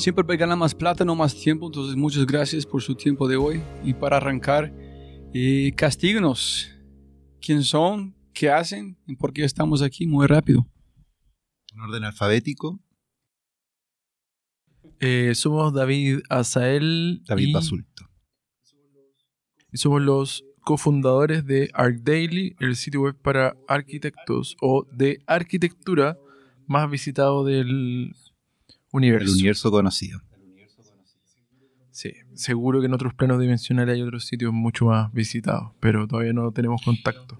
Siempre ganar más plata, no más tiempo. Entonces, muchas gracias por su tiempo de hoy. Y para arrancar, eh, castíguenos. ¿Quién son? ¿Qué hacen? ¿Y por qué estamos aquí? Muy rápido. En orden alfabético. Eh, somos David Azael. David y, Basulto. Y somos los cofundadores de ArcDaily, el sitio web para arquitectos o de arquitectura más visitado del universo. El universo conocido. Sí, seguro que en otros planos dimensionales hay otros sitios mucho más visitados, pero todavía no tenemos contacto.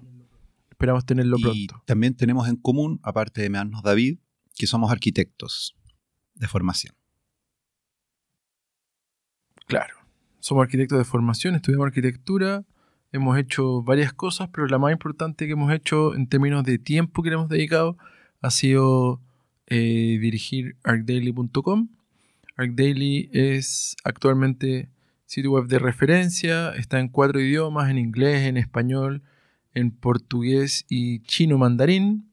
Esperamos tenerlo pronto. También tenemos en común, aparte de mearnos David, que somos arquitectos de formación. Claro, somos arquitectos de formación, estudiamos arquitectura, hemos hecho varias cosas, pero la más importante que hemos hecho en términos de tiempo que le hemos dedicado ha sido eh, dirigir arcdaily.com. ArcDaily es actualmente sitio web de referencia, está en cuatro idiomas, en inglés, en español, en portugués y chino mandarín,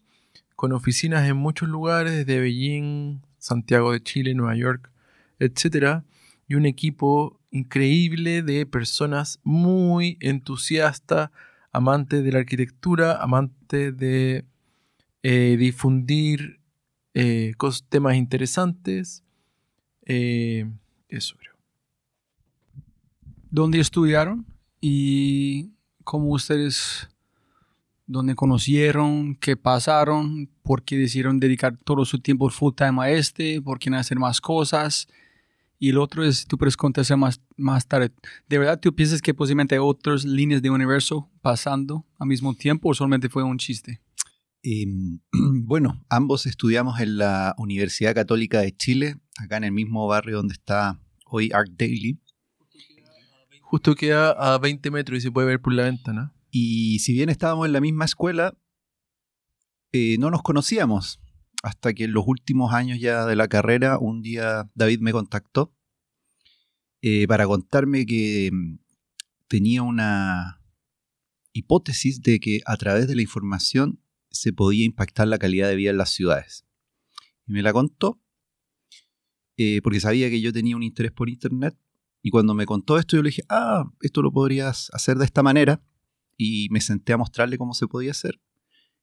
con oficinas en muchos lugares, desde Beijing, Santiago de Chile, Nueva York, etc. Y un equipo increíble de personas muy entusiastas, amantes de la arquitectura, amantes de eh, difundir eh, temas interesantes. Eh, eso creo. ¿Dónde estudiaron? ¿Y cómo ustedes, dónde conocieron? ¿Qué pasaron? ¿Por qué decidieron dedicar todo su tiempo full time a este? ¿Por qué no hacer más cosas? Y el otro es, tú puedes contestar más, más tarde. ¿De verdad tú piensas que posiblemente hay otras líneas de universo pasando al mismo tiempo o solamente fue un chiste? Em, bueno, ambos estudiamos en la Universidad Católica de Chile, acá en el mismo barrio donde está hoy Art Daily. Justo queda a 20 metros y se puede ver por la ventana. Y si bien estábamos en la misma escuela, eh, no nos conocíamos. Hasta que en los últimos años ya de la carrera, un día David me contactó eh, para contarme que mm, tenía una hipótesis de que a través de la información se podía impactar la calidad de vida en las ciudades. Y me la contó eh, porque sabía que yo tenía un interés por Internet. Y cuando me contó esto, yo le dije, ah, esto lo podrías hacer de esta manera. Y me senté a mostrarle cómo se podía hacer.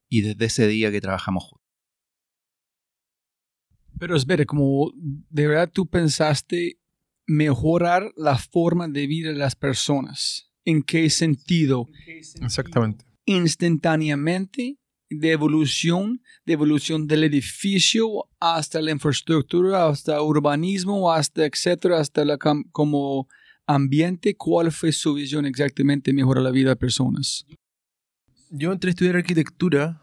Y desde ese día que trabajamos juntos. Pero espere, como de verdad tú pensaste mejorar la forma de vida de las personas. ¿En qué sentido? Exactamente. Instantáneamente de evolución, de evolución del edificio hasta la infraestructura, hasta urbanismo, hasta etcétera, hasta la como ambiente, ¿cuál fue su visión exactamente mejorar la vida de personas? Yo entré a estudiar arquitectura,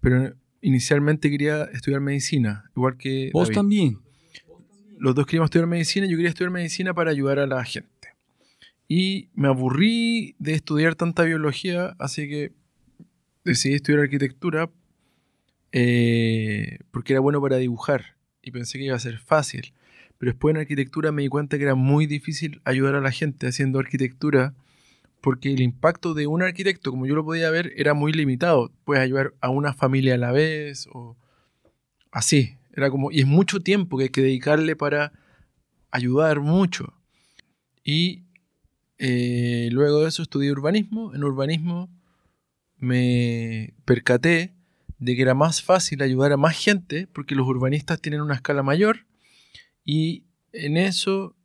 pero inicialmente quería estudiar medicina, igual que Vos también. Los dos queríamos estudiar medicina, yo quería estudiar medicina para ayudar a la gente. Y me aburrí de estudiar tanta biología, así que decidí estudiar arquitectura eh, porque era bueno para dibujar y pensé que iba a ser fácil. Pero después en arquitectura me di cuenta que era muy difícil ayudar a la gente haciendo arquitectura porque el impacto de un arquitecto, como yo lo podía ver, era muy limitado. Puedes ayudar a una familia a la vez o así. Era como, y es mucho tiempo que hay que dedicarle para ayudar mucho. Y eh, luego de eso estudié urbanismo. En urbanismo me percaté de que era más fácil ayudar a más gente porque los urbanistas tienen una escala mayor y en eso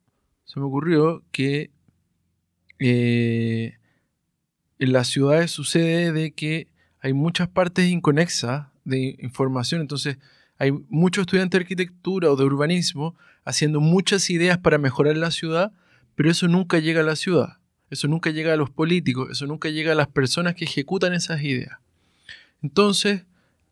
se me ocurrió que eh, en las ciudades sucede de que hay muchas partes inconexas de información, entonces hay muchos estudiantes de arquitectura o de urbanismo haciendo muchas ideas para mejorar la ciudad, pero eso nunca llega a la ciudad, eso nunca llega a los políticos, eso nunca llega a las personas que ejecutan esas ideas. Entonces,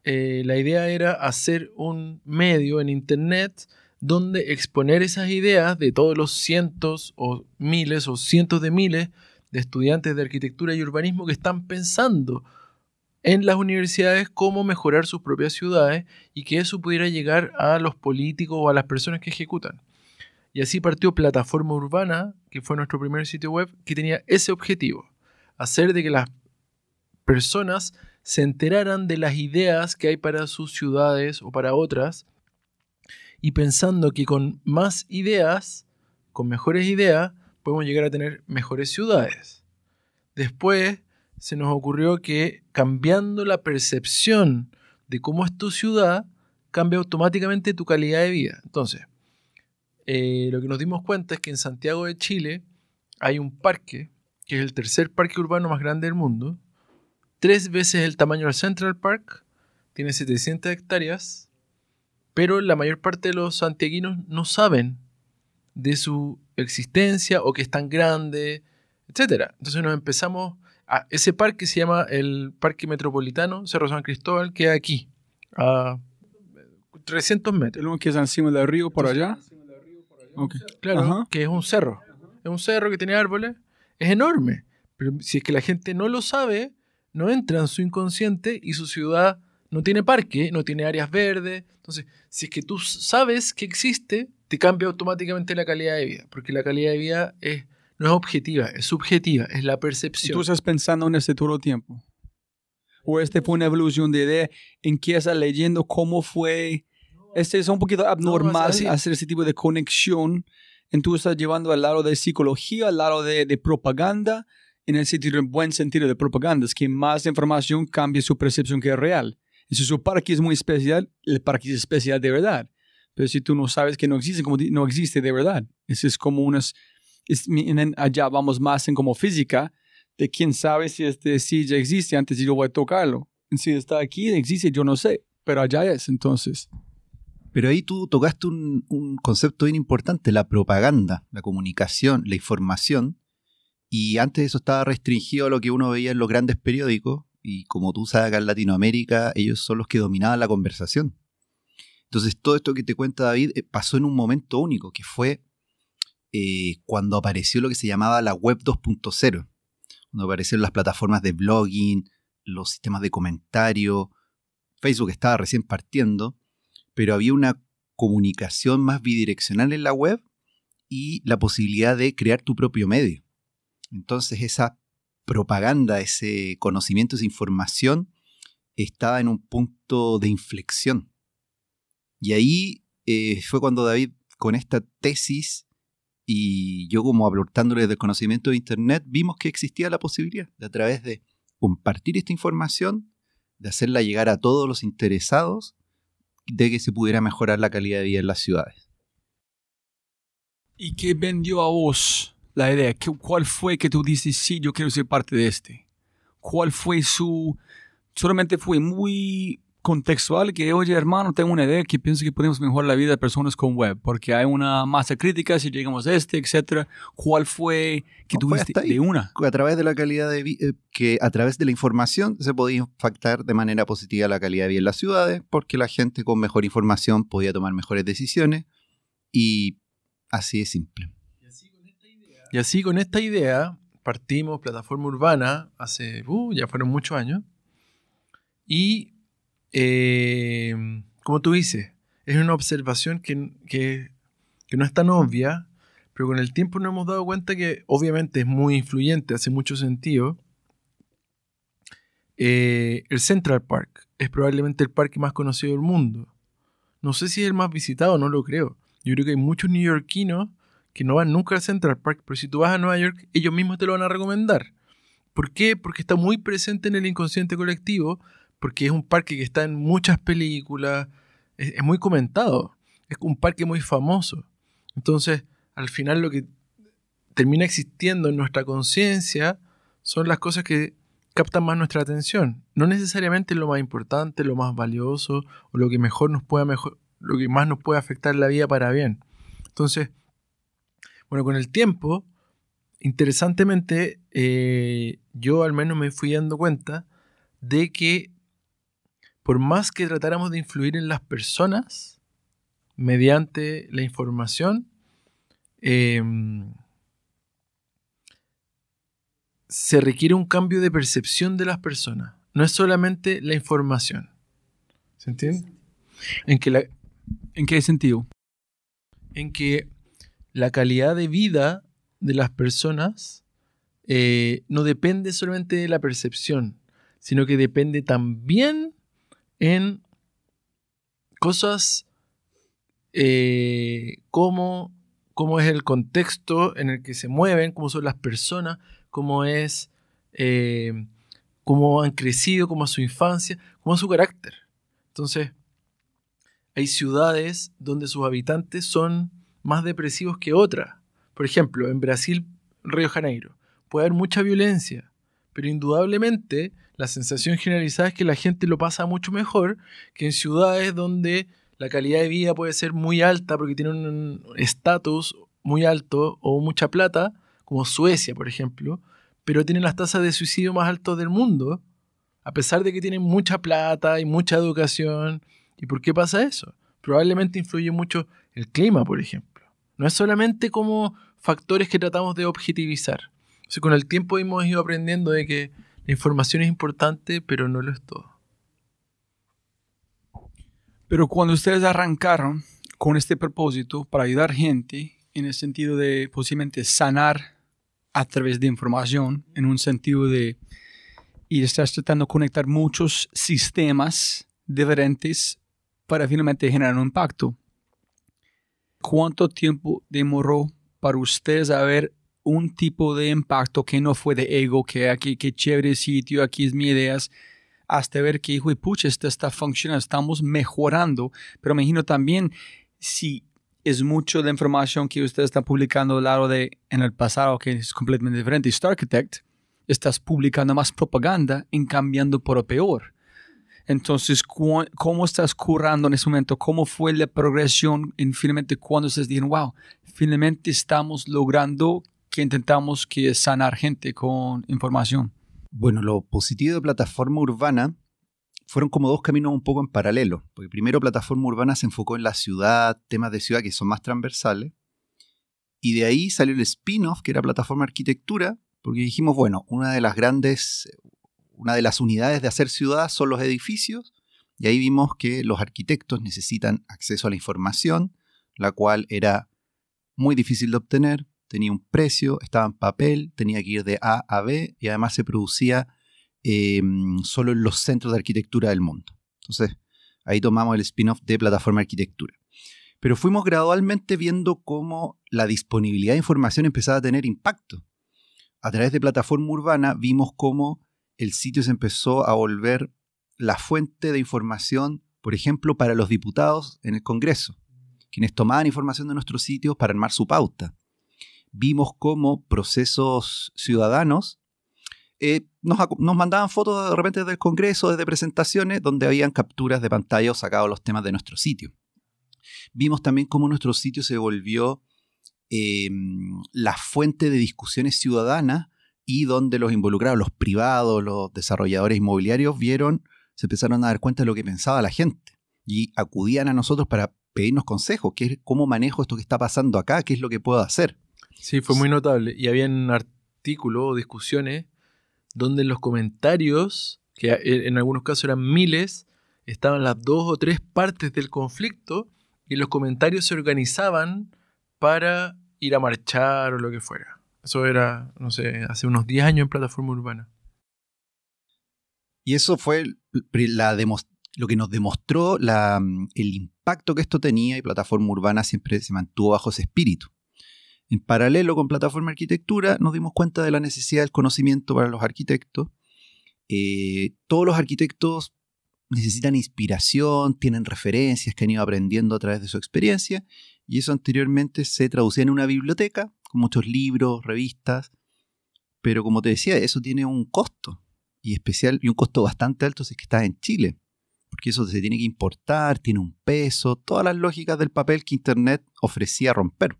eh, la idea era hacer un medio en Internet donde exponer esas ideas de todos los cientos o miles o cientos de miles de estudiantes de arquitectura y urbanismo que están pensando en las universidades cómo mejorar sus propias ciudades y que eso pudiera llegar a los políticos o a las personas que ejecutan. Y así partió Plataforma Urbana, que fue nuestro primer sitio web, que tenía ese objetivo, hacer de que las personas se enteraran de las ideas que hay para sus ciudades o para otras, y pensando que con más ideas, con mejores ideas, podemos llegar a tener mejores ciudades. Después se nos ocurrió que cambiando la percepción de cómo es tu ciudad, cambia automáticamente tu calidad de vida. Entonces, eh, lo que nos dimos cuenta es que en Santiago de Chile hay un parque, que es el tercer parque urbano más grande del mundo, tres veces el tamaño del Central Park, tiene 700 hectáreas, pero la mayor parte de los santiaguinos no saben de su existencia o que es tan grande, etc. Entonces nos empezamos a... Ese parque se llama el Parque Metropolitano Cerro San Cristóbal, que es aquí, a 300 metros. El que es encima del río por allá. Claro, que es un cerro. Es un cerro que tiene árboles. Es enorme. Pero si es que la gente no lo sabe, no entra en su inconsciente y su ciudad no tiene parque, no tiene áreas verdes. Entonces, si es que tú sabes que existe, te cambia automáticamente la calidad de vida, porque la calidad de vida es, no es objetiva, es subjetiva, es la percepción. ¿Tú estás pensando en este todo tiempo? ¿O este fue una evolución de idea en que estás leyendo cómo fue? Este es un poquito abnormal hacer ese tipo de conexión. Entonces estás llevando al lado de psicología, al lado de, de propaganda, en el sentido, en buen sentido de propaganda, es que más información cambia su percepción que es real. Si su parque es muy especial, el parque es especial de verdad. Pero si tú no sabes que no existe, como no existe de verdad. Eso es como unas... allá vamos más en como física, de quién sabe si este sí ya existe antes yo voy a tocarlo. Si está aquí, existe, yo no sé, pero allá es entonces. Pero ahí tú tocaste un, concepto bien importante, la propaganda, la comunicación, la información. Y antes eso estaba restringido a lo que uno veía en los grandes periódicos. Y como tú sabes, acá en Latinoamérica, ellos son los que dominaban la conversación. Entonces, todo esto que te cuenta David eh, pasó en un momento único, que fue eh, cuando apareció lo que se llamaba la Web 2.0, cuando aparecieron las plataformas de blogging, los sistemas de comentario, Facebook estaba recién partiendo, pero había una comunicación más bidireccional en la web y la posibilidad de crear tu propio medio. Entonces esa propaganda, ese conocimiento, esa información estaba en un punto de inflexión. Y ahí eh, fue cuando David, con esta tesis y yo como aportándole del conocimiento de Internet, vimos que existía la posibilidad de a través de compartir esta información, de hacerla llegar a todos los interesados, de que se pudiera mejorar la calidad de vida en las ciudades. ¿Y qué vendió a vos la idea? ¿Cuál fue que tú dices, sí, yo quiero ser parte de este? ¿Cuál fue su... Solamente fue muy contextual que, oye, hermano, tengo una idea que pienso que podemos mejorar la vida de personas con web, porque hay una masa crítica si llegamos a este, etcétera. ¿Cuál fue que tuviste de una? A través de la calidad de vida, eh, que a través de la información se podía impactar de manera positiva la calidad de vida en las ciudades, porque la gente con mejor información podía tomar mejores decisiones y así es simple. Y así con esta idea, partimos plataforma urbana hace, uh, ya fueron muchos años, y eh, como tú dices, es una observación que, que, no es tan obvia, pero con el tiempo nos hemos dado cuenta que obviamente es muy influyente, hace mucho sentido. Eh, el Central Park es probablemente el parque más conocido del mundo. No sé si es el más visitado, no lo creo. Yo creo que hay muchos neoyorquinos que no van nunca al Central Park, pero si tú vas a Nueva York, ellos mismos te lo van a recomendar. ¿Por qué? Porque está muy presente en el inconsciente colectivo, porque es un parque que está en muchas películas, es, muy comentado, es un parque muy famoso. Entonces, al final lo que termina existiendo en nuestra conciencia son las cosas que captan más nuestra atención. No necesariamente lo más importante, lo más valioso o lo que mejor nos pueda mejor, lo que más nos puede afectar la vida para bien. Entonces, bueno, con el tiempo, interesantemente, eh, yo al menos me fui dando cuenta de que por más que tratáramos de influir en las personas mediante la información, em, se requiere un cambio de percepción de las personas. No es solamente la información. ¿Se entiende? En, que la, ¿En qué sentido? En que la calidad de vida de las personas eh, no depende solamente de la percepción, sino que depende también en cosas eh, como cómo es el contexto en el que se mueven, cómo son las personas, cómo es, eh, cómo han crecido, cómo es su infancia, cómo es su carácter. Entonces, hay ciudades donde sus habitantes son más depresivos que otras. Por ejemplo, en Brasil, Río Janeiro, puede haber mucha violencia, pero indudablemente la sensación generalizada es que la gente lo pasa mucho mejor que en ciudades donde la calidad de vida puede ser muy alta porque tiene un estatus muy alto o mucha plata, como Suecia, por ejemplo, pero tienen las tasas de suicidio más altas del mundo, a pesar de que tienen mucha plata y mucha educación. ¿Y por qué pasa eso? Probablemente influye mucho el clima, por ejemplo. No es solamente como factores que tratamos de objetivizar. con el tiempo hemos ido aprendiendo de que la información es importante, pero no lo es todo. Pero cuando ustedes arrancaron con este propósito para ayudar gente, en el sentido de posiblemente sanar a través de información, en un sentido de, y estás tratando de conectar muchos sistemas diferentes para finalmente generar un impacto. ¿Cuánto tiempo demoró para ustedes haber un tipo de impacto que no fue de ego, que aquí, qué chévere sitio, aquí es mi ideas, hasta ver que, hijo y pucha, esto está funcionando, estamos mejorando, pero me imagino también si es mucho de información que usted está publicando al lado de en el pasado que es completamente diferente. Star Architect, estás publicando más propaganda en cambiando por lo peor. Entonces, ¿cómo estás curando en ese momento? ¿Cómo fue la progresión en finalmente cuando ustedes dijeron, wow, finalmente estamos logrando que intentamos que sanar gente con información? Bueno, lo positivo de plataforma urbana fueron como dos caminos un poco en paralelo. Porque primero Plataforma Urbana se enfocó en la ciudad, temas de ciudad que son más transversales. Y de ahí salió el spin-off, que era Plataforma Arquitectura, porque dijimos, bueno, una de las grandes, una de las unidades de hacer ciudad son los edificios. Y ahí vimos que los arquitectos necesitan acceso a la información, la cual era muy difícil de obtener, tenía un precio, estaba en papel, tenía que ir de A a B y además se producía Em, solo en los centros de arquitectura del mundo. Entonces, ahí tomamos el spin-off de plataforma arquitectura. Pero fuimos gradualmente viendo cómo la disponibilidad de información empezaba a tener impacto. A través de plataforma urbana vimos cómo el sitio se empezó a volver la fuente de información, por ejemplo, para los diputados en el Congreso, quienes tomaban información de nuestros sitios para armar su pauta. Vimos cómo procesos ciudadanos eh, nos, mandaban fotos de repente del Congreso, desde presentaciones, donde habían capturas de pantalla o sacados los temas de nuestro sitio. Vimos también cómo nuestro sitio se volvió em, la fuente de discusiones ciudadanas y donde los involucrados, los privados, los desarrolladores inmobiliarios, vieron, se empezaron a dar cuenta de lo que pensaba la gente y acudían a nosotros para pedirnos consejos, qué, cómo manejo esto que está pasando acá, qué es lo que puedo hacer. Sí, fue muy notable. Y habían artículos o discusiones donde los comentarios, que en algunos casos eran miles, estaban las dos o tres partes del conflicto y los comentarios se organizaban para ir a marchar o lo que fuera. Eso era, no sé, hace unos 10 años en plataforma urbana. Y eso fue la lo que nos demostró el impacto que esto tenía y plataforma urbana siempre se mantuvo bajo ese espíritu. En paralelo con Plataforma Arquitectura nos dimos cuenta de la necesidad del conocimiento para los arquitectos. Eh, todos los arquitectos necesitan inspiración, tienen referencias que han ido aprendiendo a través de su experiencia y eso anteriormente se traducía en una biblioteca con muchos libros, revistas, pero como te decía, eso tiene un costo. y especial y un costo bastante alto si es que estás en Chile, porque eso se tiene que importar, tiene un peso, todas las lógicas del papel que Internet ofrecía romper.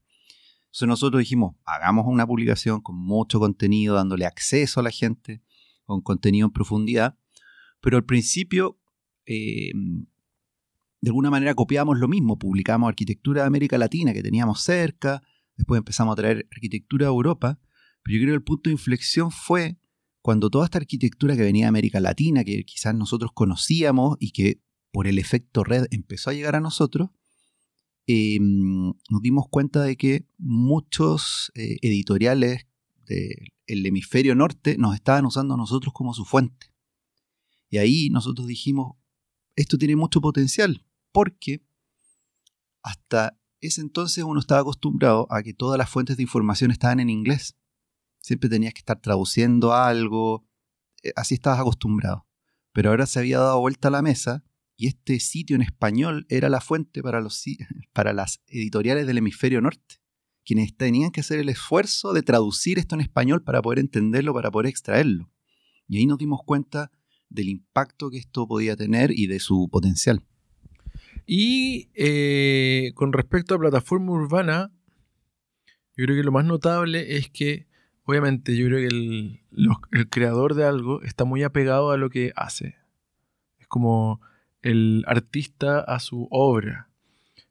Entonces nosotros dijimos, hagamos una publicación con mucho contenido, dándole acceso a la gente, con contenido en profundidad, pero al principio, eh, de alguna manera copiamos lo mismo, publicamos arquitectura de América Latina que teníamos cerca, después empezamos a traer arquitectura de Europa, pero yo creo que el punto de inflexión fue cuando toda esta arquitectura que venía de América Latina, que quizás nosotros conocíamos y que por el efecto red empezó a llegar a nosotros, em, nos dimos cuenta de que muchos eh, editoriales del hemisferio norte nos estaban usando a nosotros como su fuente. Y ahí nosotros dijimos, esto tiene mucho potencial, porque hasta ese entonces uno estaba acostumbrado a que todas las fuentes de información estaban en inglés. Siempre tenías que estar traduciendo algo, eh, así estabas acostumbrado. Pero ahora se había dado vuelta a la mesa y este sitio en español era la fuente para, los, para las editoriales del hemisferio norte, quienes tenían que hacer el esfuerzo de traducir esto en español para poder entenderlo, para poder extraerlo. Y ahí nos dimos cuenta del impacto que esto podía tener y de su potencial. Y eh, con respecto a plataforma urbana, yo creo que lo más notable es que obviamente yo creo que el, creador de algo está muy apegado a lo que hace. Es como el artista a su obra.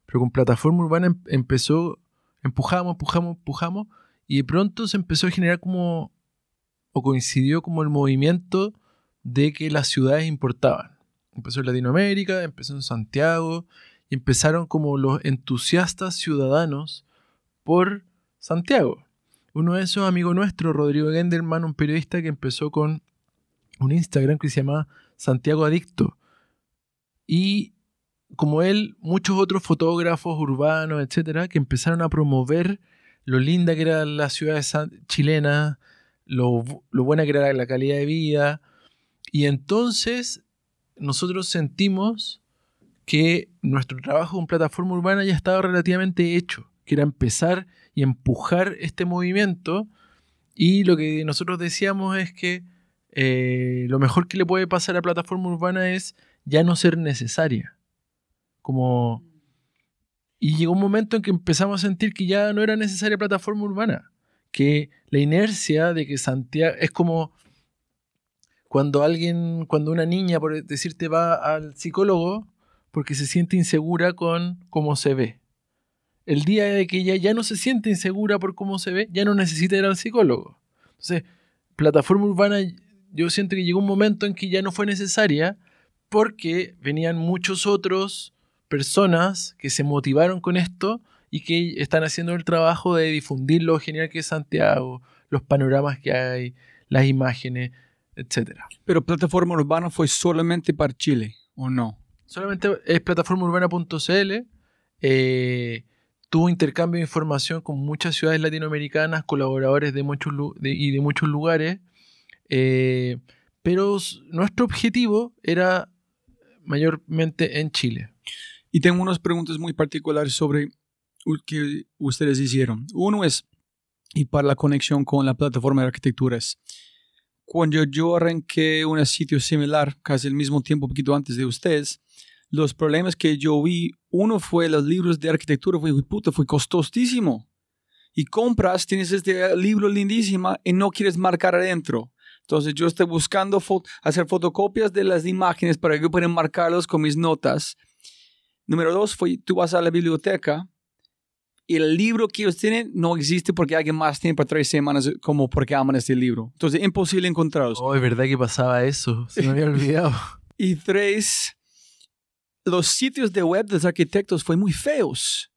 Pero con plataforma urbana em, empezó, empujamos, empujamos, empujamos, y de pronto se empezó a generar como, o coincidió como el movimiento de que las ciudades importaban. Empezó en Latinoamérica, empezó en Santiago, y empezaron como los entusiastas ciudadanos por Santiago. Uno de esos amigos nuestros, Rodrigo Gendelman, un periodista que empezó con un Instagram que se llama Santiago Adicto. Y como él, muchos otros fotógrafos urbanos, etcétera, que empezaron a promover lo linda que era la ciudad chilena, lo, lo buena que era la calidad de vida. Y entonces nosotros sentimos que nuestro trabajo en plataforma urbana ya estaba relativamente hecho, que era empezar y empujar este movimiento. Y lo que nosotros decíamos es que eh, lo mejor que le puede pasar a plataforma urbana es ya no ser necesaria. Como... Y llegó un momento en que empezamos a sentir que ya no era necesaria plataforma urbana. Que la inercia de que Santiago es como cuando alguien, cuando una niña, por decirte, va al psicólogo porque se siente insegura con cómo se ve el día de que ella ya no se siente insegura por cómo se ve, ya no necesita ir al psicólogo. Entonces, plataforma urbana, yo siento que llegó un momento en que ya no fue necesaria porque venían muchos otros personas que se motivaron con esto y que están haciendo el trabajo de difundir lo genial que es Santiago, los panoramas que hay, las imágenes, etc. Pero plataforma urbana fue solamente para Chile, ¿o no? Solamente es plataformaurbana.cl. Eh, tuvo intercambio de información con muchas ciudades latinoamericanas, colaboradores de muchos y de muchos lugares, eh, pero nuestro objetivo era mayormente en Chile. Y tengo unas preguntas muy particulares sobre que ustedes hicieron. Uno es, y para la conexión con la plataforma de arquitecturas, cuando yo arranqué un sitio similar, casi al mismo tiempo, poquito antes de ustedes, los problemas que yo vi, uno fue los libros de arquitectura, fue, puta, fue costosísimo. Y compras, tienes este libro lindísimo y no quieres marcar adentro. Entonces yo estoy buscando hacer fotocopias de las imágenes para que yo pueda marcarlos con mis notas. Número dos fue, tú vas a la biblioteca y el libro que ellos tienen no existe porque alguien más tiene para tres semanas como porque aman este libro. Entonces, imposible encontrarlos. Oh, es verdad que pasaba eso. Se me había olvidado. y tres, los sitios de web de los arquitectos fue muy feos.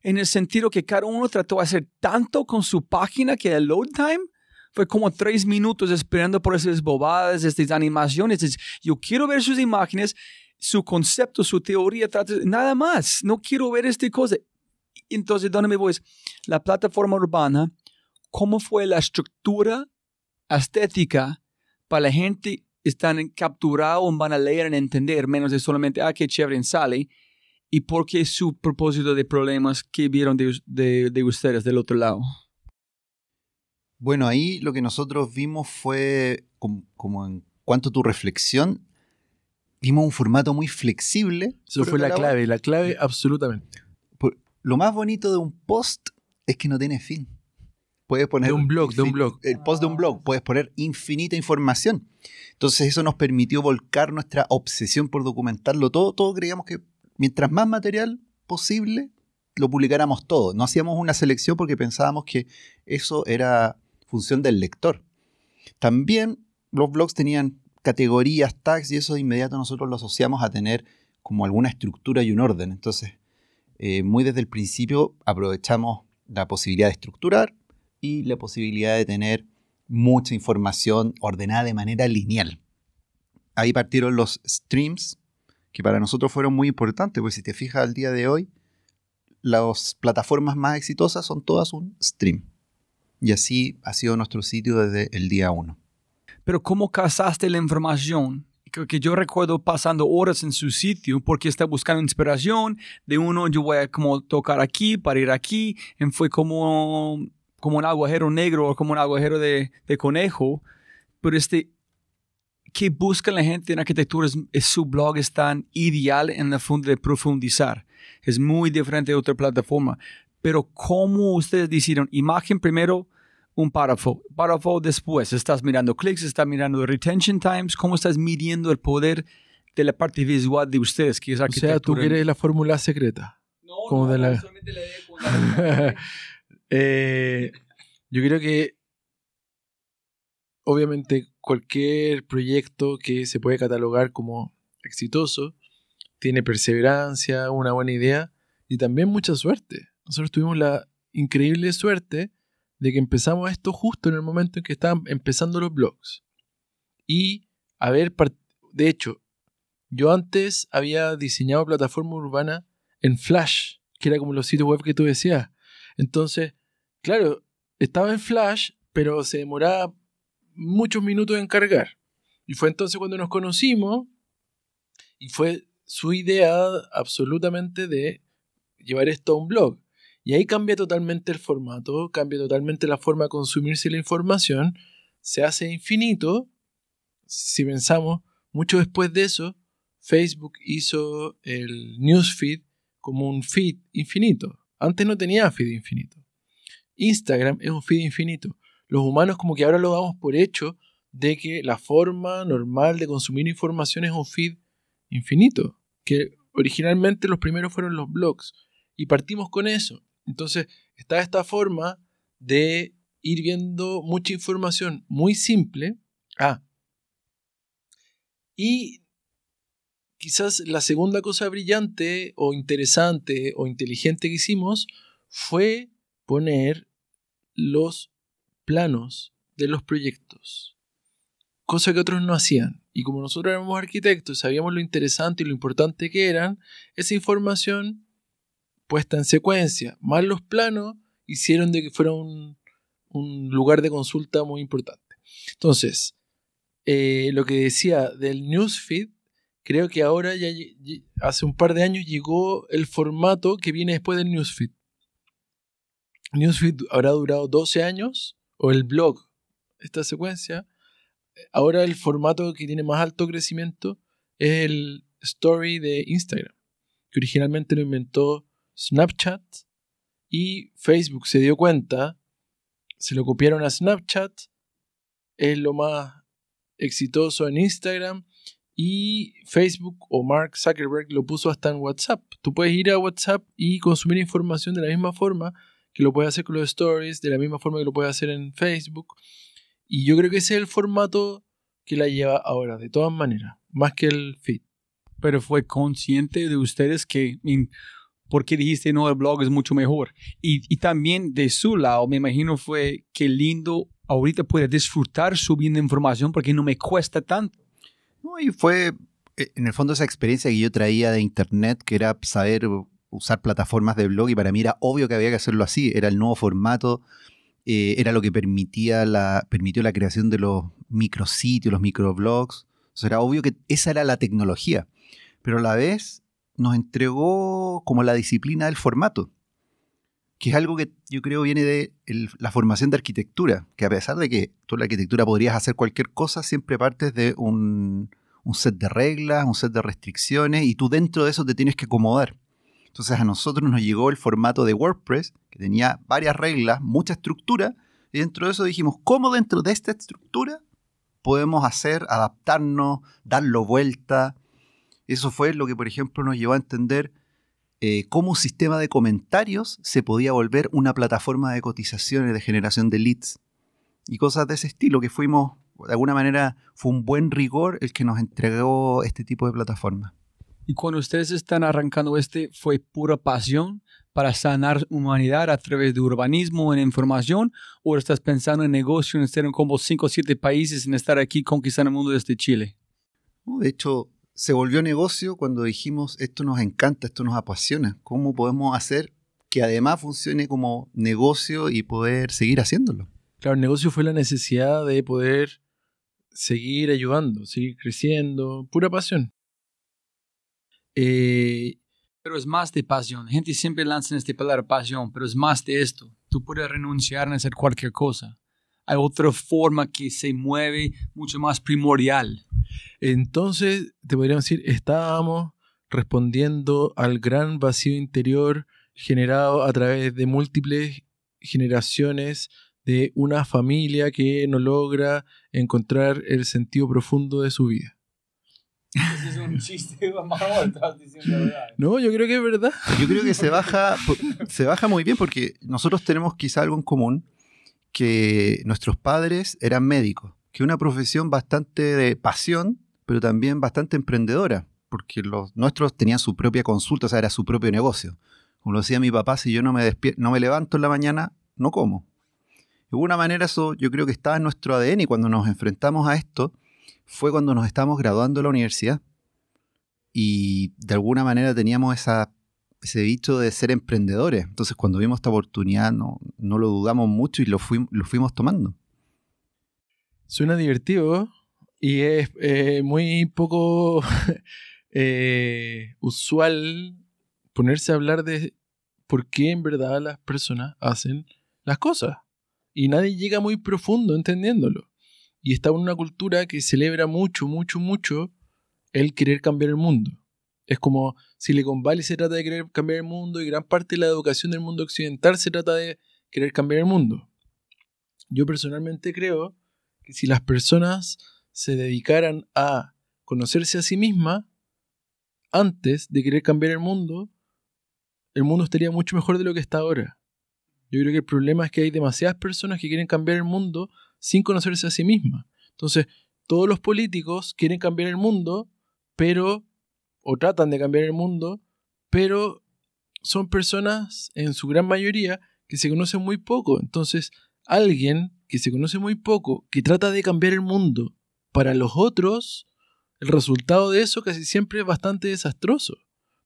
En el sentido que cada uno trató de hacer tanto con su página que el load time fue como tres minutos esperando por esas bobadas, estas animaciones. Yo quiero ver sus imágenes, su concepto, su teoría, nada más. No quiero ver esta cosa. Entonces, ¿dónde me voy? La plataforma urbana, ¿cómo fue la estructura estética para la gente están capturados, van a leer y entender, menos de solamente, ah, qué chévere sale, y por qué su propósito de problemas que vieron de, de, ustedes del otro lado. Bueno, ahí lo que nosotros vimos fue como, en cuanto a tu reflexión, vimos un formato muy flexible. Eso fue la clave, la clave absolutamente. por- Lo más bonito de un post es que no tiene fin. Puedes poner De un blog, de un blog. El post de un blog, puedes poner infinita información. Entonces eso nos permitió volcar nuestra obsesión por documentarlo todo. Todo creíamos que mientras más material posible, lo publicáramos todo. No hacíamos una selección porque pensábamos que eso era función del lector. También los blogs tenían categorías, tags y eso de inmediato nosotros lo asociamos a tener como alguna estructura y un orden. Entonces, eh, muy desde el principio aprovechamos la posibilidad de estructurar y la posibilidad de tener mucha información ordenada de manera lineal. Ahí partieron los streams, que para nosotros fueron muy importantes, porque si te fijas al día de hoy, las plataformas más exitosas son todas un stream. Y así ha sido nuestro sitio desde el día uno. Pero ¿cómo cazaste la información? Que, que yo recuerdo pasando horas en su sitio porque estaba buscando inspiración de uno, yo voy a como tocar aquí para ir aquí, y fue como, como un agujero negro o como un agujero de, conejo. Pero este, ¿qué busca la gente en arquitectura? Es, su blog es tan ideal en el fondo de profundizar. Es muy diferente de otra plataforma. Pero ¿cómo ustedes decidieron? Imagen primero, un párrafo. Párrafo después. Estás mirando clics, estás mirando retention times. ¿Cómo estás midiendo el poder de la parte visual de ustedes, que es O sea, tú quieres la fórmula secreta. No, como no, de la- solamente le dé- Eh, yo creo que obviamente cualquier proyecto que se puede catalogar como exitoso tiene perseverancia, una buena idea y también mucha suerte. Nosotros tuvimos la increíble suerte de que empezamos esto justo en el momento en que estaban empezando los blogs. Y haber, de hecho, yo antes había diseñado plataforma urbana en Flash, que era como los sitios web que tú decías. Entonces, claro, estaba en Flash, pero se demoraba muchos minutos en cargar. Y fue entonces cuando nos conocimos y fue su idea absolutamente de llevar esto a un blog. Y ahí cambia totalmente el formato, cambia totalmente la forma de consumirse la información, se hace infinito. Si pensamos, mucho después de eso, Facebook hizo el newsfeed como un feed infinito. Antes no tenía feed infinito. Instagram es un feed infinito. Los humanos como que ahora lo damos por hecho de que la forma normal de consumir información es un feed infinito. Que originalmente los primeros fueron los blogs. Y partimos con eso. Entonces está esta forma de ir viendo mucha información muy simple. Ah. Y quizás la segunda cosa brillante o interesante o inteligente que hicimos fue poner los planos de los proyectos. Cosa que otros no hacían. Y como nosotros éramos arquitectos, sabíamos lo interesante y lo importante que eran, esa información puesta en secuencia, más los planos, hicieron de que fuera un, lugar de consulta muy importante. Entonces, eh, lo que decía del newsfeed, creo que ahora ya hace un par de años llegó el formato que viene después del newsfeed. Newsfeed habrá durado 12 años, o el blog, esta secuencia. Ahora el formato que tiene más alto crecimiento es el story de Instagram, que originalmente lo inventó Snapchat y Facebook se dio cuenta, se lo copiaron a Snapchat, es lo más exitoso en Instagram y Facebook o Mark Zuckerberg lo puso hasta en WhatsApp. Tú puedes ir a WhatsApp y consumir información de la misma forma que lo puedes hacer con los stories, de la misma forma que lo puedes hacer en Facebook. Y yo creo que ese es el formato que la lleva ahora, de todas maneras, más que el feed. Pero fue consciente de ustedes que, in- ¿por qué dijiste no, el blog es mucho mejor? Y, y también de su lado, me imagino fue que lindo ahorita puede disfrutar subiendo información porque no me cuesta tanto. No, y fue, eh, en el fondo, esa experiencia que yo traía de internet, que era saber usar plataformas de blog, y para mí era obvio que había que hacerlo así. Era el nuevo formato, eh, era lo que permitía la, permitió la creación de los micrositios, los microblogs. O sea, era obvio que esa era la tecnología. Pero a la vez nos entregó como la disciplina del formato. que es algo que yo creo viene de la formación de arquitectura, que a pesar de que tú en la arquitectura podrías hacer cualquier cosa, siempre partes de un, un set de reglas, un set de restricciones, y tú dentro de eso te tienes que acomodar. Entonces a nosotros nos llegó el formato de WordPress, que tenía varias reglas, mucha estructura, y dentro de eso dijimos, ¿cómo dentro de esta estructura podemos hacer, adaptarnos, darlo vuelta? Eso fue lo que, por ejemplo, nos llevó a entender eh, cómo un sistema de comentarios se podía volver una plataforma de cotizaciones, de generación de leads y cosas de ese estilo que fuimos, de alguna manera, fue un buen rigor el que nos entregó este tipo de plataforma. Y cuando ustedes están arrancando este, ¿fue pura pasión para sanar humanidad a través de urbanismo en información? ¿O estás pensando en negocio, en estar en como 5 o 7 países, en estar aquí conquistando el mundo desde Chile? de hecho, se volvió negocio cuando dijimos, esto nos encanta, esto nos apasiona. ¿Cómo podemos hacer que además funcione como negocio y poder seguir haciéndolo? Claro, el negocio fue la necesidad de poder seguir ayudando, seguir creciendo, pura pasión. Eh, pero es más de pasión. Gente siempre lanza en este palabra pasión, pero es más de esto. Tú puedes renunciar a hacer cualquier cosa. Hay otra forma que se mueve mucho más primordial. Entonces, te podríamos decir, estábamos respondiendo al gran vacío interior generado a través de múltiples generaciones de una familia que no logra encontrar el sentido profundo de su vida. es un chiste, No, yo creo que es verdad. Yo creo que se baja, se baja muy bien porque nosotros tenemos quizá algo en común, que nuestros padres eran médicos, que una profesión bastante de pasión, pero también bastante emprendedora, porque los nuestros tenían su propia consulta, o sea, era su propio negocio. Como decía mi papá, si yo no me, no me levanto en la mañana, no como. De alguna manera eso yo creo que estaba en nuestro ADN y cuando nos enfrentamos a esto fue cuando nos estábamos graduando de la universidad. Y de alguna manera teníamos ese dicho de ser emprendedores. Entonces, cuando vimos esta oportunidad, no, no lo dudamos mucho y lo, fuimos, lo fuimos tomando. Suena divertido y es eh, muy poco eh, usual ponerse a hablar de por qué en verdad las personas hacen las cosas. Y nadie llega muy profundo entendiéndolo. Y está en una cultura que celebra mucho, mucho, mucho el querer cambiar el mundo. Es como Silicon Valley se trata de querer cambiar el mundo y gran parte de la educación del mundo occidental se trata de querer cambiar el mundo. Yo personalmente creo que si las personas se dedicaran a conocerse a sí mismas antes de querer cambiar el mundo, el mundo estaría mucho mejor de lo que está ahora. Yo creo que el problema es que hay demasiadas personas que quieren cambiar el mundo sin conocerse a sí mismas. Entonces, todos los políticos quieren cambiar el mundo, pero o tratan de cambiar el mundo, pero son personas en su gran mayoría que se conocen muy poco. Entonces, alguien que se conoce muy poco, que trata de cambiar el mundo para los otros, el resultado de eso casi siempre es bastante desastroso.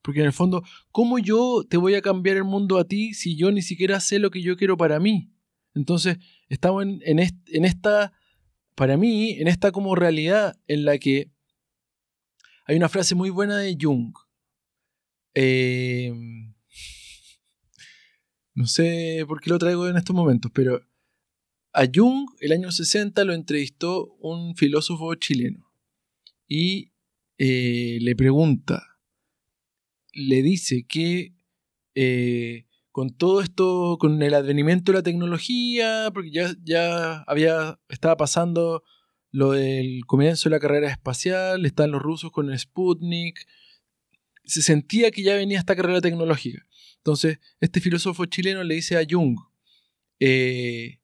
Porque en el fondo, ¿cómo yo te voy a cambiar el mundo a ti si yo ni siquiera sé lo que yo quiero para mí? Entonces, estamos en, esta, para mí, en esta como realidad en la que hay una frase muy buena de Jung. Em, no sé por qué lo traigo en estos momentos, pero a Jung, el año 60, lo entrevistó un filósofo chileno y eh, le pregunta, le dice que eh, con todo esto, con el advenimiento de la tecnología, porque ya, ya había, estaba pasando lo del comienzo de la carrera espacial, están los rusos con el Sputnik, se sentía que ya venía esta carrera tecnológica. Entonces, este filósofo chileno le dice a Jung, eh,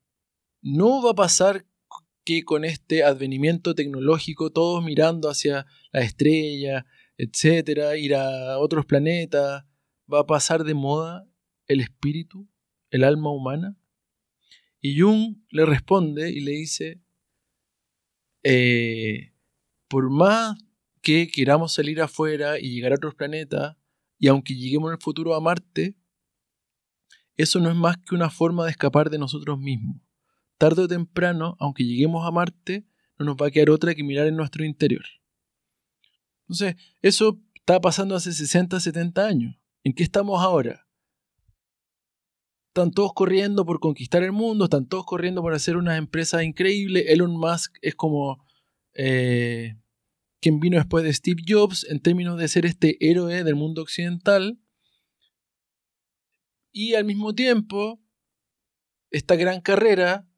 no va a pasar que con este advenimiento tecnológico, todos mirando hacia la estrella, etcétera, ir a otros planetas, va a pasar de moda el espíritu, el alma humana. Y Jung le responde y le dice, eh, por más que queramos salir afuera y llegar a otros planetas, y aunque lleguemos en el futuro a Marte, eso no es más que una forma de escapar de nosotros mismos. Tarde o temprano, aunque lleguemos a Marte, no nos va a quedar otra que mirar en nuestro interior. Entonces, eso está pasando hace 60, 70 años. ¿En qué estamos ahora? están todos corriendo por conquistar el mundo, están todos corriendo por hacer unas empresas increíbles. Elon Musk es como eh, quien vino después de Steve Jobs en términos de ser este héroe del mundo occidental. Y al mismo tiempo, esta gran carrera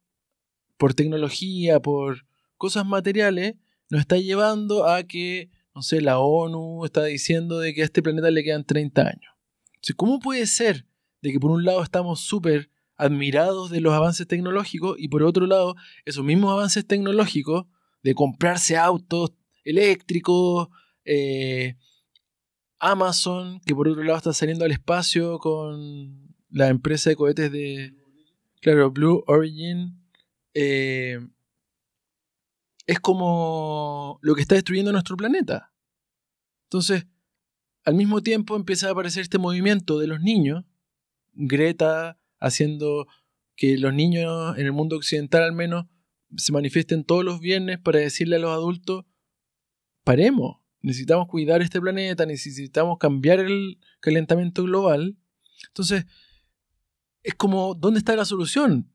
por tecnología, por cosas materiales, nos está llevando a que, no sé, la ONU está diciendo de que a este planeta le quedan 30 años. ¿Cómo puede ser de que por un lado estamos súper admirados de los avances tecnológicos y por otro lado esos mismos avances tecnológicos de comprarse autos eléctricos, eh, Amazon, que por otro lado está saliendo al espacio con la empresa de cohetes de, claro, Blue Origin, eh, es como lo que está destruyendo nuestro planeta. Entonces, al mismo tiempo empieza a aparecer este movimiento de los niños Greta haciendo que los niños en el mundo occidental al menos se manifiesten todos los viernes para decirle a los adultos, paremos, necesitamos cuidar este planeta, necesitamos cambiar el calentamiento global. Entonces, es como, ¿dónde está la solución?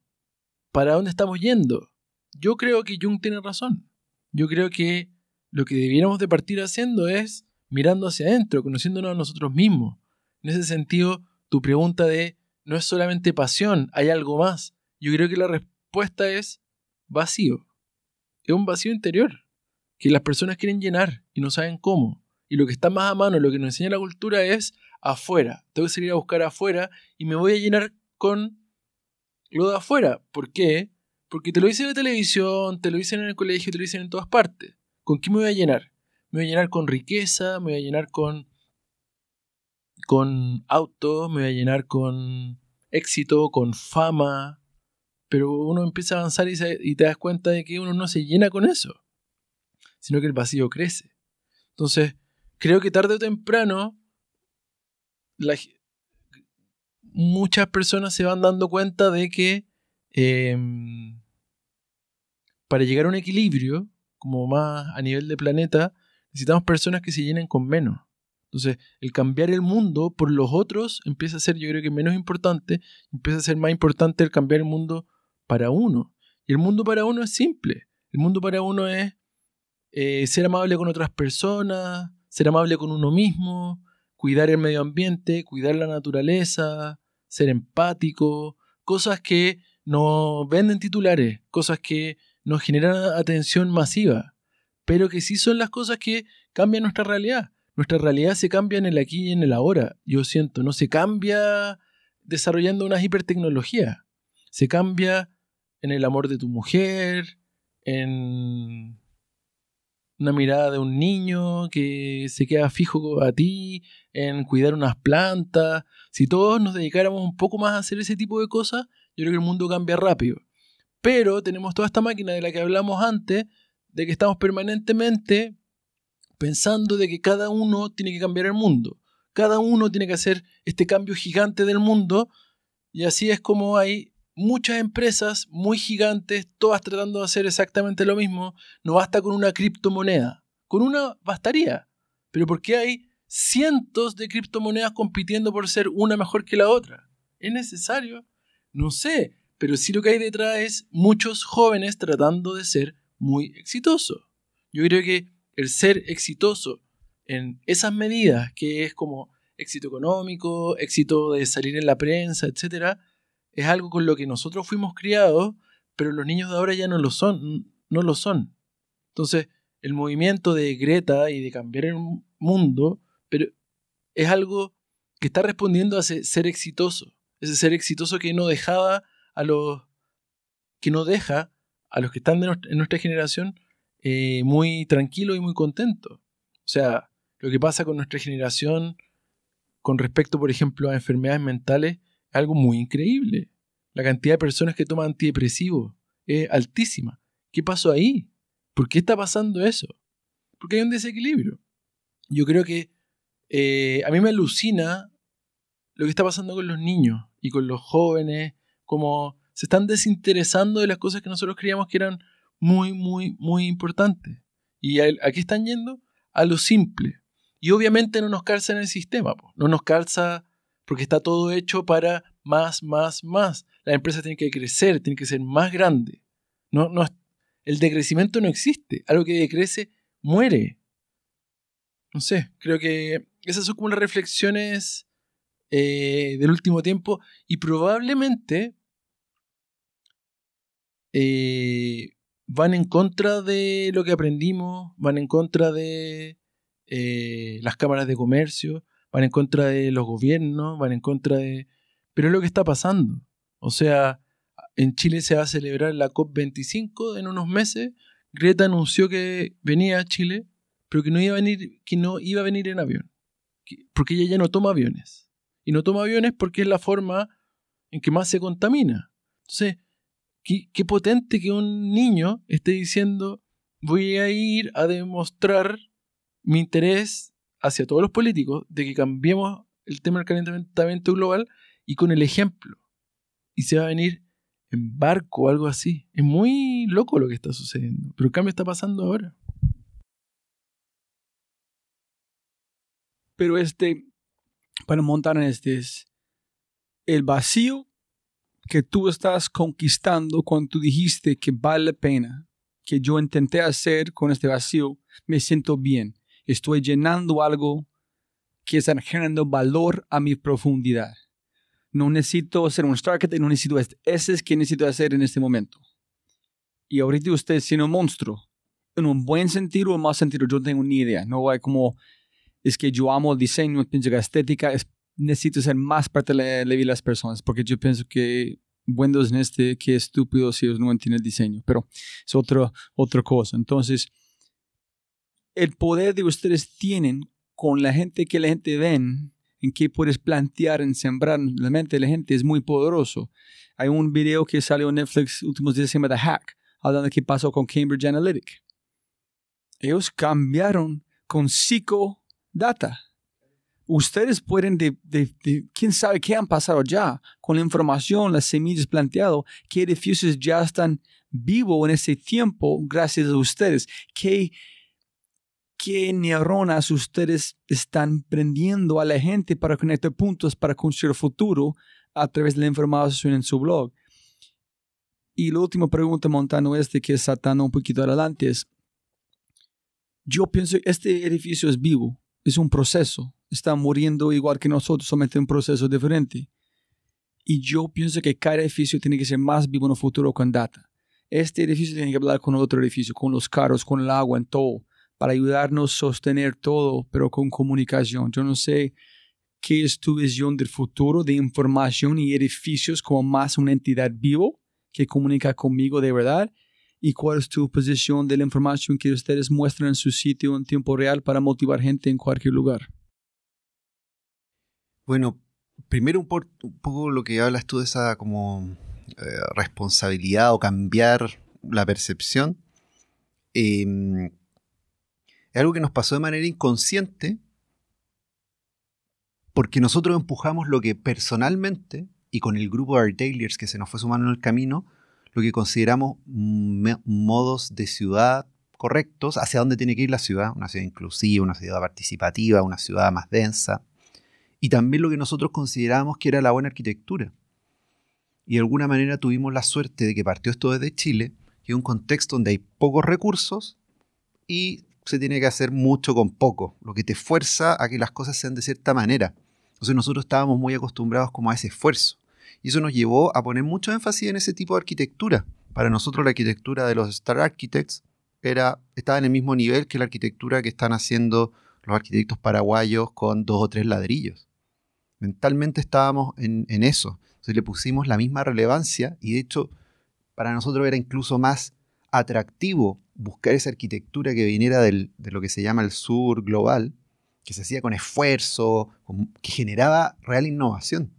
¿Para dónde estamos yendo? Yo creo que Jung tiene razón. Yo creo que lo que debiéramos de partir haciendo es mirando hacia adentro, conociéndonos a nosotros mismos. En ese sentido, tu pregunta de no es solamente pasión, hay algo más. Yo creo que la respuesta es vacío. Es un vacío interior que las personas quieren llenar y no saben cómo. Y lo que está más a mano, lo que nos enseña la cultura es afuera. Tengo que salir a buscar afuera y me voy a llenar con lo de afuera. ¿Por qué? Porque te lo dicen en la televisión, te lo dicen en el colegio, te lo dicen en todas partes. ¿Con qué me voy a llenar? Me voy a llenar con riqueza, me voy a llenar con con autos, me voy a llenar con éxito, con fama, pero uno empieza a avanzar y, te das cuenta de que uno no se llena con eso, sino que el vacío crece. Entonces, creo que tarde o temprano muchas personas se van dando cuenta de que em, para llegar a un equilibrio, como más a nivel de planeta, necesitamos personas que se llenen con menos. Entonces, el cambiar el mundo por los otros empieza a ser, yo creo que menos importante, empieza a ser más importante el cambiar el mundo para uno. Y el mundo para uno es simple. El mundo para uno es eh, ser amable con otras personas, ser amable con uno mismo, cuidar el medio ambiente, cuidar la naturaleza, ser empático, cosas que no venden titulares, cosas que nos generan atención masiva, pero que sí son las cosas que cambian nuestra realidad nuestra realidad se cambia en el aquí y en el ahora. Yo siento, no se cambia desarrollando una hipertecnología. Se cambia en el amor de tu mujer, en una mirada de un niño que se queda fijo a ti, en cuidar unas plantas. Si todos nos dedicáramos un poco más a hacer ese tipo de cosas, yo creo que el mundo cambia rápido. Pero tenemos toda esta máquina de la que hablamos antes, de que estamos permanentemente pensando de que cada uno tiene que cambiar el mundo, cada uno tiene que hacer este cambio gigante del mundo, y así es como hay muchas empresas muy gigantes, todas tratando de hacer exactamente lo mismo, no basta con una criptomoneda, con una bastaría, pero ¿por qué hay cientos de criptomonedas compitiendo por ser una mejor que la otra? ¿Es necesario? No sé, pero sí lo que hay detrás es muchos jóvenes tratando de ser muy exitosos. Yo creo que el ser exitoso en esas medidas, que es como éxito económico, éxito de salir en la prensa, etc., es algo con lo que nosotros fuimos criados, pero los niños de ahora ya no lo son, no lo son. Entonces, el movimiento de Greta y de cambiar el mundo, es algo que está respondiendo a ese ser exitoso, ese ser exitoso que no dejaba a los que no deja a los que están en nuestra generación eh, muy tranquilo y muy contento. O sea, lo que pasa con nuestra generación con respecto, por ejemplo, a enfermedades mentales es algo muy increíble. La cantidad de personas que toman antidepresivos es altísima. ¿Qué pasó ahí? ¿Por qué está pasando eso? Porque hay un desequilibrio. Yo creo que eh, a mí me alucina lo que está pasando con los niños y con los jóvenes, como se están desinteresando de las cosas que nosotros creíamos que eran muy, muy, muy importante. Y aquí están yendo a lo simple. Y obviamente no nos calza en el sistema, no nos calza porque está todo hecho para más, más, más. Las empresas tienen que crecer, tienen que ser más grandes. No, no, el decrecimiento no existe. Algo que decrece muere. No sé, creo que esas son como las reflexiones eh, del último tiempo y probablemente eh, van en contra de lo que aprendimos, van en contra de eh, las cámaras de comercio, van en contra de los gobiernos, van en contra de... Pero es lo que está pasando. O sea, en Chile se va a celebrar la COP25 en unos meses. Greta anunció que venía a Chile, pero que no iba a venir, que no iba a venir en avión. Porque ella ya no toma aviones. Y no toma aviones porque es la forma en que más se contamina. Entonces, qué, potente que un niño esté diciendo voy a ir a demostrar mi interés hacia todos los políticos de que cambiemos el tema del calentamiento global y con el ejemplo. Y se va a venir en barco o algo así. Es muy loco lo que está sucediendo. Pero el cambio está pasando ahora. Pero este, para montar en este es el vacío que tú estás conquistando cuando tú dijiste que vale la pena, que yo intenté hacer con este vacío, me siento bien. Estoy llenando algo que está generando valor a mi profundidad. No necesito hacer un Starkit, no necesito este. Ese es que necesito hacer en este momento. Y ahorita usted siendo un monstruo, en un buen sentido o en mal sentido, yo no tengo ni idea. No hay como, es que yo amo el diseño, pienso que la estética es necesito ser más parte de la, las personas, porque yo pienso que buenos en este, que estúpido si ellos no entienden el diseño, pero es otra, otra cosa. Entonces, el poder de ustedes tienen con la gente que la gente ven, en qué puedes plantear, en sembrar la mente de la gente, es muy poderoso. Hay un video que salió en Netflix últimos días, se llama The Hack, hablando de qué pasó con Cambridge Analytica. Ellos cambiaron con psicodata ustedes pueden, de, quién sabe qué han pasado ya con la información, las semillas planteado, qué edificios ya están vivos en ese tiempo gracias a ustedes, qué, qué neuronas ustedes están prendiendo a la gente para conectar puntos para construir futuro a través de la información en su blog. Y la última pregunta, Montano, este que está saltando un poquito adelante es, yo pienso, este edificio es vivo, es un proceso, está muriendo igual que nosotros, solamente en un proceso diferente. Y yo pienso que cada edificio tiene que ser más vivo en el futuro con data. Este edificio tiene que hablar con otro edificio, con los carros, con el agua, en todo, para ayudarnos a sostener todo, pero con comunicación. Yo no sé qué es tu visión del futuro de información y edificios como más una entidad vivo que comunica conmigo de verdad y cuál es tu posición de la información que ustedes muestran en su sitio en tiempo real para motivar gente en cualquier lugar. Bueno, primero un, poco lo que hablas tú de esa como eh, responsabilidad o cambiar la percepción. Em, es algo que nos pasó de manera inconsciente porque nosotros empujamos lo que personalmente y con el grupo de retailers que se nos fue sumando en el camino, lo que consideramos modos de ciudad correctos, hacia dónde tiene que ir la ciudad, una ciudad inclusiva, una ciudad participativa, una ciudad más densa, y también lo que nosotros considerábamos que era la buena arquitectura. Y de alguna manera tuvimos la suerte de que partió esto desde Chile, que es un contexto donde hay pocos recursos y se tiene que hacer mucho con poco, lo que te fuerza a que las cosas sean de cierta manera. Entonces nosotros estábamos muy acostumbrados como a ese esfuerzo. Y eso nos llevó a poner mucho énfasis en ese tipo de arquitectura. Para nosotros la arquitectura de los Star Architects era, estaba en el mismo nivel que la arquitectura que están haciendo los arquitectos paraguayos con dos o tres ladrillos. Mentalmente estábamos en, eso. Entonces le pusimos la misma relevancia y de hecho para nosotros era incluso más atractivo buscar esa arquitectura que viniera de lo que se llama el sur global, que se hacía con esfuerzo, que generaba real innovación.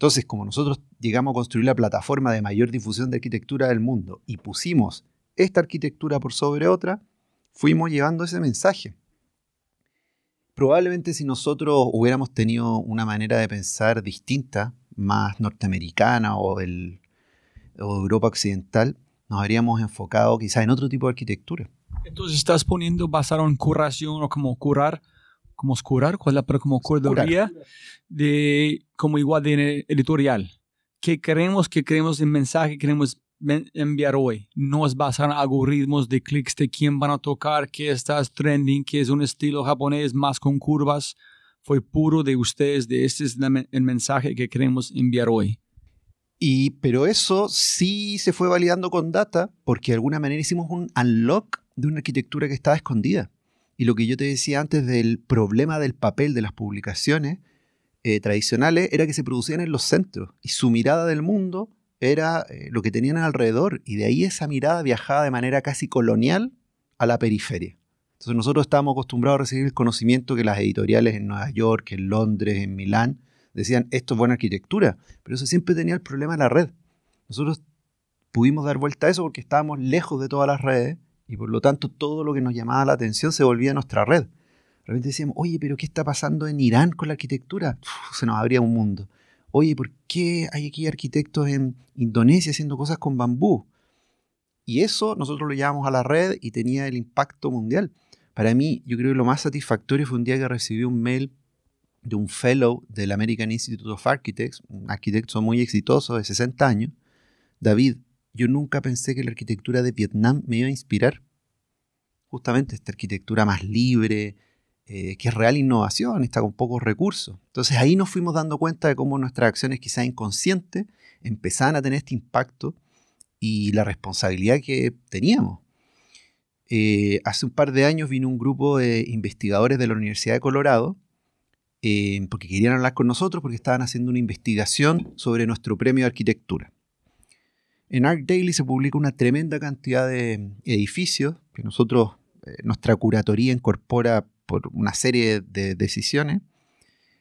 Entonces, como nosotros llegamos a construir la plataforma de mayor difusión de arquitectura del mundo y pusimos esta arquitectura por sobre otra, fuimos llevando ese mensaje probablemente si nosotros hubiéramos tenido una manera de pensar distinta, más norteamericana o, Europa occidental, nos habríamos enfocado quizás en otro tipo de arquitectura. Entonces estás poniendo basado en curación o como curar como curar, ¿cuál es la como curaduría de como igual de editorial? ¿Qué queremos, qué queremos en mensaje, queremos enviar hoy? No es basar en algoritmos de clics de quién van a tocar, qué estás trending, qué es un estilo japonés más con curvas. Fue puro de ustedes, de este es el mensaje que queremos enviar hoy. Y, pero eso sí se fue validando con data porque de alguna manera hicimos un unlock de una arquitectura que estaba escondida. Y lo que yo te decía antes del problema del papel de las publicaciones eh, tradicionales era que se producían en los centros y su mirada del mundo era eh, lo que tenían alrededor y de ahí esa mirada viajaba de manera casi colonial a la periferia. Entonces nosotros estábamos acostumbrados a recibir el conocimiento que las editoriales en Nueva York, en Londres, en Milán, decían, esto es buena arquitectura, pero eso siempre tenía el problema de la red. Nosotros pudimos dar vuelta a eso porque estábamos lejos de todas las redes y por lo tanto todo lo que nos llamaba la atención se volvía a nuestra red. Realmente decíamos, oye, pero ¿qué está pasando en Irán con la arquitectura? se nos abría un mundo. Oye, ¿por qué hay aquí arquitectos en Indonesia haciendo cosas con bambú? Y eso nosotros lo llevamos a la red y tenía el impacto mundial. Para mí, yo creo que lo más satisfactorio fue un día que recibí un mail de un fellow del American Institute of Architects, un arquitecto muy exitoso de 60 años, David, yo nunca pensé que la arquitectura de Vietnam me iba a inspirar. Justamente esta arquitectura más libre, eh, que es real innovación, está con pocos recursos. Entonces ahí nos fuimos dando cuenta de cómo nuestras acciones quizás inconscientes empezaban a tener este impacto y la responsabilidad que teníamos. Eh, hace un par de años vino un grupo de investigadores de la Universidad de Colorado eh, porque querían hablar con nosotros porque estaban haciendo una investigación sobre nuestro premio de arquitectura. En Art Daily se publica una tremenda cantidad de edificios que nosotros, eh, nuestra curatoría incorpora por una serie de decisiones,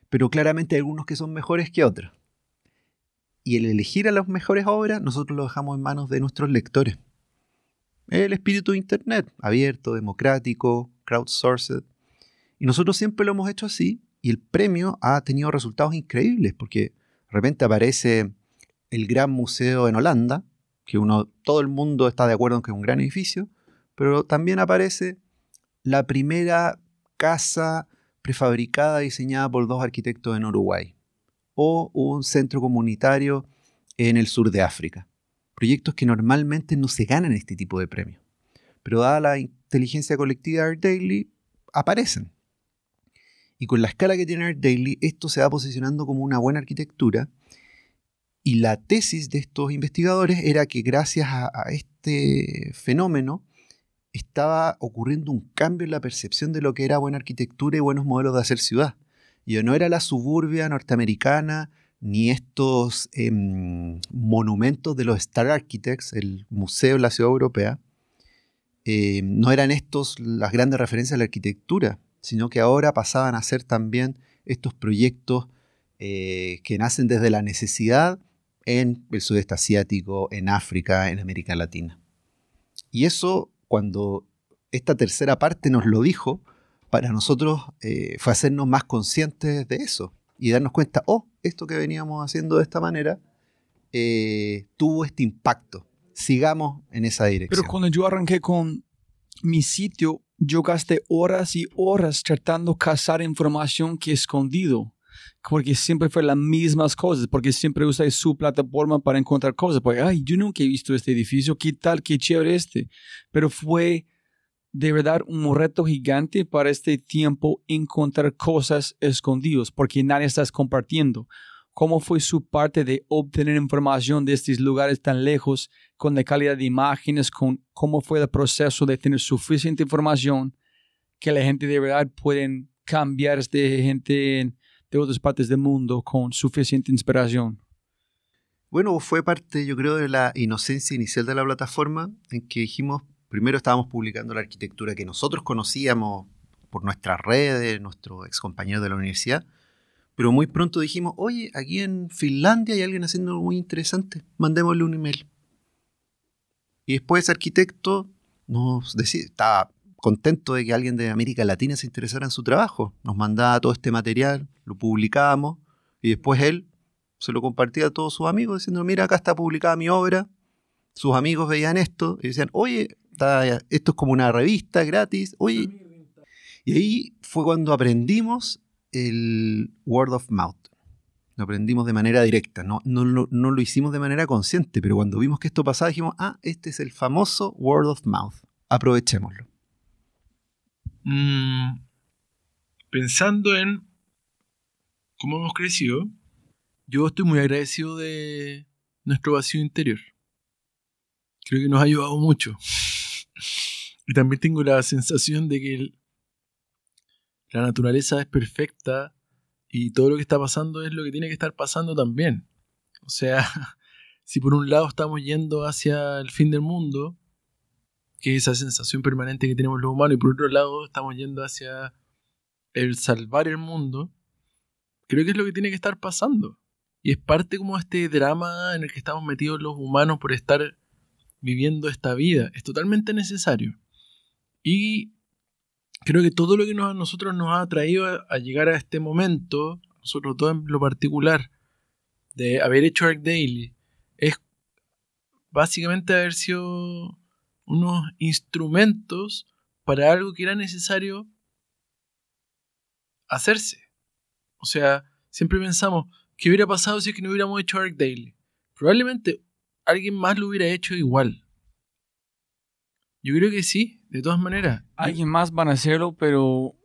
pero claramente hay algunos que son mejores que otros. Y el elegir a las mejores obras, nosotros lo dejamos en manos de nuestros lectores. El espíritu de Internet, abierto, democrático, crowdsourced. Y nosotros siempre lo hemos hecho así y el premio ha tenido resultados increíbles, porque de repente aparece el Gran Museo en Holanda, que uno, todo el mundo está de acuerdo en que es un gran edificio, pero también aparece la primera casa prefabricada diseñada por dos arquitectos en Uruguay, o un centro comunitario en el sur de África. Proyectos que normalmente no se ganan este tipo de premios, pero dada la inteligencia colectiva de Art Daily, aparecen. Y con la escala que tiene Art Daily, esto se va posicionando como una buena arquitectura. Y la tesis de estos investigadores era que gracias a, este fenómeno estaba ocurriendo un cambio en la percepción de lo que era buena arquitectura y buenos modelos de hacer ciudad. Y no era la suburbia norteamericana, ni estos em, monumentos de los Star Architects, el museo de la ciudad europea, em, no eran estos las grandes referencias a la arquitectura, sino que ahora pasaban a ser también estos proyectos eh, que nacen desde la necesidad en el sudeste asiático, en África, en América Latina. Y eso, cuando esta tercera parte nos lo dijo, para nosotros eh, fue hacernos más conscientes de eso y darnos cuenta, oh, esto que veníamos haciendo de esta manera eh, tuvo este impacto. Sigamos en esa dirección. Pero cuando yo arranqué con mi sitio, yo gasté horas y horas tratando de cazar información que he escondido. Porque siempre fue las mismas cosas, porque siempre usé su plataforma para encontrar cosas. Porque, ay, yo nunca he visto este edificio, qué tal, qué chévere este. Pero fue de verdad un reto gigante para este tiempo encontrar cosas escondidas, porque nadie está compartiendo. ¿Cómo fue su parte de obtener información de estos lugares tan lejos, con la calidad de imágenes, con cómo fue el proceso de tener suficiente información que la gente de verdad pueden cambiar de gente de otras partes del mundo con suficiente inspiración? Bueno, fue parte, yo creo, de la inocencia inicial de la plataforma, en que dijimos, primero estábamos publicando la arquitectura que nosotros conocíamos por nuestras redes, nuestros ex compañeros de la universidad, pero muy pronto dijimos, oye, aquí en Finlandia hay alguien haciendo algo muy interesante, mandémosle un email. Y después ese arquitecto nos decía, estaba contento de que alguien de América Latina se interesara en su trabajo. Nos mandaba todo este material, lo publicábamos y después él se lo compartía a todos sus amigos diciendo, mira, acá está publicada mi obra. Sus amigos veían esto y decían, oye, esto es como una revista gratis. Oye, Y ahí fue cuando aprendimos el word of mouth. Lo aprendimos de manera directa, no, no, lo- no lo hicimos de manera consciente, pero cuando vimos que esto pasaba dijimos, ah, este es el famoso word of mouth. Aprovechémoslo. Mm, pensando en cómo hemos crecido, yo estoy muy agradecido de nuestro vacío interior. Creo que nos ha ayudado mucho. Y también tengo la sensación de que la naturaleza es perfecta y todo lo que está pasando es lo que tiene que estar pasando también. O sea, si por un lado estamos yendo hacia el fin del mundo, que es esa sensación permanente que tenemos los humanos, y por otro lado estamos yendo hacia el salvar el mundo, creo que es lo que tiene que estar pasando. Y es parte como este drama en el que estamos metidos los humanos por estar viviendo esta vida. Es totalmente necesario. Y creo que todo lo que nos- a nosotros nos ha traído a, a llegar a este momento, nosotros todos en lo particular, de haber hecho Arc Daily, es básicamente haber sido unos instrumentos para algo que era necesario hacerse. O sea, siempre pensamos, ¿qué hubiera pasado si es que no hubiéramos hecho Arc Daily? Probablemente alguien más lo hubiera hecho igual. Yo creo que sí, de todas maneras. Alguien más van a hacerlo, pero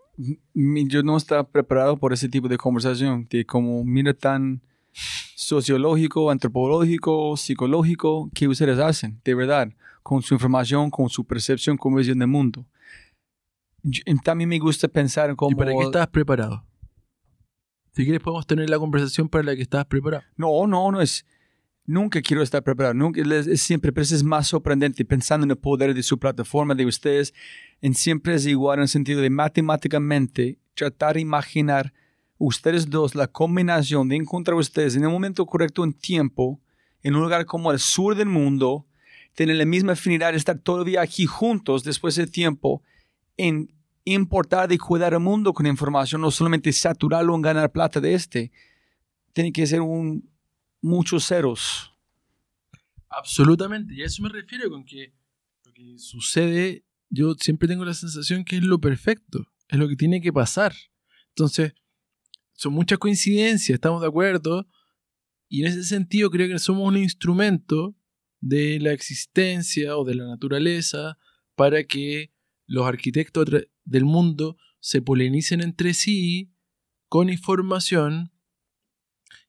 yo no estaba preparado por ese tipo de conversación, de como mira tan sociológico, antropológico, psicológico, que ustedes hacen, de verdad, con su información, con su percepción, con visión del mundo. Yo- también me gusta pensar en cómo... ¿Y para qué estabas preparado? Si quieres podemos tener la conversación para la que estabas preparado. No, no, no es. Nunca quiero estar preparado. Nunca, es, siempre, pero es más sorprendente pensando en el poder de su plataforma, de ustedes. En siempre es igual en el sentido de matemáticamente tratar de imaginar ustedes dos, la combinación de encontrar ustedes en el momento correcto en tiempo, en un lugar como el sur del mundo, tener la misma afinidad de estar todavía aquí juntos después de tiempo, en importar y cuidar el mundo con información, no solamente saturarlo en ganar plata de este. Tiene que ser un, muchos ceros. Absolutamente, y a eso me refiero con que lo que sucede, yo siempre tengo la sensación que es lo perfecto, es lo que tiene que pasar. Entonces, son muchas coincidencias, estamos de acuerdo, y en ese sentido creo que somos un instrumento de la existencia o de la naturaleza para que los arquitectos del mundo se polenicen entre sí con información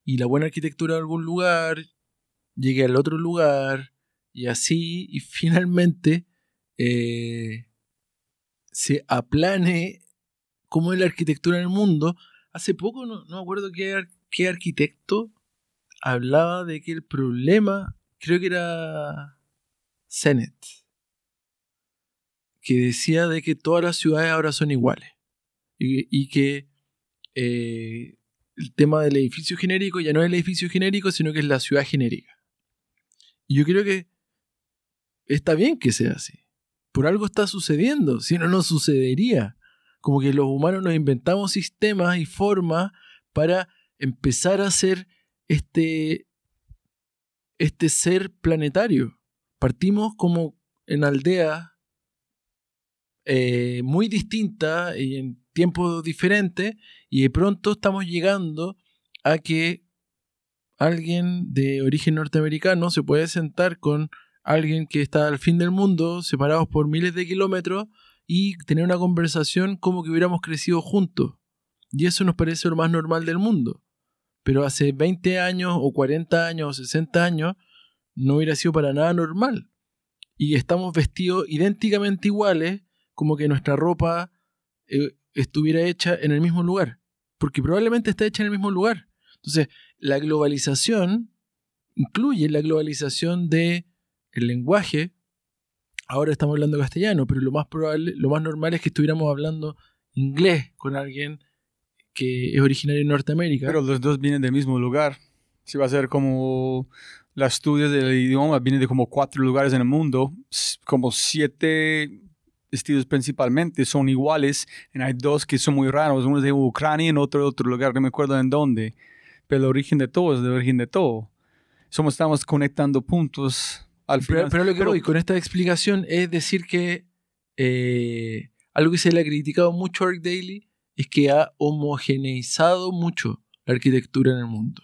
y la buena arquitectura de algún lugar llegue al otro lugar y así y finalmente eh, se aplane como es la arquitectura en el mundo. Hace poco, no, no me acuerdo qué, qué arquitecto hablaba de que el problema, creo que era Sennett, que decía de que todas las ciudades ahora son iguales y, y que eh, el tema del edificio genérico ya no es el edificio genérico, sino que es la ciudad genérica. Y yo creo que está bien que sea así. Por algo está sucediendo, si no, no sucedería. Como que los humanos nos inventamos sistemas y formas para empezar a hacer este, este ser planetario. Partimos como en aldeas eh, muy distintas y en tiempos diferentes y de pronto estamos llegando a que alguien de origen norteamericano se puede sentar con alguien que está al fin del mundo, separados por miles de kilómetros, y tener una conversación como que hubiéramos crecido juntos. Y eso nos parece lo más normal del mundo. Pero hace 20 años o 40 años o 60 años no hubiera sido para nada normal. Y estamos vestidos idénticamente iguales, como que nuestra ropa eh, estuviera hecha en el mismo lugar. Porque probablemente está hecha en el mismo lugar. Entonces, la globalización incluye la globalización de el lenguaje. Ahora estamos hablando castellano, pero lo más probable, lo más normal es que estuviéramos hablando inglés con alguien que es originario de Norteamérica. Pero los dos vienen del mismo lugar. Si va a ser como los estudios del idioma, vienen de como cuatro lugares en el mundo, como siete estilos principalmente son iguales, y hay dos que son muy raros, uno es de Ucrania y otro de otro lugar, no me acuerdo en dónde, pero el origen de todo es el origen de todo. Somos, estamos conectando puntos al Pero, final. pero lo que Pero- voy con esta explicación es decir que eh, algo que se le ha criticado mucho a Arc Daily es que ha homogeneizado mucho la arquitectura en el mundo.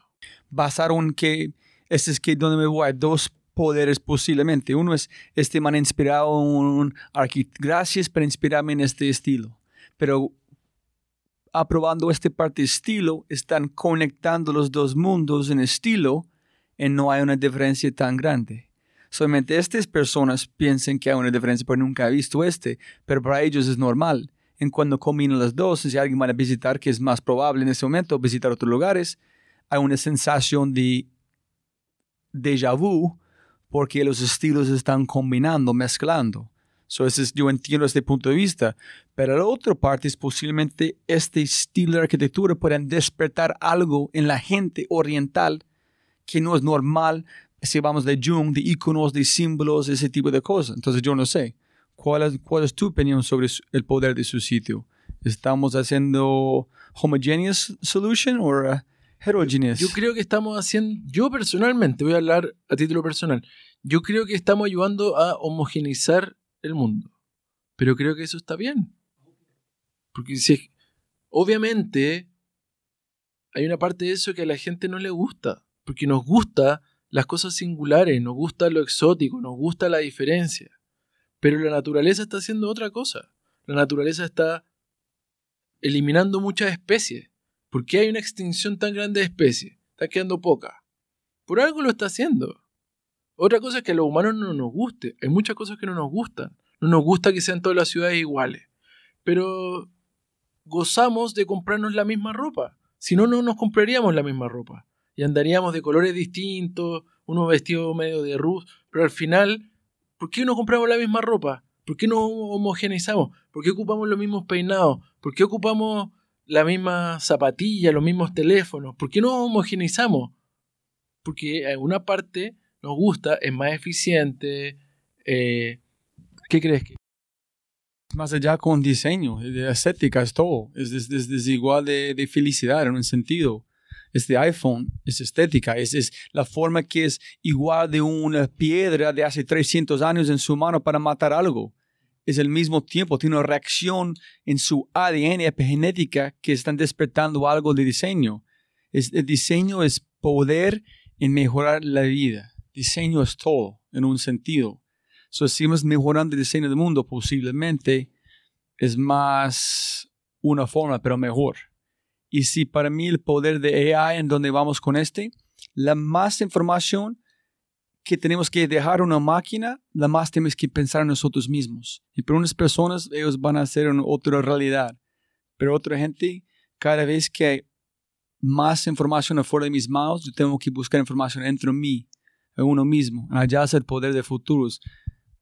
Basaron que, este es que donde me voy, dos poderes posiblemente. Uno es, este man inspirado un arquitecto, gracias por inspirarme en este estilo. Pero aprobando este parte estilo, están conectando los dos mundos en estilo y no hay una diferencia tan grande. Solamente estas personas piensan que hay una diferencia porque nunca he visto este, pero para ellos es normal. En cuando combinan las dos, si alguien va a visitar, que es más probable en ese momento, visitar otros lugares, hay una sensación de déjà vu porque los estilos están combinando, mezclando. So, yo entiendo este punto de vista. Pero la otra parte es posiblemente este estilo de arquitectura pueden despertar algo en la gente oriental que no es normal si vamos de Jung, de iconos, de símbolos, ese tipo de cosas. Entonces yo no sé. ¿Cuál es, cuál es tu opinión sobre el poder de su sitio? ¿Estamos haciendo homogeneous solution o uh, heterogeneous? Yo creo que estamos haciendo, yo personalmente, voy a hablar a título personal, yo creo que estamos ayudando a homogeneizar el mundo. Pero creo que eso está bien. Porque si, obviamente hay una parte de eso que a la gente no le gusta. Porque nos gusta las cosas singulares, nos gusta lo exótico, nos gusta la diferencia. Pero la naturaleza está haciendo otra cosa. La naturaleza está eliminando muchas especies. ¿Por qué hay una extinción tan grande de especies? Está quedando poca. Por algo lo está haciendo. Otra cosa es que a los humanos no nos guste. Hay muchas cosas que no nos gustan. No nos gusta que sean todas las ciudades iguales. Pero gozamos de comprarnos la misma ropa. Si no, no nos compraríamos la misma ropa. Y andaríamos de colores distintos, unos vestidos medio de rus. Pero al final, ¿por qué no compramos la misma ropa? ¿Por qué no homogeneizamos? ¿Por qué ocupamos los mismos peinados? ¿Por qué ocupamos la misma zapatilla, los mismos teléfonos? ¿Por qué no homogeneizamos? Porque en una parte nos gusta, es más eficiente. Eh, ¿Qué crees que? Más allá con diseño, de estética, es todo. Es, es, igual de, de, felicidad en un sentido. Este iPhone es estética, es, la forma que es igual de una piedra de hace 300 años en su mano para matar algo. Es el mismo tiempo, tiene una reacción en su ADN epigenética que están despertando algo de diseño. Es, el diseño es poder en mejorar la vida diseño es todo en un sentido. So, si estamos mejorando el diseño del mundo, posiblemente es más una forma, pero mejor. Y si para mí el poder de AI en donde vamos con este, la más información que tenemos que dejar una máquina, la más tenemos que pensar en nosotros mismos. Y para unas personas, ellos van a hacer otra realidad. Pero otra gente, cada vez que hay más información afuera de mis manos, yo tengo que buscar información dentro de mí en uno mismo. Allá es el poder de futuros.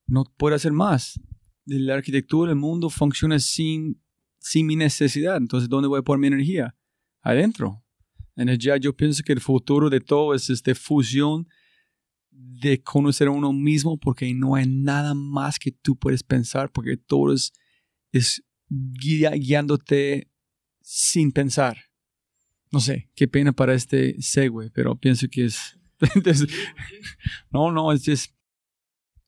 No puede hacer más. La arquitectura, el mundo funciona sin, sin mi necesidad. Entonces, ¿dónde voy a poner mi energía? Adentro. En allá yo pienso que el futuro de todo es esta fusión de conocer uno mismo porque no hay nada más que tú puedes pensar porque todo es, guiándote sin pensar. No sé, qué pena para este segue, pero pienso que es no, no, es just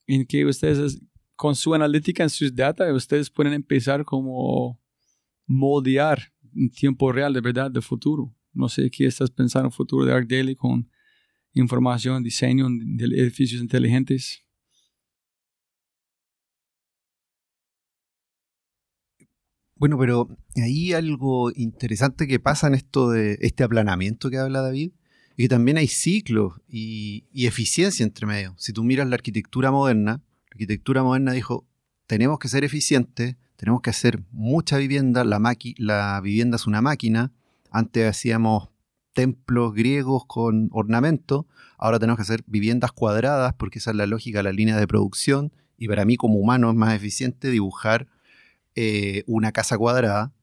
en que ustedes con su analítica en sus data, ustedes pueden empezar como moldear tiempo real de verdad del futuro. No sé qué estás pensando en el futuro de ArcDaily con información, diseño de edificios inteligentes. Bueno, pero ahí algo interesante que pasa en esto de este aplanamiento que habla David, y también hay ciclos y, eficiencia entre medio. Si tú miras la arquitectura moderna, la arquitectura moderna dijo, tenemos que ser eficientes, tenemos que hacer mucha vivienda, la, vivienda es una máquina, antes hacíamos templos griegos con ornamento, ahora tenemos que hacer viviendas cuadradas porque esa es la lógica, la línea de producción, y para mí como humano es más eficiente dibujar eh, una casa cuadrada,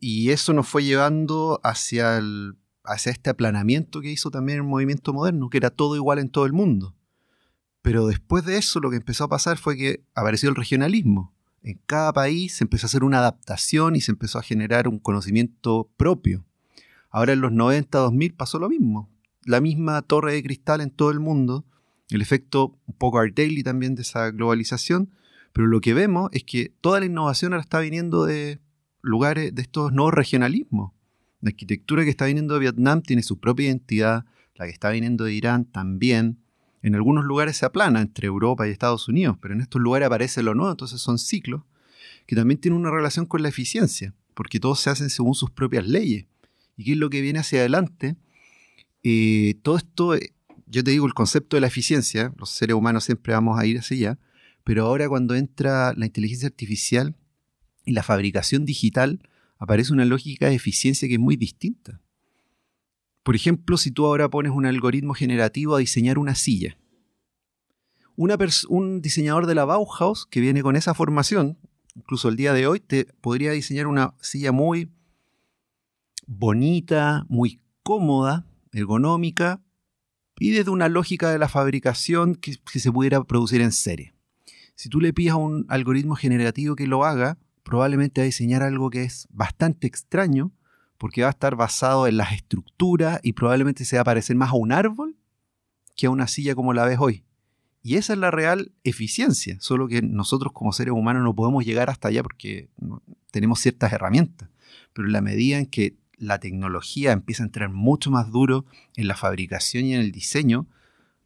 y eso nos fue llevando hacia hacia este aplanamiento que hizo también el movimiento moderno, que era todo igual en todo el mundo. Pero después de eso lo que empezó a pasar fue que apareció el regionalismo. En cada país se empezó a hacer una adaptación y se empezó a generar un conocimiento propio. Ahora en los 90, 2000 pasó lo mismo. La misma torre de cristal en todo el mundo, el efecto un poco Art Daily también de esa globalización, Pero lo que vemos es que toda la innovación ahora está viniendo de lugares, de estos nuevos regionalismos. La arquitectura que está viniendo de Vietnam tiene su propia identidad, la que está viniendo de Irán también. En algunos lugares se aplana entre Europa y Estados Unidos, pero en estos lugares aparece lo nuevo, entonces son ciclos que también tienen una relación con la eficiencia, porque todos se hacen según sus propias leyes. ¿Y qué es lo que viene hacia adelante? Eh, todo esto, eh, yo te digo, el concepto de la eficiencia, los seres humanos siempre vamos a ir hacia allá, pero ahora cuando entra la inteligencia artificial y la fabricación digital, aparece una lógica de eficiencia que es muy distinta. Por ejemplo, si tú ahora pones un algoritmo generativo a diseñar una silla, un diseñador de la Bauhaus que viene con esa formación, incluso el día de hoy, te podría diseñar una silla muy bonita, muy cómoda, ergonómica y desde una lógica de la fabricación que, se pudiera producir en serie. Si tú le pides a un algoritmo generativo que lo haga, probablemente va a diseñar algo que es bastante extraño, porque va a estar basado en las estructuras y probablemente se va a parecer más a un árbol que a una silla como la ves hoy. Y esa es la real eficiencia, solo que nosotros como seres humanos no podemos llegar hasta allá porque tenemos ciertas herramientas. Pero en la medida en que la tecnología empieza a entrar mucho más duro en la fabricación y en el diseño,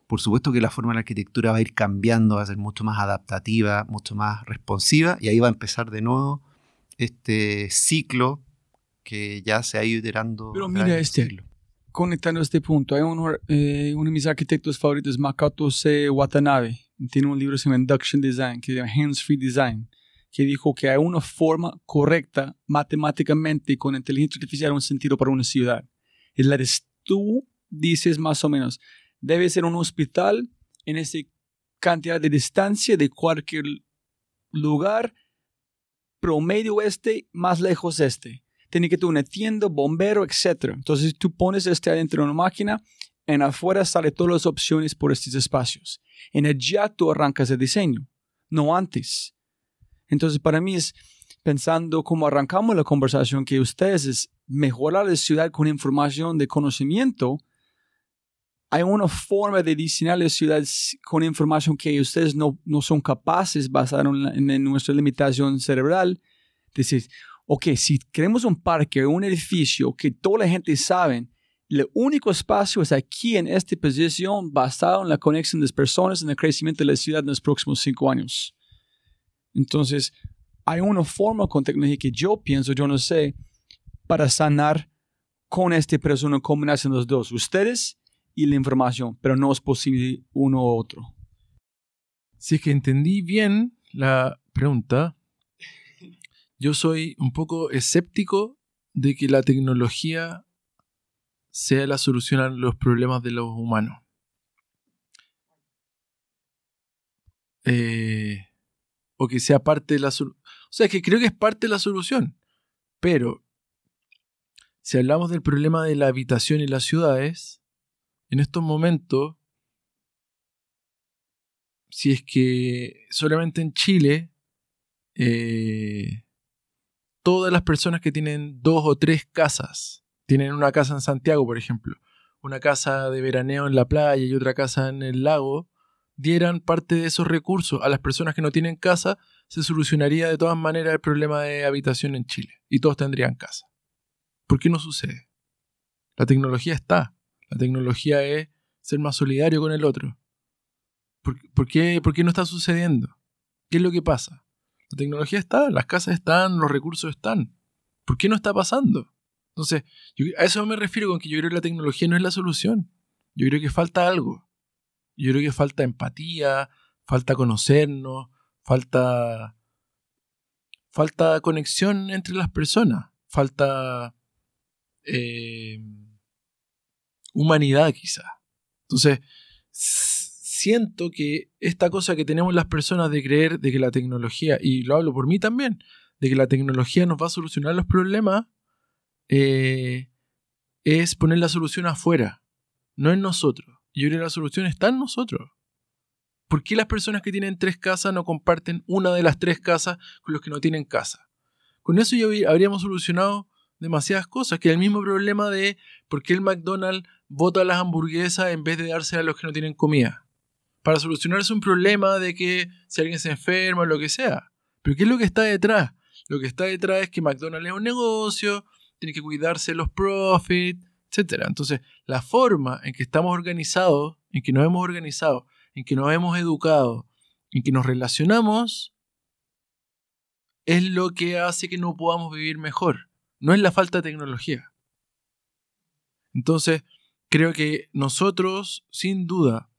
por supuesto que la forma de la arquitectura va a ir cambiando, va a ser mucho más adaptativa, mucho más responsiva, y ahí va a empezar de nuevo este ciclo que ya se ha ido iterando. Pero mira este, conectando este punto, hay uno, eh, uno de mis arquitectos favoritos, Makoto C. Watanabe, tiene un libro sobre Induction Design, que se llama Hands Free Design, que dijo que hay una forma correcta matemáticamente con inteligencia artificial un sentido para una ciudad. Y la de tú dices más o menos, debe ser un hospital en esa cantidad de distancia de cualquier lugar, promedio este, más lejos este. Tiene que tener una tienda, bombero, etc. Entonces tú pones este adentro de una máquina, en afuera sale todas las opciones por estos espacios. En allá tú arrancas el diseño, no antes. Entonces, para mí es pensando cómo arrancamos la conversación, que ustedes es mejorar la ciudad con información de conocimiento. Hay una forma de diseñar la ciudad con información que ustedes no, no son capaces, basada en, en, nuestra limitación cerebral. Decir, ok, si queremos un parque, un edificio que toda la gente sabe, el único espacio es aquí en esta posición basado en la conexión de las personas, en el crecimiento de la ciudad en los próximos cinco años. Entonces, hay una forma con tecnología que yo pienso, yo no sé, para sanar con proceso, una combinación los dos, ustedes y la información, pero no es posible uno u otro. Si que entendí bien la pregunta, yo soy un poco escéptico de que la tecnología sea la solución a los problemas de los humanos. Eh, o que sea parte de la solución. O sea, que creo que es parte de la solución. Pero, si hablamos del problema de la habitación y las ciudades, en estos momentos, si es que solamente en Chile, eh, todas las personas que tienen dos o tres casas, tienen una casa en Santiago, por ejemplo, una casa de veraneo en la playa y otra casa en el lago, dieran parte de esos recursos a las personas que no tienen casa, se solucionaría de todas maneras el problema de habitación en Chile y todos tendrían casa. ¿Por qué no sucede? La tecnología está. La tecnología es ser más solidario con el otro. ¿Por, qué, ¿Por, qué, no está sucediendo? ¿Qué es lo que pasa? La tecnología está, las casas están, los recursos están. ¿Por qué no está pasando? Entonces, a eso me refiero con que yo creo que la tecnología no es la solución. Yo creo que falta algo. Yo creo que falta empatía, falta conocernos, falta, falta conexión entre las personas, falta eh, humanidad quizá. Entonces, siento que esta cosa que tenemos las personas de creer de que la tecnología, y lo hablo por mí también, de que la tecnología nos va a solucionar los problemas, eh, es poner la solución afuera, no en nosotros. Yo creo que la solución está en nosotros. ¿Por qué las personas que tienen tres casas no comparten una de las tres casas con los que no tienen casa? Con eso ya habríamos solucionado demasiadas cosas, que el mismo problema de por qué el McDonald's vota las hamburguesas en vez de dárselas a los que no tienen comida. Para solucionarse un problema de que si alguien se enferma o lo que sea. Pero ¿qué es lo que está detrás? Lo que está detrás es que McDonald's es un negocio, tiene que cuidarse los profits, etc. Entonces, la forma en que estamos organizados, en que nos hemos organizado, en que nos hemos educado, en que nos relacionamos, es lo que hace que no podamos vivir mejor. No es la falta de tecnología. Entonces, creo que nosotros, sin duda,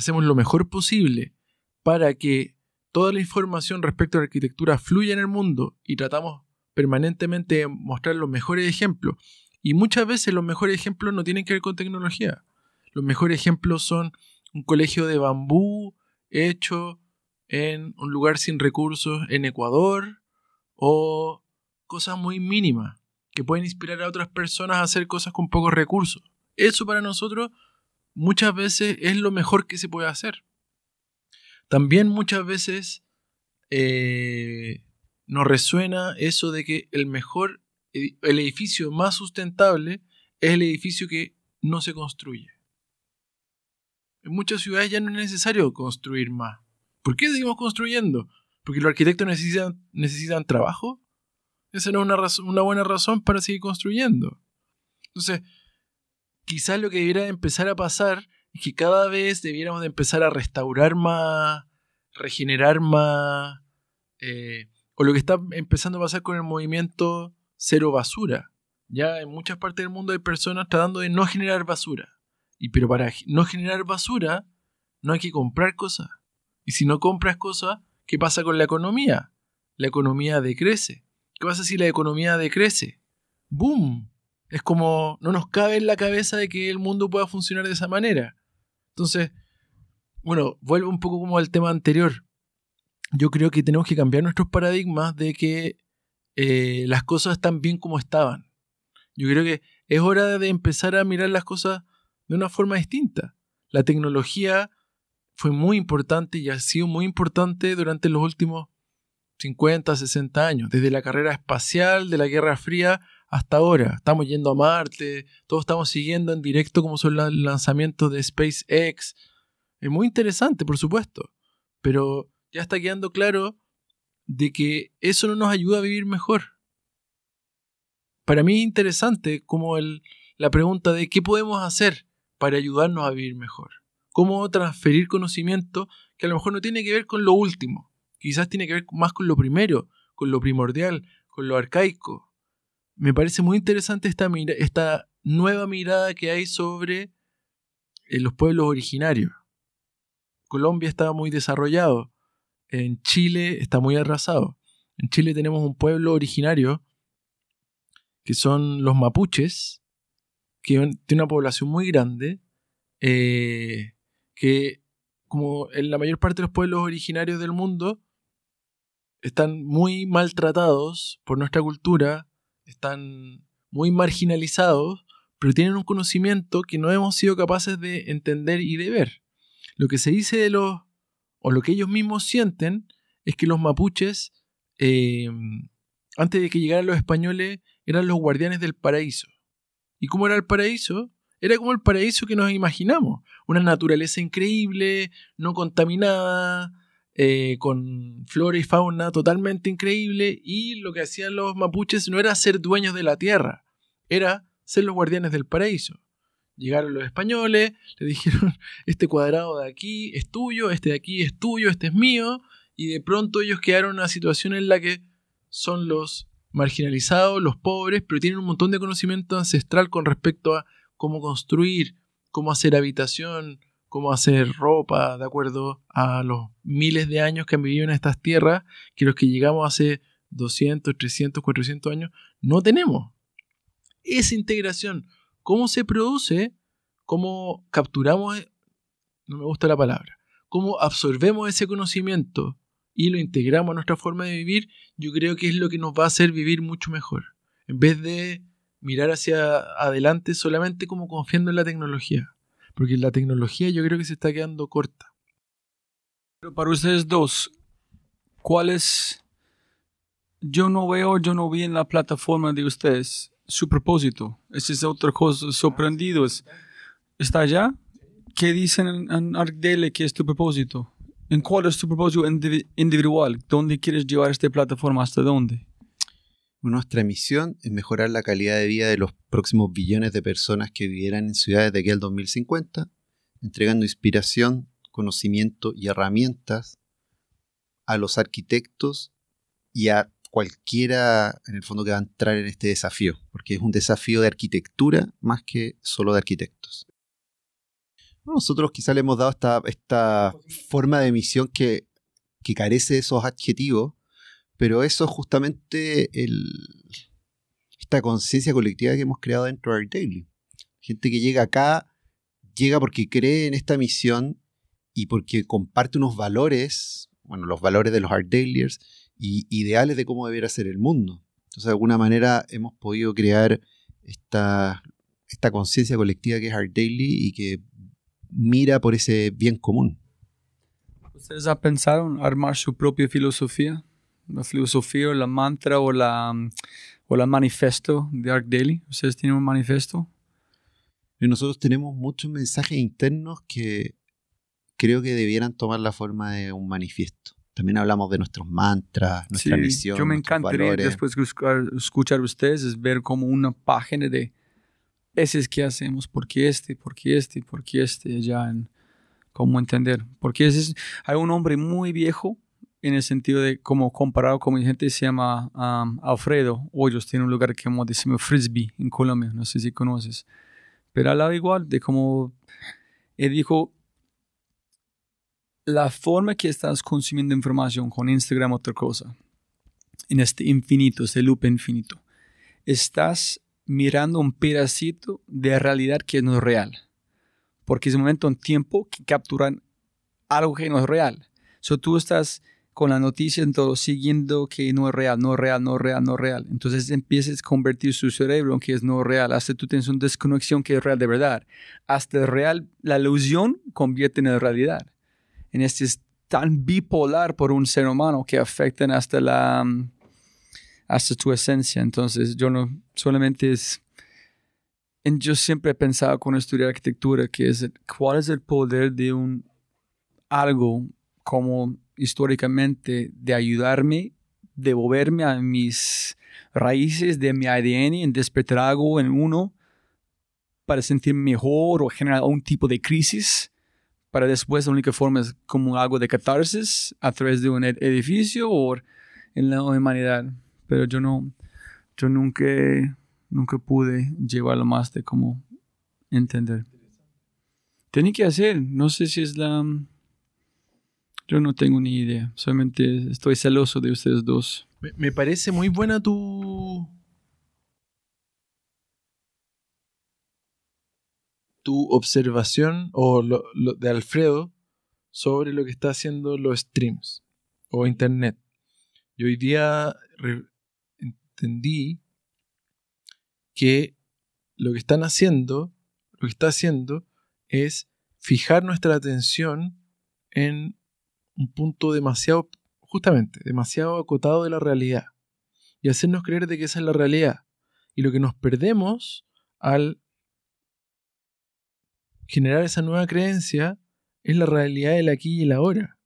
hacemos lo mejor posible para que toda la información respecto a la arquitectura fluya en el mundo y tratamos permanentemente de mostrar los mejores ejemplos. Y muchas veces los mejores ejemplos no tienen que ver con tecnología. Los mejores ejemplos son un colegio de bambú hecho en un lugar sin recursos en Ecuador o cosas muy mínimas que pueden inspirar a otras personas a hacer cosas con pocos recursos. Eso para nosotros muchas veces es lo mejor que se puede hacer. También muchas veces eh, nos resuena eso de que el mejor, el edificio más sustentable es el edificio que no se construye. En muchas ciudades ya no es necesario construir más. ¿Por qué seguimos construyendo? ¿Porque los arquitectos necesitan, necesitan trabajo? Esa no es una, una buena razón para seguir construyendo. Entonces, quizás lo que debiera empezar a pasar es que cada vez debiéramos de empezar a restaurar más, regenerar más, eh, o lo que está empezando a pasar con el movimiento cero basura. Ya en muchas partes del mundo hay personas tratando de no generar basura. Y pero para no generar basura no hay que comprar cosas. Y si no compras cosas, ¿qué pasa con la economía? La economía decrece. ¿Qué pasa si la economía decrece? ¡Boom! Es como no nos cabe en la cabeza de que el mundo pueda funcionar de esa manera. Entonces, bueno, vuelvo un poco como al tema anterior. Yo creo que tenemos que cambiar nuestros paradigmas de que eh, las cosas están bien como estaban. Yo creo que es hora de empezar a mirar las cosas de una forma distinta. La tecnología fue muy importante y ha sido muy importante durante los últimos 50, 60 años, desde la carrera espacial de la Guerra Fría hasta ahora. Estamos yendo a Marte, todos estamos siguiendo en directo como son los lanzamientos de SpaceX. Es muy interesante, por supuesto, pero ya está quedando claro de que eso no nos ayuda a vivir mejor. Para mí es interesante como el, la pregunta de qué podemos hacer para ayudarnos a vivir mejor. Cómo transferir conocimiento que a lo mejor no tiene que ver con lo último, quizás tiene que ver más con lo primero, con lo primordial, con lo arcaico. Me parece muy interesante esta, nueva mirada que hay sobre eh, los pueblos originarios. Colombia está muy desarrollado, en Chile está muy arrasado. En Chile tenemos un pueblo originario que son los mapuches, que tiene una población muy grande, eh, que como en la mayor parte de los pueblos originarios del mundo, están muy maltratados por nuestra cultura, están muy marginalizados, pero tienen un conocimiento que no hemos sido capaces de entender y de ver. Lo que se dice de los, o lo que ellos mismos sienten, es que los mapuches, eh, antes de que llegaran los españoles, eran los guardianes del paraíso. ¿Y cómo era el paraíso? Era como el paraíso que nos imaginamos. Una naturaleza increíble, no contaminada, eh, con flora y fauna totalmente increíble y lo que hacían los mapuches no era ser dueños de la tierra, era ser los guardianes del paraíso. Llegaron los españoles, le dijeron, este cuadrado de aquí es tuyo, este de aquí es tuyo, este es mío, y de pronto ellos quedaron en una situación en la que son los marginalizados, los pobres, pero tienen un montón de conocimiento ancestral con respecto a cómo construir, cómo hacer habitación, cómo hacer ropa de acuerdo a los miles de años que han vivido en estas tierras, que los que llegamos hace 200, 300, 400 años no tenemos. Esa integración, ¿cómo se produce? ¿Cómo capturamos? No me gusta la palabra. ¿Cómo absorbemos ese conocimiento y lo integramos a nuestra forma de vivir? Yo creo que es lo que nos va a hacer vivir mucho mejor. En vez de mirar hacia adelante solamente como confiando en la tecnología. Porque la tecnología yo creo que se está quedando corta. Pero para ustedes dos, ¿cuál es? Yo no veo, yo no vi en la plataforma de ustedes su propósito. Ese es otra cosa sorprendido. ¿Está allá? ¿qué dicen en, en ArcDaily que es tu propósito? ¿En cuál es tu propósito indivi- individual? ¿Dónde quieres llevar esta plataforma? ¿Hasta dónde? Nuestra misión es mejorar la calidad de vida de los próximos billones de personas que vivieran en ciudades de aquí al 2050, entregando inspiración, conocimiento y herramientas a los arquitectos y a cualquiera en el fondo que va a entrar en este desafío, porque es un desafío de arquitectura más que solo de arquitectos. Nosotros quizá le hemos dado esta, esta forma de misión que, que carece de esos adjetivos, pero eso es justamente esta conciencia colectiva que hemos creado dentro de Art Daily. Gente que llega acá, llega porque cree en esta misión y porque comparte unos valores, bueno, los valores de los Art Dailyers y ideales de cómo debiera ser el mundo. Entonces, de alguna manera hemos podido crear esta, esta conciencia colectiva que es Art Daily y que mira por ese bien común. ¿Ustedes han pensado en armar su propia filosofía? La filosofía o la mantra o la, o la manifesto de Arc Daily. ¿Ustedes tienen un manifiesto? Y nosotros tenemos muchos mensajes internos que creo que debieran tomar la forma de un manifiesto. También hablamos de nuestros mantras, nuestra Sí, misión. yo me encantaría valores. después de escuchar, escuchar ustedes es ver como una página de ese es que hacemos, por qué este, por qué este, por qué este, ya en cómo entender. Porque ese es, hay un hombre muy viejo en el sentido de como comparado con mi gente se llama um, Alfredo Hoyos, tiene un lugar que como decimos Frisbee en Colombia, no sé si conoces. Pero hablaba igual de como él dijo la forma que estás consumiendo información con Instagram otra cosa en este infinito, este loop infinito, estás mirando un pedacito de realidad que no es real. Porque es un momento en tiempo que capturan algo que no es real. So tú estás con la noticia en todo siguiendo que no es real, no es real, no es real, no es real. Entonces empiezas a convertir su cerebro en que es no real. Hasta tú tienes una desconexión que es real de verdad. Hasta el real, la ilusión convierte en realidad. En este es tan bipolar por un ser humano que afectan hasta la mm, hasta tu esencia. Entonces, yo no solamente es. yo siempre he pensado con estudiar arquitectura que es cuál es el poder de un algo como históricamente de ayudarme, devolverme a mis raíces de mi ADN, en despertar algo en uno para sentirme mejor o generar un tipo de crisis. Para después la única forma es como algo de catarsis a través de un ed- edificio o en la humanidad pero yo no, yo nunca, nunca pude llevarlo más de cómo entender. Tenía que hacer, no sé si es la, yo no tengo ni idea, solamente estoy celoso de ustedes dos. Me, parece muy buena tu. tu observación o lo, lo de Alfredo sobre lo que está haciendo los streams o internet. Y hoy día entendí que lo que están haciendo, lo que está haciendo es fijar nuestra atención en un punto demasiado, justamente, demasiado acotado de la realidad y hacernos creer de que esa es la realidad. Y lo que nos perdemos al generar esa nueva creencia es la realidad del aquí y el ahora,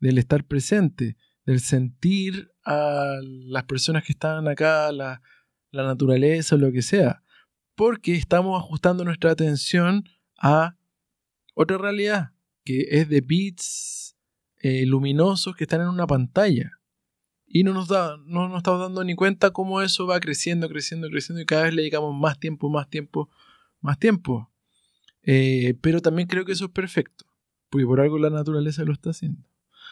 del estar presente, del sentir a las personas que están acá, la, naturaleza o lo que sea, porque estamos ajustando nuestra atención a otra realidad, que es de bits eh, luminosos que están en una pantalla. Y no nos, da, no nos estamos dando ni cuenta cómo eso va creciendo, creciendo, creciendo y cada vez le dedicamos más tiempo, más tiempo, más tiempo. Eh, pero también creo que eso es perfecto, porque por algo la naturaleza lo está haciendo.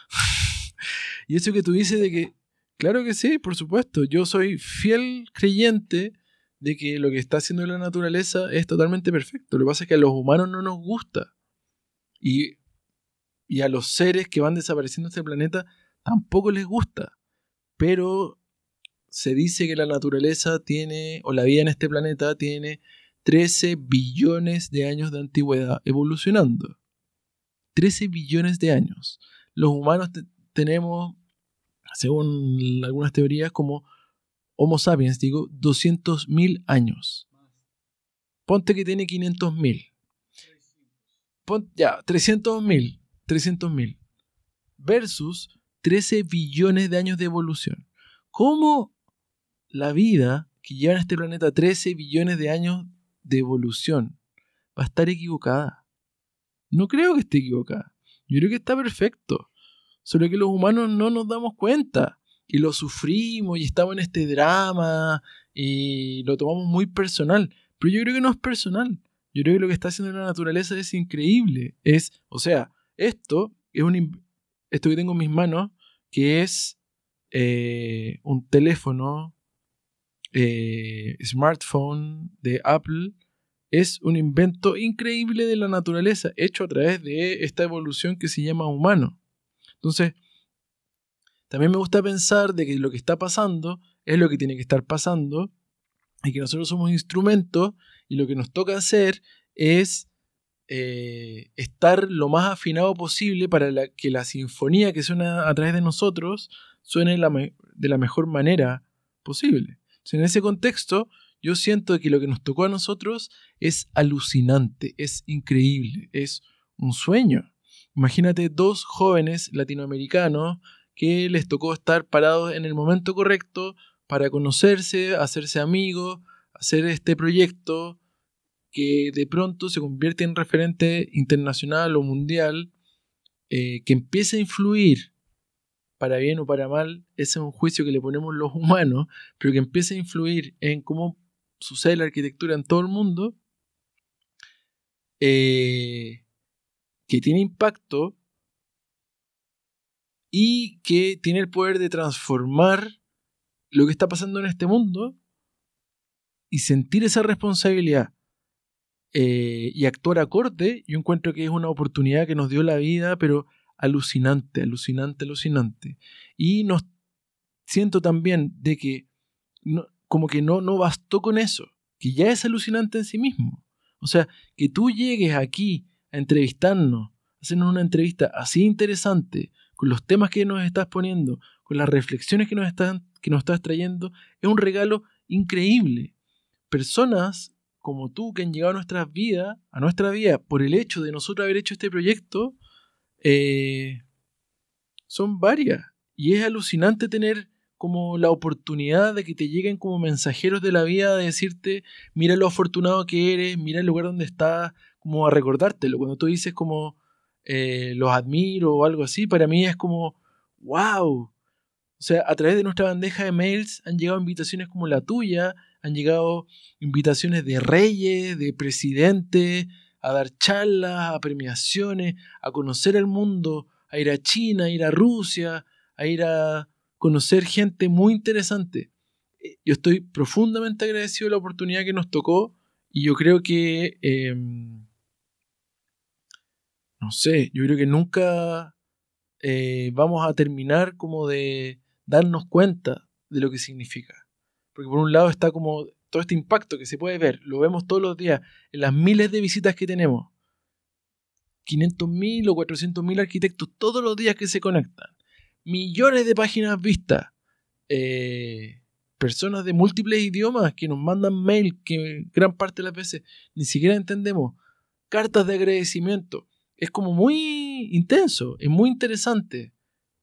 y eso que tú dices de que, claro que sí, por supuesto, yo soy fiel creyente de que lo que está haciendo la naturaleza es totalmente perfecto. Lo que pasa es que a los humanos no nos gusta. Y, y a los seres que van desapareciendo de este planeta tampoco les gusta. Pero se dice que la naturaleza tiene, o la vida en este planeta tiene 13 billones de años de antigüedad evolucionando. 13 billones de años. Los humanos tenemos, según algunas teorías, como Homo sapiens, digo, 200.000 años. Ponte que tiene 500.000. Ya, 300.000. 300.000 versus 13 billones de años de evolución. ¿Cómo la vida que lleva en este planeta 13 billones de años de evolución va a estar equivocada? No creo que esté equivocada. Yo creo que está perfecto. Solo que los humanos no nos damos cuenta y lo sufrimos y estamos en este drama y lo tomamos muy personal. Pero yo creo que no es personal. Yo creo que lo que está haciendo la naturaleza es increíble. Es, o sea, esto es un que tengo en mis manos, que es eh, un teléfono eh, smartphone de Apple, es un invento increíble de la naturaleza, hecho a través de esta evolución que se llama humano. Entonces, también me gusta pensar de que lo que está pasando es lo que tiene que estar pasando y que nosotros somos instrumentos y lo que nos toca hacer es eh, estar lo más afinado posible para que la sinfonía que suena a través de nosotros suene de la mejor manera posible. En ese contexto, yo siento que lo que nos tocó a nosotros es alucinante, es increíble, es un sueño. Imagínate dos jóvenes latinoamericanos que les tocó estar parados en el momento correcto para conocerse, hacerse amigos, hacer este proyecto que de pronto se convierte en referente internacional o mundial, eh, que empiece a influir, para bien o para mal, ese es un juicio que le ponemos los humanos, pero que empiece a influir en cómo sucede la arquitectura en todo el mundo, eh, que tiene impacto y que tiene el poder de transformar lo que está pasando en este mundo y sentir esa responsabilidad eh, y actuar acorde, yo encuentro que es una oportunidad que nos dio la vida, pero alucinante, alucinante, alucinante. Y nos siento también de que como que no, no bastó con eso, que ya es alucinante en sí mismo. O sea, que tú llegues aquí a entrevistarnos, hacernos una entrevista así interesante, con los temas que nos estás poniendo, con las reflexiones que nos, están, que nos estás trayendo, es un regalo increíble. Personas como tú que han llegado a nuestras vidas, a nuestra vida, por el hecho de nosotros haber hecho este proyecto, eh, son varias. Y es alucinante tener como la oportunidad de que te lleguen como mensajeros de la vida, de decirte, mira lo afortunado que eres, mira el lugar donde estás, como a recordártelo. Cuando tú dices como, eh, los admiro o algo así, para mí es como, wow. O sea, a través de nuestra bandeja de mails han llegado invitaciones como la tuya, han llegado invitaciones de reyes, de presidentes, a dar charlas, a premiaciones, a conocer el mundo, a ir a China, a ir a Rusia, a ir a conocer gente muy interesante. Eh, Yo estoy profundamente agradecido de la oportunidad que nos tocó y yo creo que, eh, no sé, yo creo que nunca eh, vamos a terminar como de darnos cuenta de lo que significa. Porque por un lado está como todo este impacto que se puede ver, lo vemos todos los días en las miles de visitas que tenemos. 500.000 o 400.000 arquitectos todos los días que se conectan. Millones de páginas vistas. Eh, personas de múltiples idiomas que nos mandan mail que gran parte de las veces ni siquiera entendemos. Cartas de agradecimiento. Es como muy intenso, es muy interesante.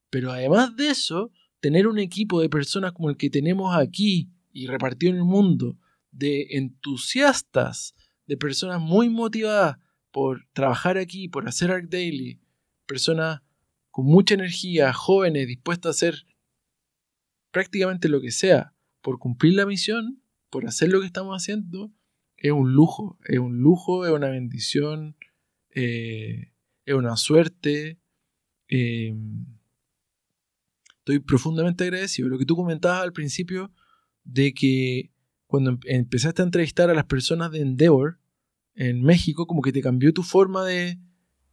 Pero además de eso, tener un equipo de personas como el que tenemos aquí y repartido en el mundo, de entusiastas, de personas muy motivadas por trabajar aquí, por hacer Arc Daily, personas con mucha energía, jóvenes, dispuestas a hacer prácticamente lo que sea por cumplir la misión, por hacer lo que estamos haciendo, es un lujo, es un lujo, es una bendición, eh, es una suerte. eh, estoy profundamente agradecido. Lo que tú comentabas al principio de que cuando em- empezaste a entrevistar a las personas de Endeavor en México, como que te cambió tu forma de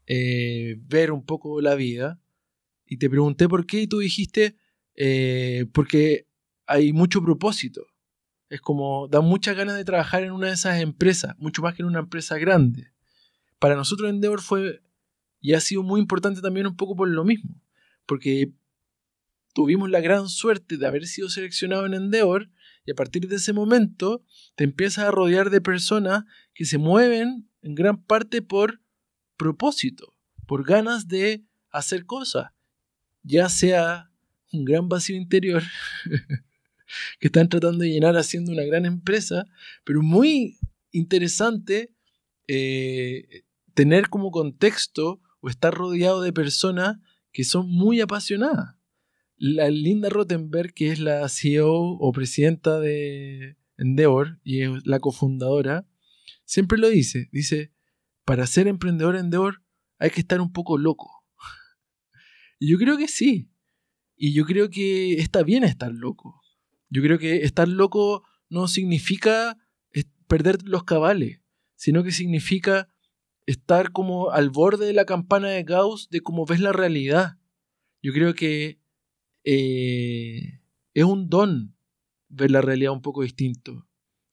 eh, ver un poco la vida. Y te pregunté por qué y tú dijiste, eh, porque hay mucho propósito. Es como, da muchas ganas de trabajar en una de esas empresas, mucho más que en una empresa grande. Para nosotros Endeavor fue y ha sido muy importante también un poco por lo mismo, porque tuvimos la gran suerte de haber sido seleccionado en Endeavor y a partir de ese momento te empiezas a rodear de personas que se mueven en gran parte por propósito, por ganas de hacer cosas, ya sea un gran vacío interior que están tratando de llenar haciendo una gran empresa, pero muy interesante eh, tener como contexto o estar rodeado de personas que son muy apasionadas. La Linda Rottenberg, que es la CEO o presidenta de Endeavor y es la cofundadora, siempre lo dice. Dice, para ser emprendedor en Endeavor hay que estar un poco loco. Y yo creo que sí. Y yo creo que está bien estar loco. Yo creo que estar loco no significa perder los cabales, sino que significa estar como al borde de la campana de Gauss de cómo ves la realidad. Yo creo que eh, es un don ver la realidad un poco distinto.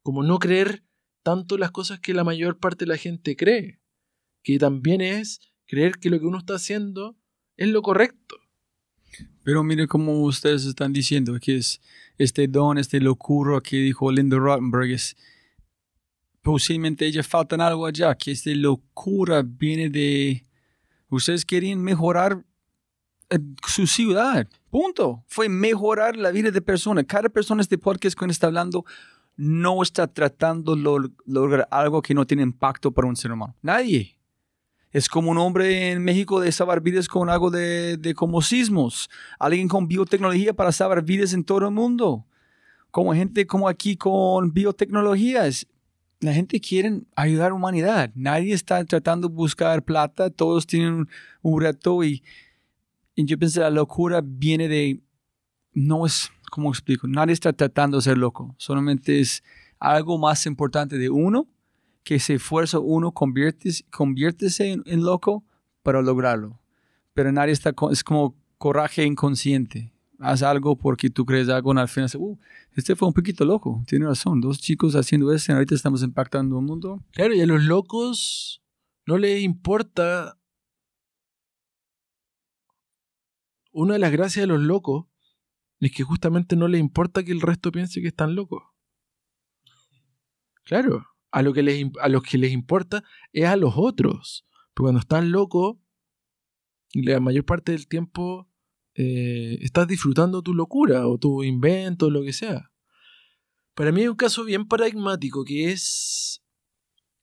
Como no creer tanto las cosas que la mayor parte de la gente cree. Que también es creer que lo que uno está haciendo es lo correcto. Pero mire cómo ustedes están diciendo que es este don, este locuro que dijo Linda Rottenberg, es posiblemente ella faltan algo allá, que esta locura viene de... Ustedes querían mejorar eh, su ciudad, punto. Fue mejorar la vida de personas. Cada persona este podcast que está hablando no está tratando de lograr algo que no tiene impacto para un ser humano. Nadie. Es como un hombre en México de salvar vidas con algo de, de como sismos. Alguien con biotecnología para salvar vidas en todo el mundo. Como gente como aquí con biotecnologías la gente quiere ayudar a la humanidad. Nadie está tratando de buscar plata, todos tienen un reto y, yo pensé la locura viene de, no es, ¿cómo explico? Nadie está tratando de ser loco, solamente es algo más importante de uno, que se esfuerza uno conviértese, en, loco para lograrlo. Pero nadie está, es como coraje inconsciente haz algo porque tú crees algo en al final, uh, este fue un poquito loco, tiene razón, dos chicos haciendo eso, ahorita estamos impactando un mundo. Claro, y a los locos no les importa. Una de las gracias de los locos es que justamente no les importa que el resto piense que están locos. Claro, a, lo que les, a los que les importa es a los otros. Pero cuando están locos, la mayor parte del tiempo eh, estás disfrutando tu locura o tu invento, lo que sea. Para mí hay un caso bien paradigmático que es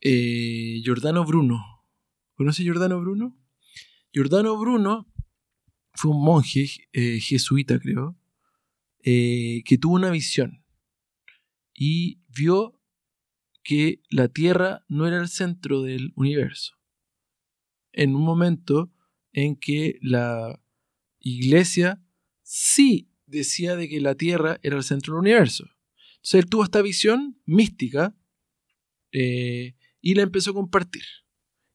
eh, Giordano Bruno. ¿Conoce Giordano Bruno? Giordano Bruno fue un monje eh, jesuita, creo, que tuvo una visión y vio que la Tierra no era el centro del universo. En un momento en que la iglesia sí decía de que la Tierra era el centro del universo. Entonces él tuvo esta visión mística eh, y la empezó a compartir.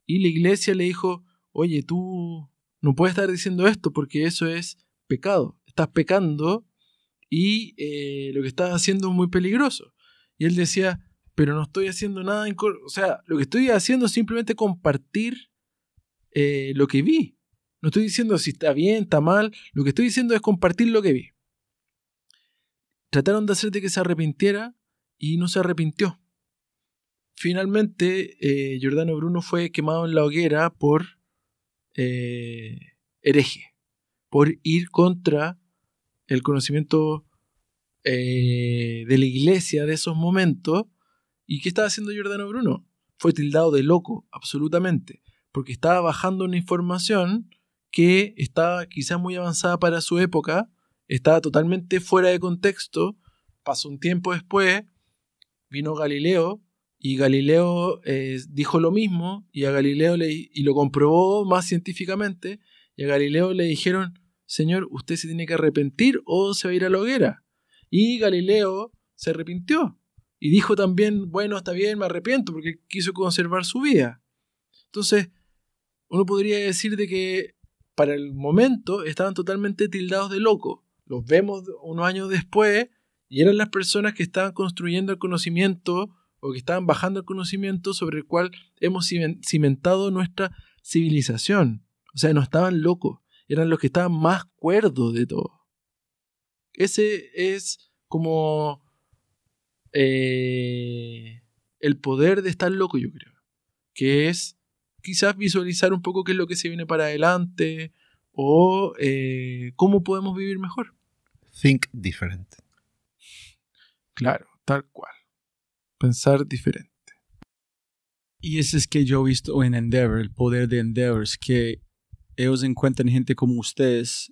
Y la iglesia le dijo, oye, tú no puedes estar diciendo esto porque eso es pecado. Estás pecando y eh, lo que estás haciendo es muy peligroso. Y él decía, pero no estoy haciendo nada, o sea, lo que estoy haciendo es simplemente compartir eh, lo que vi. No estoy diciendo si está bien, está mal. Lo que estoy diciendo es compartir lo que vi. Trataron de hacer de que se arrepintiera y no se arrepintió. Finalmente, eh, Giordano Bruno fue quemado en la hoguera por eh, hereje, por ir contra el conocimiento eh, de la iglesia de esos momentos. ¿Y qué estaba haciendo Giordano Bruno? Fue tildado de loco, absolutamente, porque estaba bajando una información que estaba quizás muy avanzada para su época, estaba totalmente fuera de contexto. Pasó un tiempo después, vino Galileo y Galileo eh, dijo lo mismo y a Galileo le, y lo comprobó más científicamente y a Galileo le dijeron, señor, usted se tiene que arrepentir o se va a ir a la hoguera. Y Galileo se arrepintió y dijo también, bueno, está bien, me arrepiento porque quiso conservar su vida. Entonces, uno podría decir de que para el momento estaban totalmente tildados de loco. Los vemos unos años después y eran las personas que estaban construyendo el conocimiento o que estaban bajando el conocimiento sobre el cual hemos cimentado nuestra civilización. O sea, no estaban locos, eran los que estaban más cuerdos de todo. Ese es como eh, el poder de estar loco, yo creo. Que es quizás visualizar un poco qué es lo que se viene para adelante o eh, cómo podemos vivir mejor. Think different. Claro, tal cual. Pensar diferente. Y eso es que yo he visto en Endeavor, el poder de Endeavor, es que ellos encuentran gente como ustedes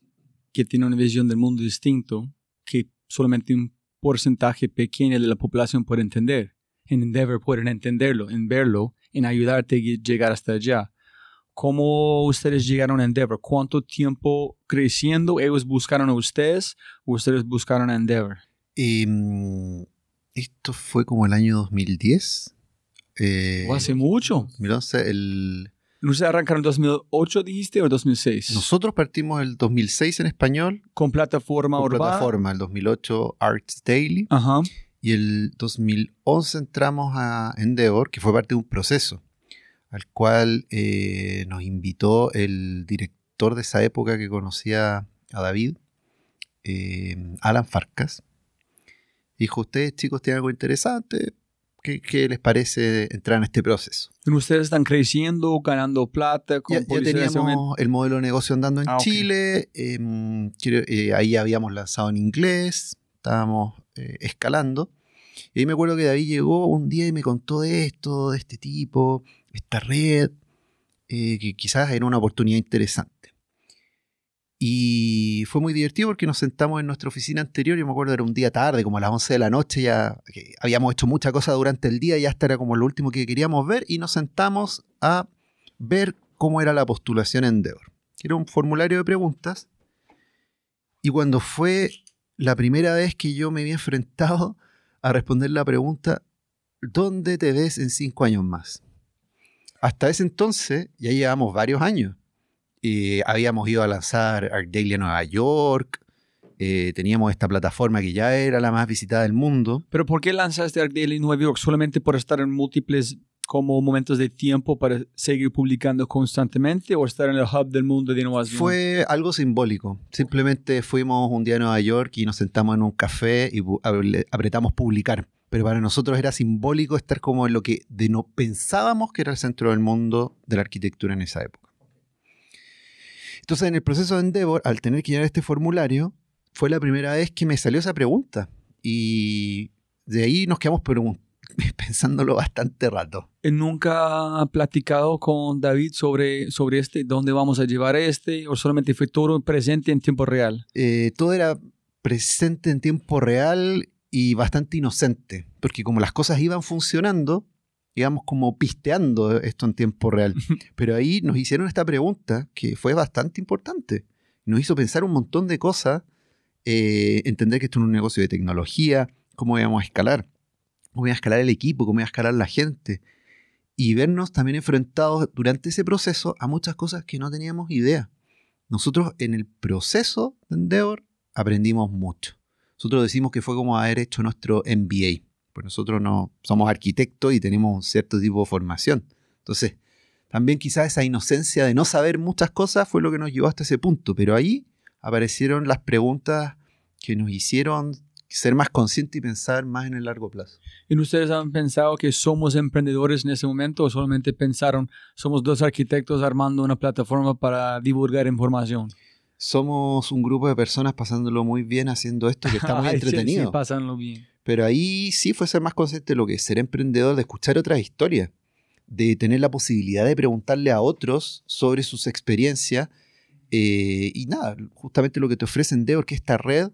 que tiene una visión del mundo distinto que solamente un porcentaje pequeño de la población puede entender. En Endeavor pueden entenderlo, en verlo, en ayudarte a llegar hasta allá. ¿Cómo ustedes llegaron a Endeavor? ¿Cuánto tiempo creciendo ellos buscaron a ustedes o ustedes buscaron a Endeavor? Em, esto fue como el año 2010. Eh, ¿O hace mucho? 2011, el, ¿Ustedes arrancaron en 2008, dijiste, o 2006? nosotros partimos el 2006 en español, Con plataforma con urbana. plataforma, el 2008 Arts Daily, Ajá. y el 2011 entramos a Endeavor, que fue parte de un proceso al cual eh, nos invitó el director de esa época que conocía a David, eh, Alan Farcas. Dijo, ustedes chicos tienen algo interesante, ¿qué, qué les parece entrar en este proceso? Ustedes están creciendo, ganando plata. con Ya, ya teníamos el modelo de negocio andando en Ah. Chile, em, eh, ahí habíamos lanzado en inglés, estábamos eh, escalando. Y ahí me acuerdo que David llegó un día y me contó de esto, de este tipo, esta red, eh, que quizás era una oportunidad interesante. Y fue muy divertido porque nos sentamos en nuestra oficina anterior, yo me acuerdo era un día tarde, como a las 11 de la noche, ya habíamos hecho mucha cosa durante el día, ya hasta era como lo último que queríamos ver, y nos sentamos a ver cómo era la postulación en Endeavor. Era un formulario de preguntas, y cuando fue la primera vez que yo me vi enfrentado a responder la pregunta, ¿dónde te ves en cinco años más? Hasta ese entonces, ya llevamos varios años. Eh, habíamos ido a lanzar Art Daily a Nueva York, eh, teníamos esta plataforma que ya era la más visitada del mundo. Pero ¿por qué lanzaste Arc Daily en Nueva York? ¿Solamente por estar en múltiples como momentos de tiempo para seguir publicando constantemente o estar en el hub del mundo de innovación? Fue algo simbólico. Simplemente fuimos un día a Nueva York y nos sentamos en un café y apretamos publicar. Pero para nosotros era simbólico estar como en lo que de no pensábamos que era el centro del mundo de la arquitectura en esa época. Entonces, en el proceso de Endeavor, al tener que llenar este formulario, fue la primera vez que me salió esa pregunta. Y de ahí nos quedamos pensándolo bastante rato. ¿Y ¿Nunca ha platicado con David sobre, sobre este, dónde vamos a llevar este o solamente fue todo presente en tiempo real? eh, todo era presente en tiempo real y bastante inocente, porque como las cosas iban funcionando, íbamos como pisteando esto en tiempo real. Pero ahí nos hicieron esta pregunta que fue bastante importante. Nos hizo pensar un montón de cosas, eh, entender que esto es un negocio de tecnología, cómo íbamos a escalar, cómo iba a escalar el equipo, cómo iba a escalar la gente. Y vernos también enfrentados durante ese proceso a muchas cosas que no teníamos idea. Nosotros en el proceso de Endeavor aprendimos mucho. Nosotros decimos que fue como haber hecho nuestro MBA, pues nosotros no somos arquitectos y tenemos un cierto tipo de formación. Entonces, también quizás esa inocencia de no saber muchas cosas fue lo que nos llevó hasta ese punto, pero ahí aparecieron las preguntas que nos hicieron ser más conscientes y pensar más en el largo plazo. ¿Y ustedes han pensado que somos emprendedores en ese momento o solamente pensaron somos dos arquitectos armando una plataforma para divulgar información? Somos un grupo de personas pasándolo muy bien haciendo esto que está muy Ay, sí, entretenido. Sí, pásanlo bien. Pero ahí sí fue ser más consciente de lo que es ser emprendedor, de escuchar otras historias, de tener la posibilidad de preguntarle a otros sobre sus experiencias. eh, y nada, justamente lo que te ofrece Endeavor, que es esta red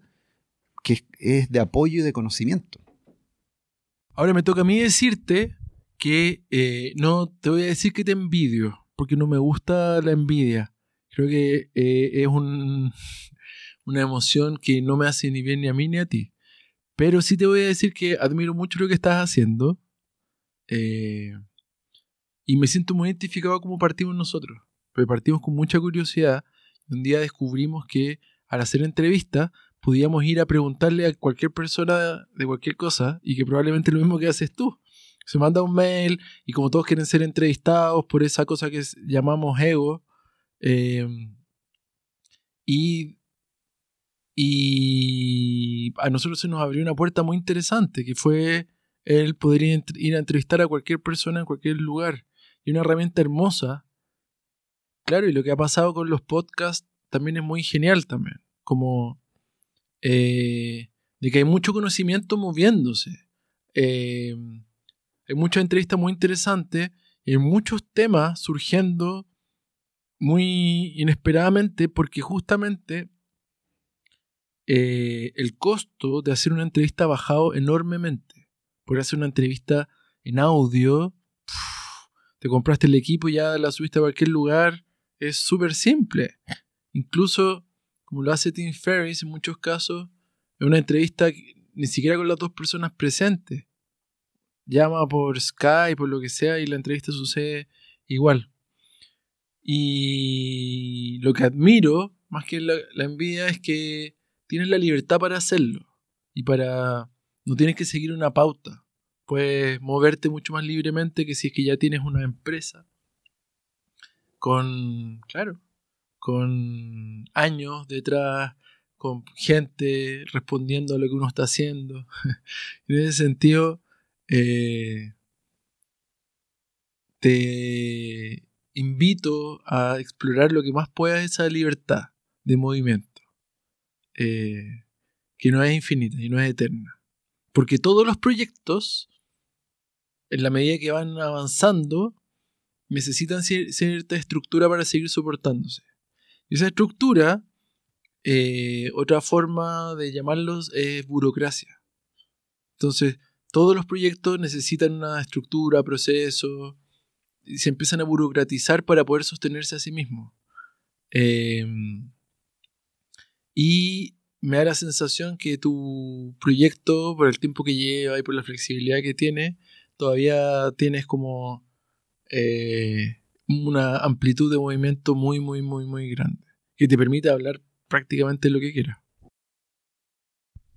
que es, es de apoyo y de conocimiento. Ahora me toca a mí decirte que eh, no te voy a decir que te envidio, porque no me gusta la envidia. Creo que eh, es un- una emoción que no me hace ni bien ni a mí ni a ti. Pero sí te voy a decir que admiro mucho lo que estás haciendo. eh, y me siento muy identificado como partimos nosotros. Porque partimos con mucha curiosidad. Y un día descubrimos que al hacer entrevistas podíamos ir a preguntarle a cualquier persona de cualquier cosa y que probablemente lo mismo que haces tú. Se manda un mail y como todos quieren ser entrevistados por esa cosa que llamamos ego, eh, y, y a nosotros se nos abrió una puerta muy interesante que fue el poder ir, a entrevistar a cualquier persona en cualquier lugar. Y una herramienta hermosa Claro, y lo que ha pasado con los podcasts también es muy genial también. Como eh, de que hay mucho conocimiento moviéndose. Eh, hay muchas entrevistas muy interesantes y hay muchos temas surgiendo muy inesperadamente porque justamente eh, el costo de hacer una entrevista ha bajado enormemente. Por hacer una entrevista en audio, te compraste el equipo y ya la subiste a cualquier lugar, es súper simple. Incluso, como lo hace Tim Ferriss en muchos casos, en una entrevista ni siquiera con las dos personas presentes. Llama por Skype, por lo que sea, y la entrevista sucede igual. Y lo que admiro, más que la envidia, es que tienes la libertad para hacerlo. Y para... No tienes que seguir una pauta. Puedes moverte mucho más libremente que si es que ya tienes una empresa. Con... Claro. Con años detrás con gente respondiendo a lo que uno está haciendo. en ese sentido, eh, te invito a explorar lo que más puedas esa libertad de movimiento, eh, que no es infinita y no es eterna. Porque todos los proyectos, en la medida que van avanzando, necesitan cierta estructura para seguir soportándose. Y esa estructura eh, otra forma de llamarlos es burocracia. Entonces, todos los proyectos necesitan una estructura, proceso, y se empiezan a burocratizar para poder sostenerse a sí mismos. Em, y me da la sensación que tu proyecto, por el tiempo que lleva y por la flexibilidad que tiene, todavía tienes como eh, una amplitud de movimiento muy, muy, muy, muy grande, que te permite hablar prácticamente lo que quiera.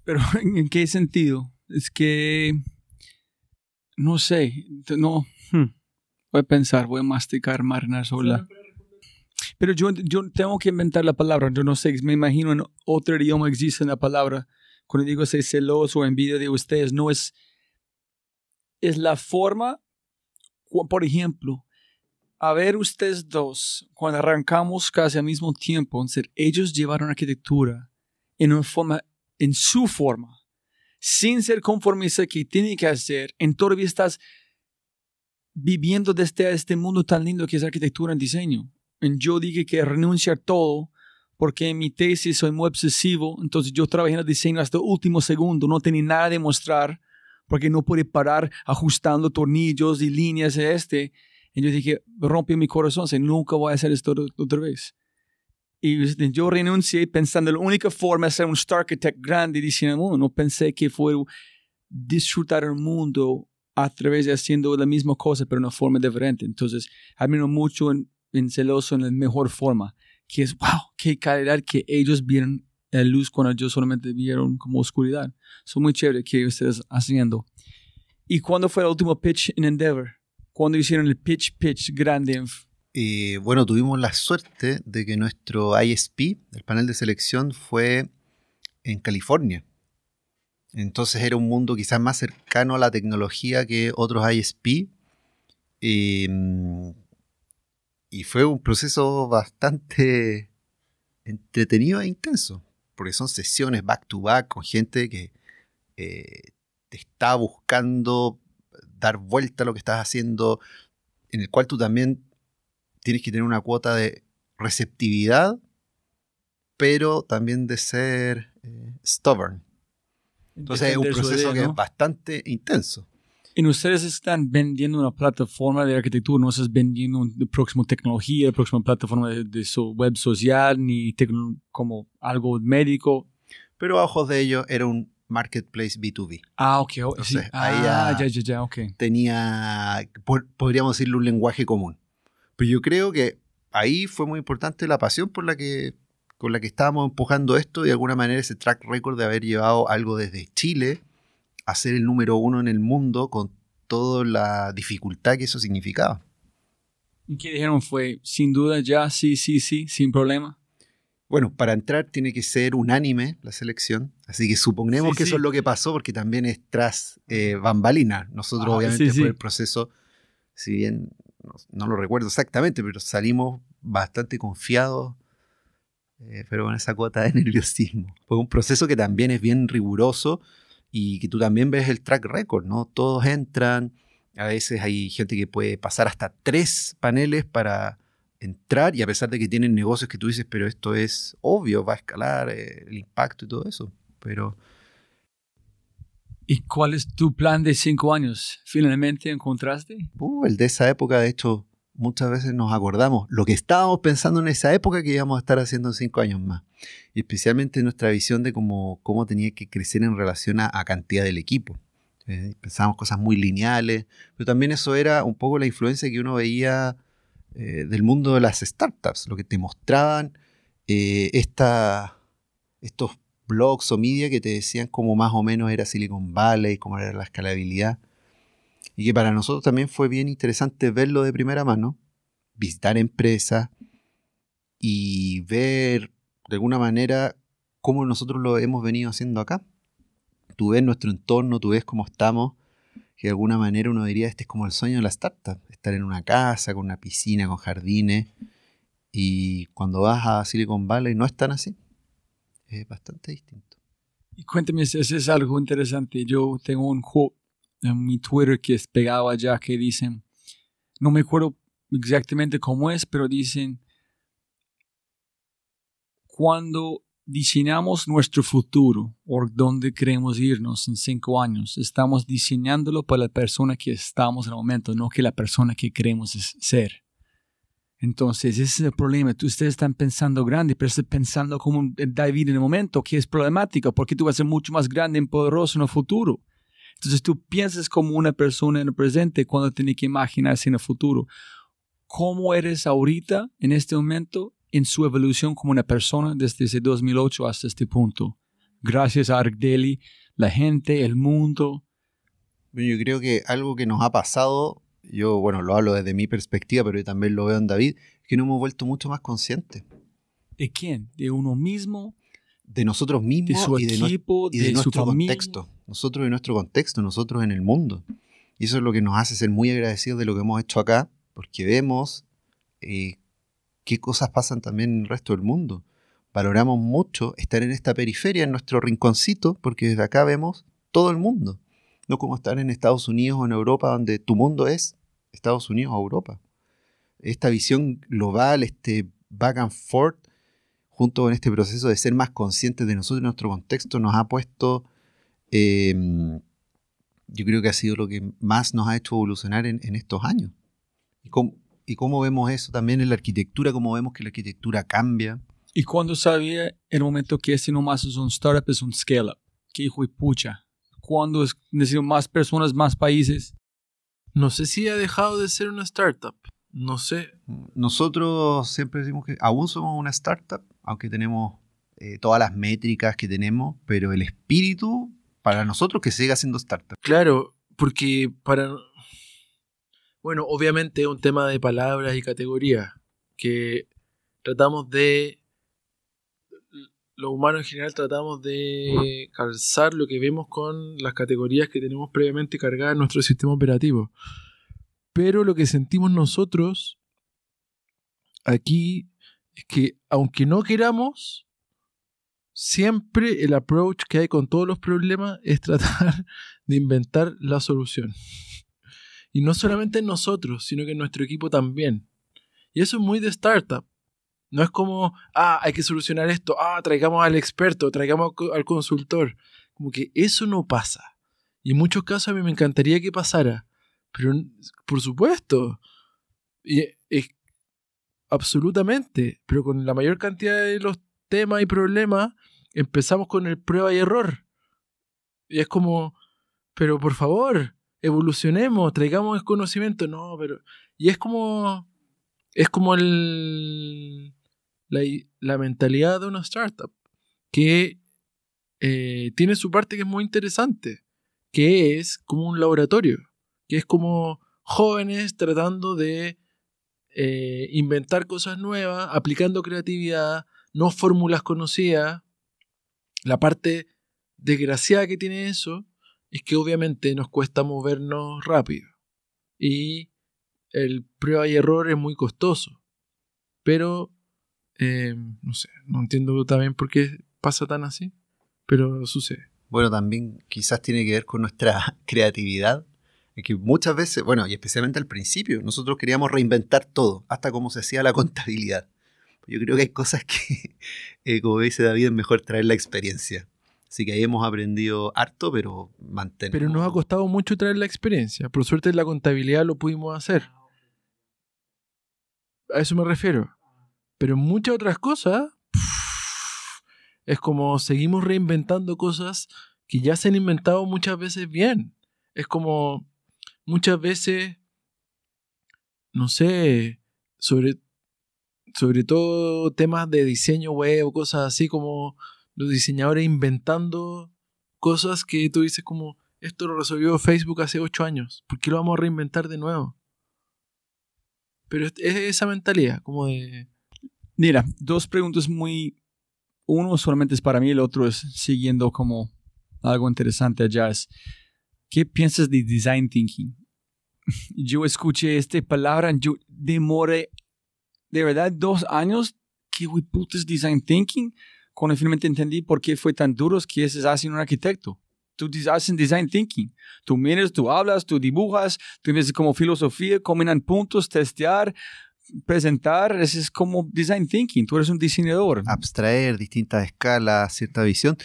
Pero ¿en qué sentido? Es que no sé, no hmm, voy a pensar, voy a masticar, marinar sobre Pero yo, yo tengo que inventar la palabra, yo no sé, me imagino en otro idioma existe la palabra. Cuando digo ser celoso o envidia de ustedes, no es, es la forma, por ejemplo, a ver ustedes dos, cuando arrancamos casi al mismo tiempo, ellos llevaron arquitectura en una forma, en su forma, sin ser conformista que tienen que hacer, en todavía estás viviendo desde este mundo tan lindo que es arquitectura en diseño. Yo dije que renunciar todo porque en mi tesis soy muy obsesivo, entonces yo trabajé en el diseño hasta el último segundo, no tenía nada de mostrar porque no pude parar ajustando tornillos y líneas de este. Y yo dije, rompió mi corazón, sé, nunca voy a hacer esto otra vez. Y yo renuncié pensando la única forma de ser un star architect grande diciendo, no pensé que fue disfrutar el mundo a través de haciendo la misma cosa, pero de una forma diferente. Entonces, admiro mucho en, en celoso en la mejor forma, que es, wow, qué calidad que ellos vieron la luz cuando ellos solamente vieron como oscuridad. Son muy chévere que ustedes haciendo. ¿Y cuándo fue el último pitch en Endeavor? cuando hicieron el pitch pitch grande? Eh, bueno, tuvimos la suerte de que nuestro ISP, el panel de selección, fue en California. Entonces era un mundo quizás más cercano a la tecnología que otros ISP. Em, y fue un proceso bastante entretenido e intenso, porque son sesiones back to back con gente que eh, te está buscando dar vuelta a lo que estás haciendo, en el cual tú también tienes que tener una cuota de receptividad, pero también de ser eh, stubborn. Entonces es un proceso que es bastante intenso. Y ustedes están vendiendo una plataforma de arquitectura, no estás vendiendo la próxima tecnología, la próxima plataforma de, su web social, ni como algo médico. Pero a ojos de ellos era un marketplace B2B. Ah, ok. Oh, sí. ah, ya, ya, ya, ok. Tenía, podríamos decirle, un lenguaje común. Pero yo creo que ahí fue muy importante la pasión por la que, con la que estábamos empujando esto y de alguna manera ese track record de haber llevado algo desde Chile a ser el número uno en el mundo con toda la dificultad que eso significaba. ¿Y qué dijeron? Fue, sin duda, ya, sí, sí, sí, sin problema. Bueno, para entrar tiene que ser unánime la selección, así que suponemos que eso es lo que pasó porque también es tras eh, bambalina. Nosotros ah, obviamente por el proceso, si bien no, lo recuerdo exactamente, pero salimos bastante confiados, eh, pero con esa cuota de nerviosismo. Fue un proceso que también es bien riguroso y que tú también ves el track record, ¿no? Todos entran, a veces hay gente que puede pasar hasta tres paneles para entrar y a pesar de que tienen negocios que tú dices, pero esto es obvio, va a escalar eh, el impacto y todo eso, pero... ¿Y cuál es tu plan de cinco años? ¿Finalmente encontraste? Uh, el de esa época, de hecho, muchas veces nos acordamos lo que estábamos pensando en esa época que íbamos a estar haciendo en cinco años más. Especialmente nuestra visión de cómo, cómo tenía que crecer en relación a, cantidad del equipo. Eh, pensábamos cosas muy lineales, pero también eso era un poco la influencia que uno veía eh, del mundo de las startups, lo que te mostraban eh, estos blogs o media que te decían cómo más o menos era Silicon Valley, cómo era la escalabilidad. Y que para nosotros también fue bien interesante verlo de primera mano, visitar empresas y ver de alguna manera cómo nosotros lo hemos venido haciendo acá. Tú ves nuestro entorno, tú ves cómo estamos que de alguna manera uno diría, este es como el sueño de la startup, estar en una casa, con una piscina, con jardines, y cuando vas a Silicon Valley no es tan así, es bastante distinto. Y cuéntame si es algo interesante, yo tengo un quote en mi Twitter que es pegado allá que dicen, no me acuerdo exactamente cómo es, pero dicen, cuando diseñamos nuestro futuro o dónde queremos irnos en cinco años. Estamos diseñándolo para la persona que estamos en el momento, no que la persona que queremos ser. Entonces, ese es el problema. Ustedes están pensando grande, pero están pensando como David en el momento, que es problemático, porque tú vas a ser mucho más grande y poderoso en el futuro. Entonces, tú piensas como una persona en el presente cuando tienes que imaginarse en el futuro. ¿Cómo eres ahorita, en este momento? en su evolución como una persona desde ese 2008 hasta este punto. Gracias a Arkdeli, la gente, el mundo. Yo creo que algo que nos ha pasado, yo, bueno, lo hablo desde mi perspectiva, pero yo también lo veo en David, es que nos hemos vuelto mucho más conscientes. ¿De quién? ¿De uno mismo? De nosotros mismos de su y de, equipo, y de, nuestro familia. contexto. Nosotros y nuestro contexto, nosotros en el mundo. Y eso es lo que nos hace ser muy agradecidos de lo que hemos hecho acá, porque vemos eh, qué cosas pasan también en el resto del mundo. Valoramos mucho estar en esta periferia, en nuestro rinconcito, porque desde acá vemos todo el mundo. No como estar en Estados Unidos o en Europa, donde tu mundo es Estados Unidos o Europa. Esta visión global, este back and forth, junto con este proceso de ser más conscientes de nosotros y nuestro contexto, nos ha puesto, em, yo creo que ha sido lo que más nos ha hecho evolucionar en, en estos años. Y cómo, y cómo vemos eso también en la arquitectura, cómo vemos que la arquitectura cambia. ¿Y cuando sabía el momento que este no más es un startup, es un scale-up? ¿Qué hijo y pucha? ¿Cuándo es necesario más personas, más países? No sé si ha dejado de ser una startup. No sé. Nosotros siempre decimos que aún somos una startup, aunque tenemos eh, todas las métricas que tenemos, pero el espíritu para nosotros que siga siendo startup. Claro, porque para bueno, obviamente es un tema de palabras y categorías que tratamos de los humanos en general tratamos de calzar lo que vemos con las categorías que tenemos previamente cargadas en nuestro sistema operativo. Pero lo que sentimos nosotros aquí es que aunque no queramos, siempre el approach que hay con todos los problemas es tratar de inventar la solución. Y no solamente en nosotros, sino que nuestro equipo también. Y eso es muy de startup. No es como, ah, hay que solucionar esto, ah, traigamos al experto, traigamos al consultor. Como que eso no pasa. Y en muchos casos a mí me encantaría que pasara. Pero, por supuesto. Es, absolutamente. Pero con la mayor cantidad de los temas y problemas, empezamos con el prueba y error. Y es como, pero por favor, evolucionemos, traigamos el conocimiento, no, pero... Y es como... Es como el, la, mentalidad de una startup, que eh, tiene su parte que es muy interesante, que es como un laboratorio, que es como jóvenes tratando de eh, inventar cosas nuevas, aplicando creatividad, no fórmulas conocidas. La parte desgraciada que tiene eso es que obviamente nos cuesta movernos rápido y el prueba y error es muy costoso. pero eh, no sé, no entiendo también por qué pasa tan así, pero sucede. Bueno, también quizás tiene que ver con nuestra creatividad. Que muchas veces, bueno, y especialmente al principio, nosotros queríamos reinventar todo, hasta cómo se hacía la contabilidad. Yo creo que hay cosas que, eh, como dice David, es mejor traer la experiencia. Así que ahí hemos aprendido harto, pero mantenemos. Pero nos ha costado mucho traer la experiencia. Por suerte en la contabilidad lo pudimos hacer. A eso me refiero. Pero en muchas otras cosas, es como seguimos reinventando cosas que ya se han inventado muchas veces bien. Es como muchas veces, no sé, sobre, sobre todo temas de diseño web o cosas así como los diseñadores inventando cosas que tú dices como, esto lo resolvió Facebook hace ocho años, ¿por qué lo vamos a reinventar de nuevo? Pero es esa mentalidad, como de... Mira, dos preguntas muy... Uno solamente es para mí, el otro es siguiendo como algo interesante allá. Es, ¿Qué piensas de design thinking? Yo escuché esta palabra, yo demoré de verdad dos años que we puta es design thinking cuando finalmente entendí por qué fue tan duro que es hacer un arquitecto. Tú haces design thinking. Tú miras, tú hablas, tú dibujas, tú ves como filosofía, combinan puntos, testear, presentar. Ese es como design thinking. Tú eres un diseñador. Abstraer distintas escalas, cierta visión.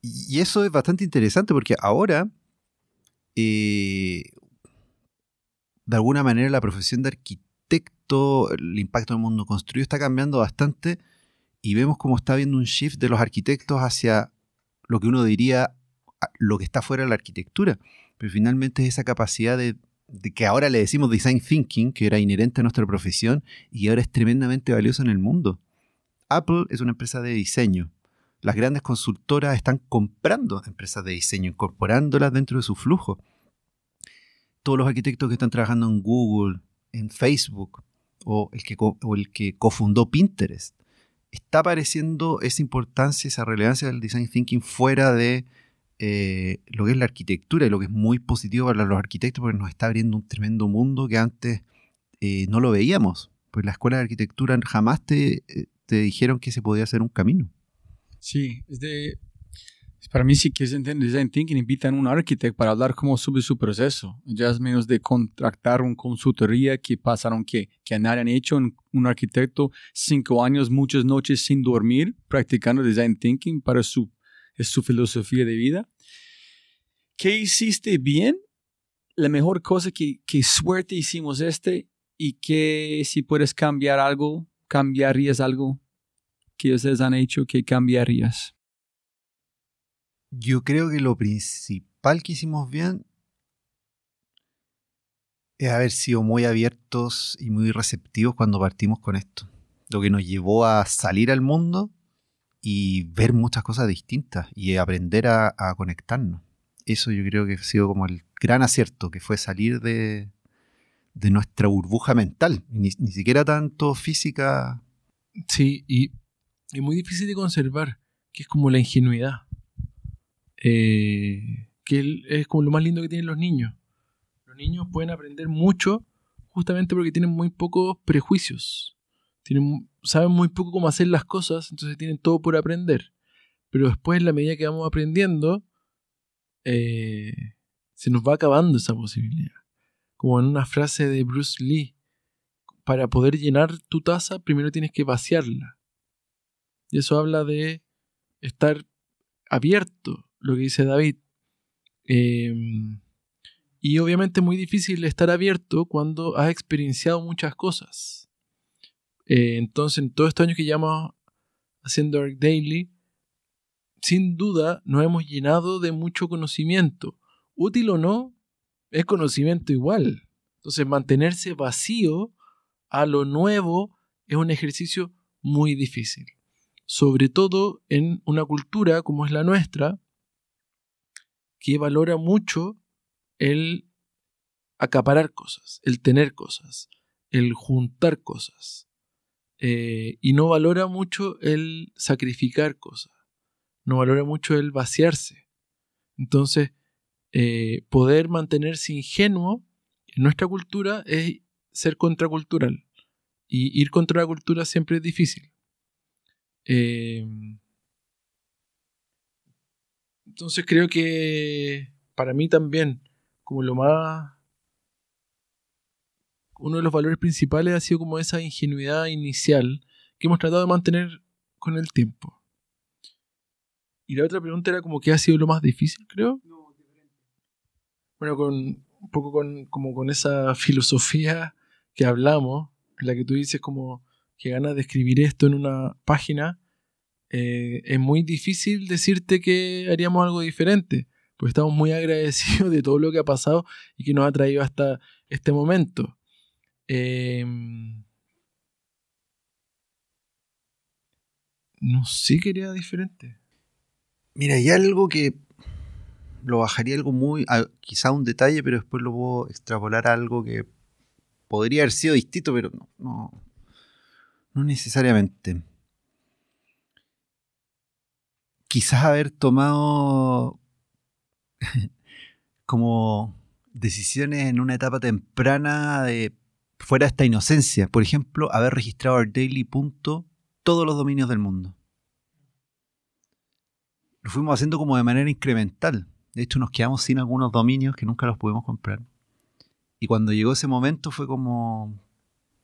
Y eso es bastante interesante porque ahora, eh, de alguna manera, la profesión de arquitecto, el impacto en el mundo construido está cambiando bastante y vemos cómo está habiendo un shift de los arquitectos hacia lo que uno diría lo que está fuera de la arquitectura. Pero finalmente es esa capacidad de, que ahora le decimos design thinking, que era inherente a nuestra profesión y ahora es tremendamente valioso en el mundo. Apple es una empresa de diseño. Las grandes consultoras están comprando empresas de diseño, incorporándolas dentro de su flujo. Todos los arquitectos que están trabajando en Google, en Facebook, o el que, o el que cofundó Pinterest, está apareciendo esa importancia, esa relevancia del design thinking fuera de eh, lo que es la arquitectura y lo que es muy positivo para los arquitectos porque nos está abriendo un tremendo mundo que antes eh, no lo veíamos. Pues la escuela de arquitectura jamás te, eh, te dijeron que se podía hacer un camino. Sí, de, para mí sí que es design thinking, invitan a un arquitecto para hablar cómo sube su proceso. Ya es menos de contratar una consultoría que pasaron que, que nadie han hecho un, arquitecto cinco años, muchas noches sin dormir, practicando design thinking para su, su filosofía de vida. ¿Qué hiciste bien? La mejor cosa que, que suerte hicimos este y que si puedes cambiar algo, cambiarías algo que ustedes han hecho que cambiarías. Yo creo que lo principal que hicimos bien es haber sido muy abiertos y muy receptivos cuando partimos con esto. Lo que nos llevó a salir al mundo y ver muchas cosas distintas y aprender a, conectarnos. Eso yo creo que ha sido como el gran acierto, que fue salir de, nuestra burbuja mental, ni, siquiera tanto física. Sí, y, y muy difícil de conservar, que es como la ingenuidad. Eh, que es como lo más lindo que tienen los niños. Los niños pueden aprender mucho justamente porque tienen muy pocos prejuicios. Tienen, saben muy poco cómo hacer las cosas, entonces tienen todo por aprender. Pero después, en la medida que vamos aprendiendo, eh, se nos va acabando esa posibilidad. Como en una frase de Bruce Lee, para poder llenar tu taza, primero tienes que vaciarla. Y eso habla de estar abierto lo que dice David. Em, y obviamente es muy difícil estar abierto cuando has experienciado muchas cosas. Eh, entonces, en todos estos años que llevamos haciendo Arc Daily, sin duda nos hemos llenado de mucho conocimiento. Útil o no, es conocimiento igual. Entonces, mantenerse vacío a lo nuevo es un ejercicio muy difícil. Sobre todo en una cultura como es la nuestra, que valora mucho el acaparar cosas, el tener cosas, el juntar cosas. Eh, y no valora mucho el sacrificar cosas, no valora mucho el vaciarse. Entonces, eh, poder mantenerse ingenuo en nuestra cultura es ser contracultural. Y ir contra la cultura siempre es difícil. Eh, entonces creo que para mí también, como lo más... Uno de los valores principales ha sido como esa ingenuidad inicial que hemos tratado de mantener con el tiempo. Y la otra pregunta era como qué ha sido lo más difícil, creo. Bueno, con un poco con, como con esa filosofía que hablamos, en la que tú dices como que ganas de escribir esto en una página, eh, es muy difícil decirte que haríamos algo diferente, pues estamos muy agradecidos de todo lo que ha pasado y que nos ha traído hasta este momento. Em, no sé qué haría diferente. Mira, hay algo que lo bajaría algo muy, quizá un detalle, pero después lo puedo extrapolar a algo que podría haber sido distinto, pero no, no, no necesariamente. Quizás haber tomado como decisiones en una etapa temprana de fuera esta inocencia. Por ejemplo, haber registrado al Daily Punto todos los dominios del mundo. Lo fuimos haciendo como de manera incremental. De hecho, nos quedamos sin algunos dominios que nunca los pudimos comprar. Y cuando llegó ese momento fue como,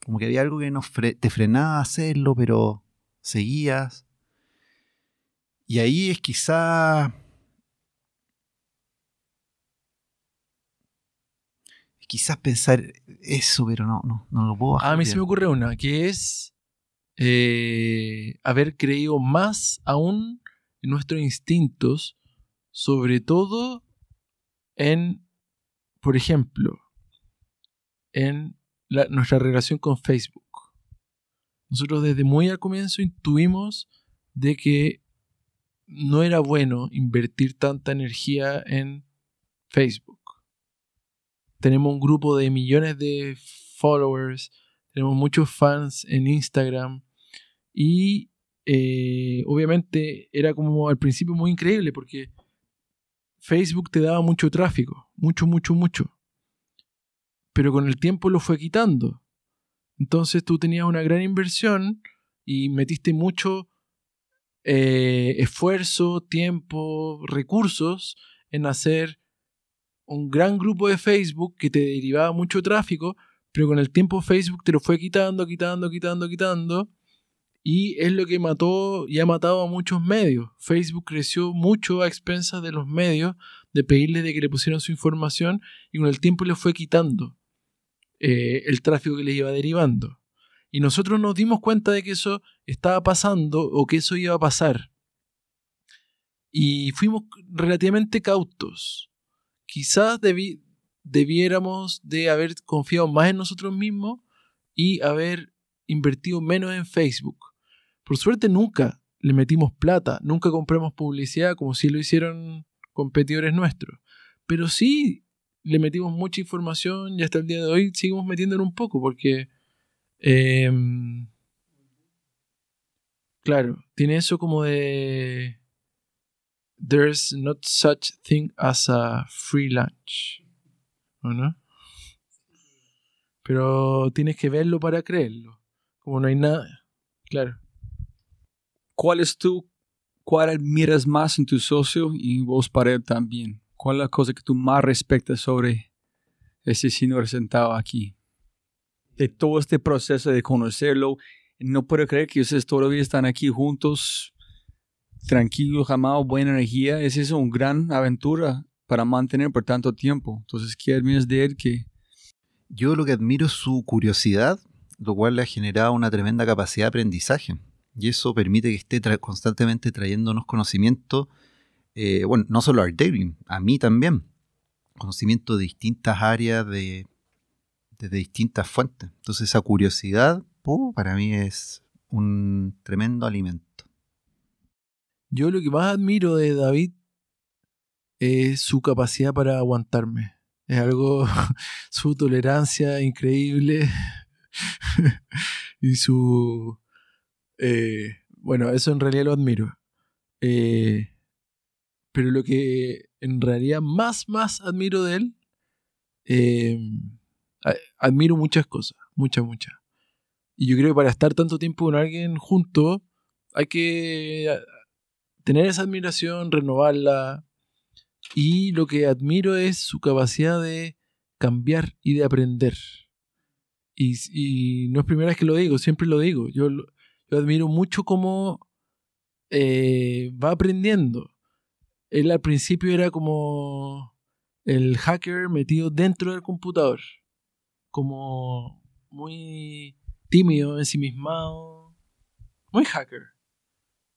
como que había algo que nos te frenaba a hacerlo, pero seguías. Y ahí es quizá... Quizás pensar eso, pero no, no, no lo puedo A mí se me ocurre una, que es eh, haber creído más aún en nuestros instintos sobre todo en, por ejemplo, en nuestra relación con Facebook. Nosotros desde muy al comienzo intuimos de que no era bueno invertir tanta energía en Facebook. Tenemos un grupo de millones de followers, tenemos muchos fans en Instagram y eh, obviamente era como al principio muy increíble porque Facebook te daba mucho tráfico, mucho, mucho, mucho. Pero con el tiempo lo fue quitando. Entonces tú tenías una gran inversión y metiste mucho eh, esfuerzo, tiempo, recursos en hacer un gran grupo de Facebook que te derivaba mucho tráfico, pero con el tiempo Facebook te lo fue quitando, quitando, quitando, quitando y es lo que mató y ha matado a muchos medios. Facebook creció mucho a expensas de los medios, de pedirles de que le pusieran su información y con el tiempo le fue quitando eh, el tráfico que les iba derivando. Y nosotros nos dimos cuenta de que eso estaba pasando o que eso iba a pasar. Y fuimos relativamente cautos. Quizás debiéramos de haber confiado más en nosotros mismos y haber invertido menos en Facebook por suerte nunca le metimos plata, nunca compramos publicidad como si lo hicieron competidores nuestros. Pero sí le metimos mucha información y hasta el día de hoy seguimos metiéndolo un poco porque... Em, claro, tiene eso como de... There's not such thing as a free lunch. ¿O no? Pero tienes que verlo para creerlo. Como no hay nada. Claro. ¿Cuál es tú, cuál admiras más en tu socio y vos para él también? ¿Cuál es la cosa que tú más respetas sobre ese señor sentado aquí? De todo este proceso de conocerlo, no puedo creer que ustedes todavía están aquí juntos, tranquilos, jamás, buena energía. Es eso, una gran aventura para mantener por tanto tiempo. Entonces, ¿qué admiras de él? Que Yo lo que admiro es su curiosidad, lo cual le ha generado una tremenda capacidad de aprendizaje. Y eso permite que esté constantemente trayéndonos conocimiento, eh, bueno, no solo a David, a mí también. Conocimiento de distintas áreas, de, desde distintas fuentes. Entonces esa curiosidad, para mí es un tremendo alimento. Yo lo que más admiro de David es su capacidad para aguantarme. Es algo, su tolerancia increíble y su eh, bueno, eso en realidad lo admiro. Eh, pero lo que en realidad más, más admiro de él, eh, admiro muchas cosas, muchas, muchas. Y yo creo que para estar tanto tiempo con alguien junto, hay que tener esa admiración, renovarla. Y lo que admiro es su capacidad de cambiar y de aprender. Y, no es primera vez que lo digo, siempre lo digo. Yo, yo admiro mucho cómo eh, va aprendiendo. Él al principio era como el hacker metido dentro del computador. Como muy tímido, ensimismado. Muy hacker.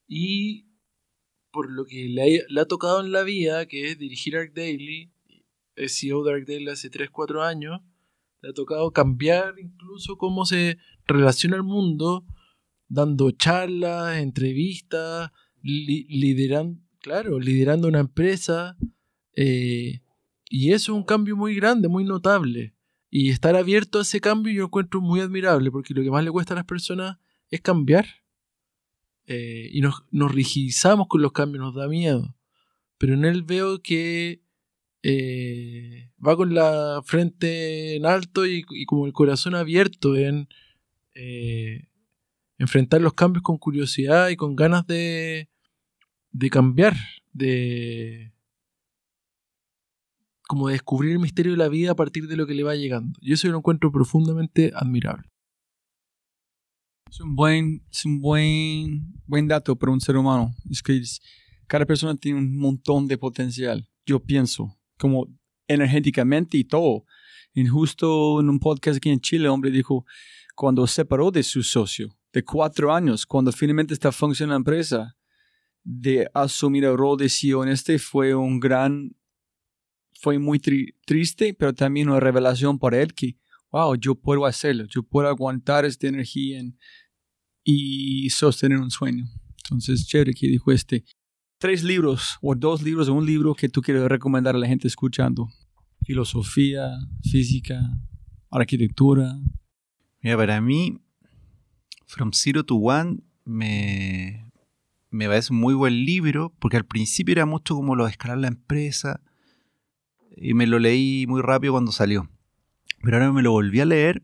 Y por lo que le ha, tocado en la vida, que es dirigir Arc Daily, es CEO de Arc Daily hace 3-4 años, le ha tocado cambiar incluso cómo se relaciona el mundo, dando charlas, entrevistas, liderando, claro, liderando una empresa. Eh, y eso es un cambio muy grande, muy notable. Y estar abierto a ese cambio yo encuentro muy admirable, porque lo que más le cuesta a las personas es cambiar. Eh, y nos, rigidizamos con los cambios, nos da miedo. Pero en él veo que eh, va con la frente en alto y, como el corazón abierto en eh, enfrentar los cambios con curiosidad y con ganas de, de cambiar, de como descubrir el misterio de la vida a partir de lo que le va llegando. Y eso yo lo encuentro profundamente admirable. Es un buen, es un buen, buen dato para un ser humano. Es que cada persona tiene un montón de potencial. Yo pienso, como energéticamente y todo. Y justo en un podcast aquí en Chile, hombre dijo, cuando separó de su socio, de cuatro años, cuando finalmente está funcionando la empresa, de asumir el rol de CEO en este fue un gran, fue muy triste, pero también una revelación para él que, wow, yo puedo hacerlo, yo puedo aguantar esta energía en, y sostener un sueño. Entonces, chévere que dijo este. Tres libros, o dos libros, o un libro que tú quieres recomendar a la gente escuchando. Filosofía, física, arquitectura. Mira, para mí, From Zero to One me, me parece un muy buen libro, porque al principio era mucho como lo de escalar la empresa, y me lo leí muy rápido cuando salió. Pero ahora me lo volví a leer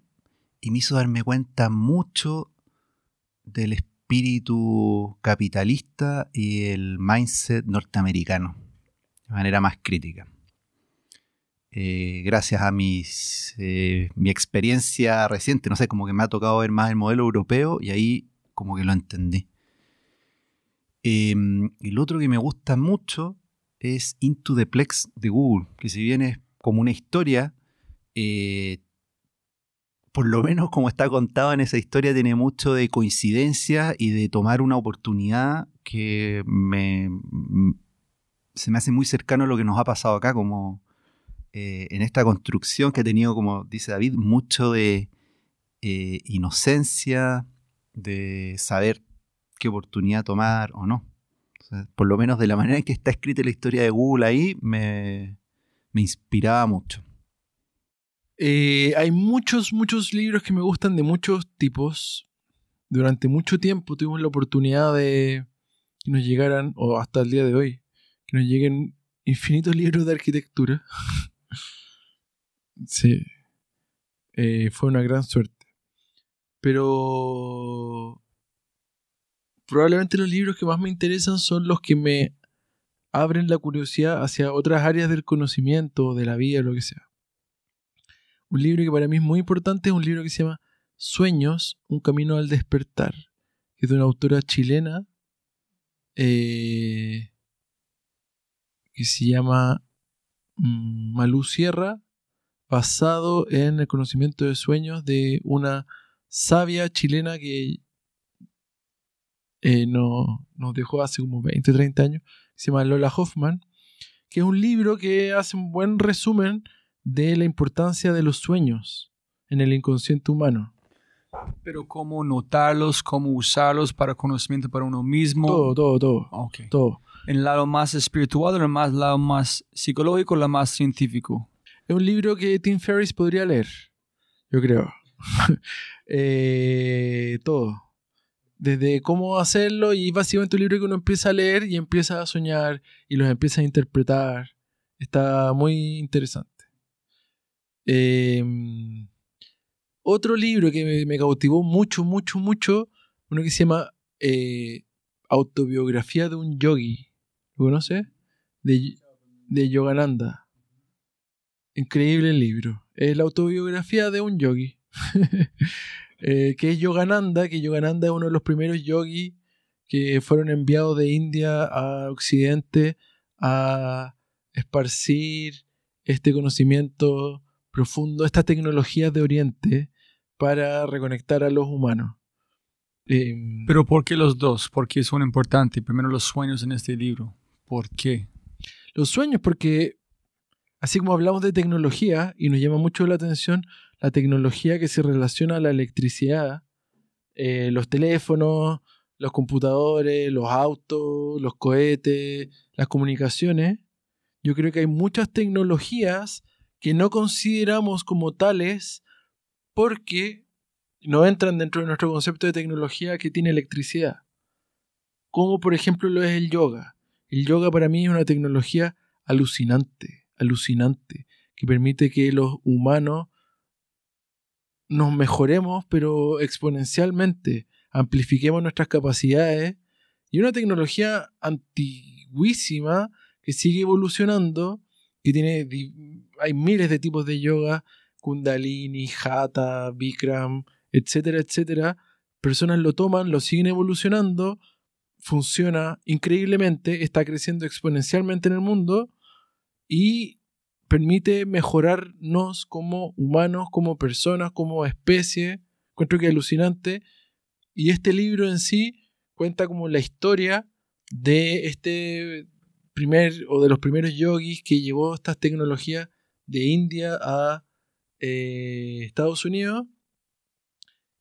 y me hizo darme cuenta mucho del espíritu capitalista y el mindset norteamericano de manera más crítica. Eh, gracias a mis, eh, mi experiencia reciente, no sé, como que me ha tocado ver más el modelo europeo y ahí como que lo entendí. Em, y lo otro que me gusta mucho es Into the Plex de Google, que si bien es como una historia, eh, por lo menos como está contado en esa historia, tiene mucho de coincidencia y de tomar una oportunidad que me, se me hace muy cercano a lo que nos ha pasado acá, como eh, en esta construcción que ha tenido, como dice David, mucho de eh, inocencia, de saber qué oportunidad tomar o no. Por lo menos de la manera en que está escrita la historia de Google ahí, me, me inspiraba mucho. Eh, hay muchos, muchos libros que me gustan de muchos tipos. Durante mucho tiempo tuvimos la oportunidad de que nos llegaran, o hasta el día de hoy, que nos lleguen infinitos libros de arquitectura. sí. Eh, fue una gran suerte. Pero probablemente los libros que más me interesan son los que me abren la curiosidad hacia otras áreas del conocimiento, de la vida, lo que sea. Un libro que para mí es muy importante es un libro que se llama Sueños, un camino al despertar, que es de una autora chilena eh, que se llama mm, Malú Sierra, basado en el conocimiento de sueños de una sabia chilena que eh, no, nos dejó hace como 20, 30 años, se llama Lola Hoffman, que es un libro que hace un buen resumen de la importancia de los sueños en el inconsciente humano. Pero cómo notarlos, cómo usarlos para conocimiento para uno mismo. Todo, todo, todo. Okay. Todo. En el lado más espiritual, en el más, lado más psicológico, el lado más científico. Es un libro que Tim Ferriss podría leer, yo creo. Eh, todo. Desde cómo hacerlo y básicamente un libro que uno empieza a leer y empieza a soñar y los empieza a interpretar. Está muy interesante. Eh, otro libro que me, me cautivó mucho, mucho, mucho, uno que se llama eh, Autobiografía de un yogi. ¿Lo conoces? De, de Yogananda. Increíble libro. Es la autobiografía de un yogi. Eh, que es Yogananda, que Yogananda es uno de los primeros yogis que fueron enviados de India a Occidente a esparcir este conocimiento profundo, estas tecnologías de Oriente para reconectar a los humanos. Em, Pero ¿por qué los dos? ¿Por qué son importantes? Primero los sueños en este libro. ¿Por qué? Los sueños, porque así como hablamos de tecnología y nos llama mucho la atención la tecnología que se relaciona a la electricidad, eh, los teléfonos, los computadores, los autos, los cohetes, las comunicaciones, yo creo que hay muchas tecnologías que no consideramos como tales porque no entran dentro de nuestro concepto de tecnología que tiene electricidad. Como por ejemplo lo es el yoga. El yoga para mí es una tecnología alucinante, alucinante, que permite que los humanos nos mejoremos, pero exponencialmente, amplifiquemos nuestras capacidades y una tecnología antiguísima que sigue evolucionando, que tiene, hay miles de tipos de yoga, kundalini, hatha, bikram, etcétera, etcétera. Personas lo toman, lo siguen evolucionando, funciona increíblemente, está creciendo exponencialmente en el mundo y permite mejorarnos como humanos, como personas, como especie. Encuentro que es alucinante. Y este libro en sí cuenta como la historia de este primer o de los primeros yogis que llevó estas tecnologías de India a eh, Estados Unidos.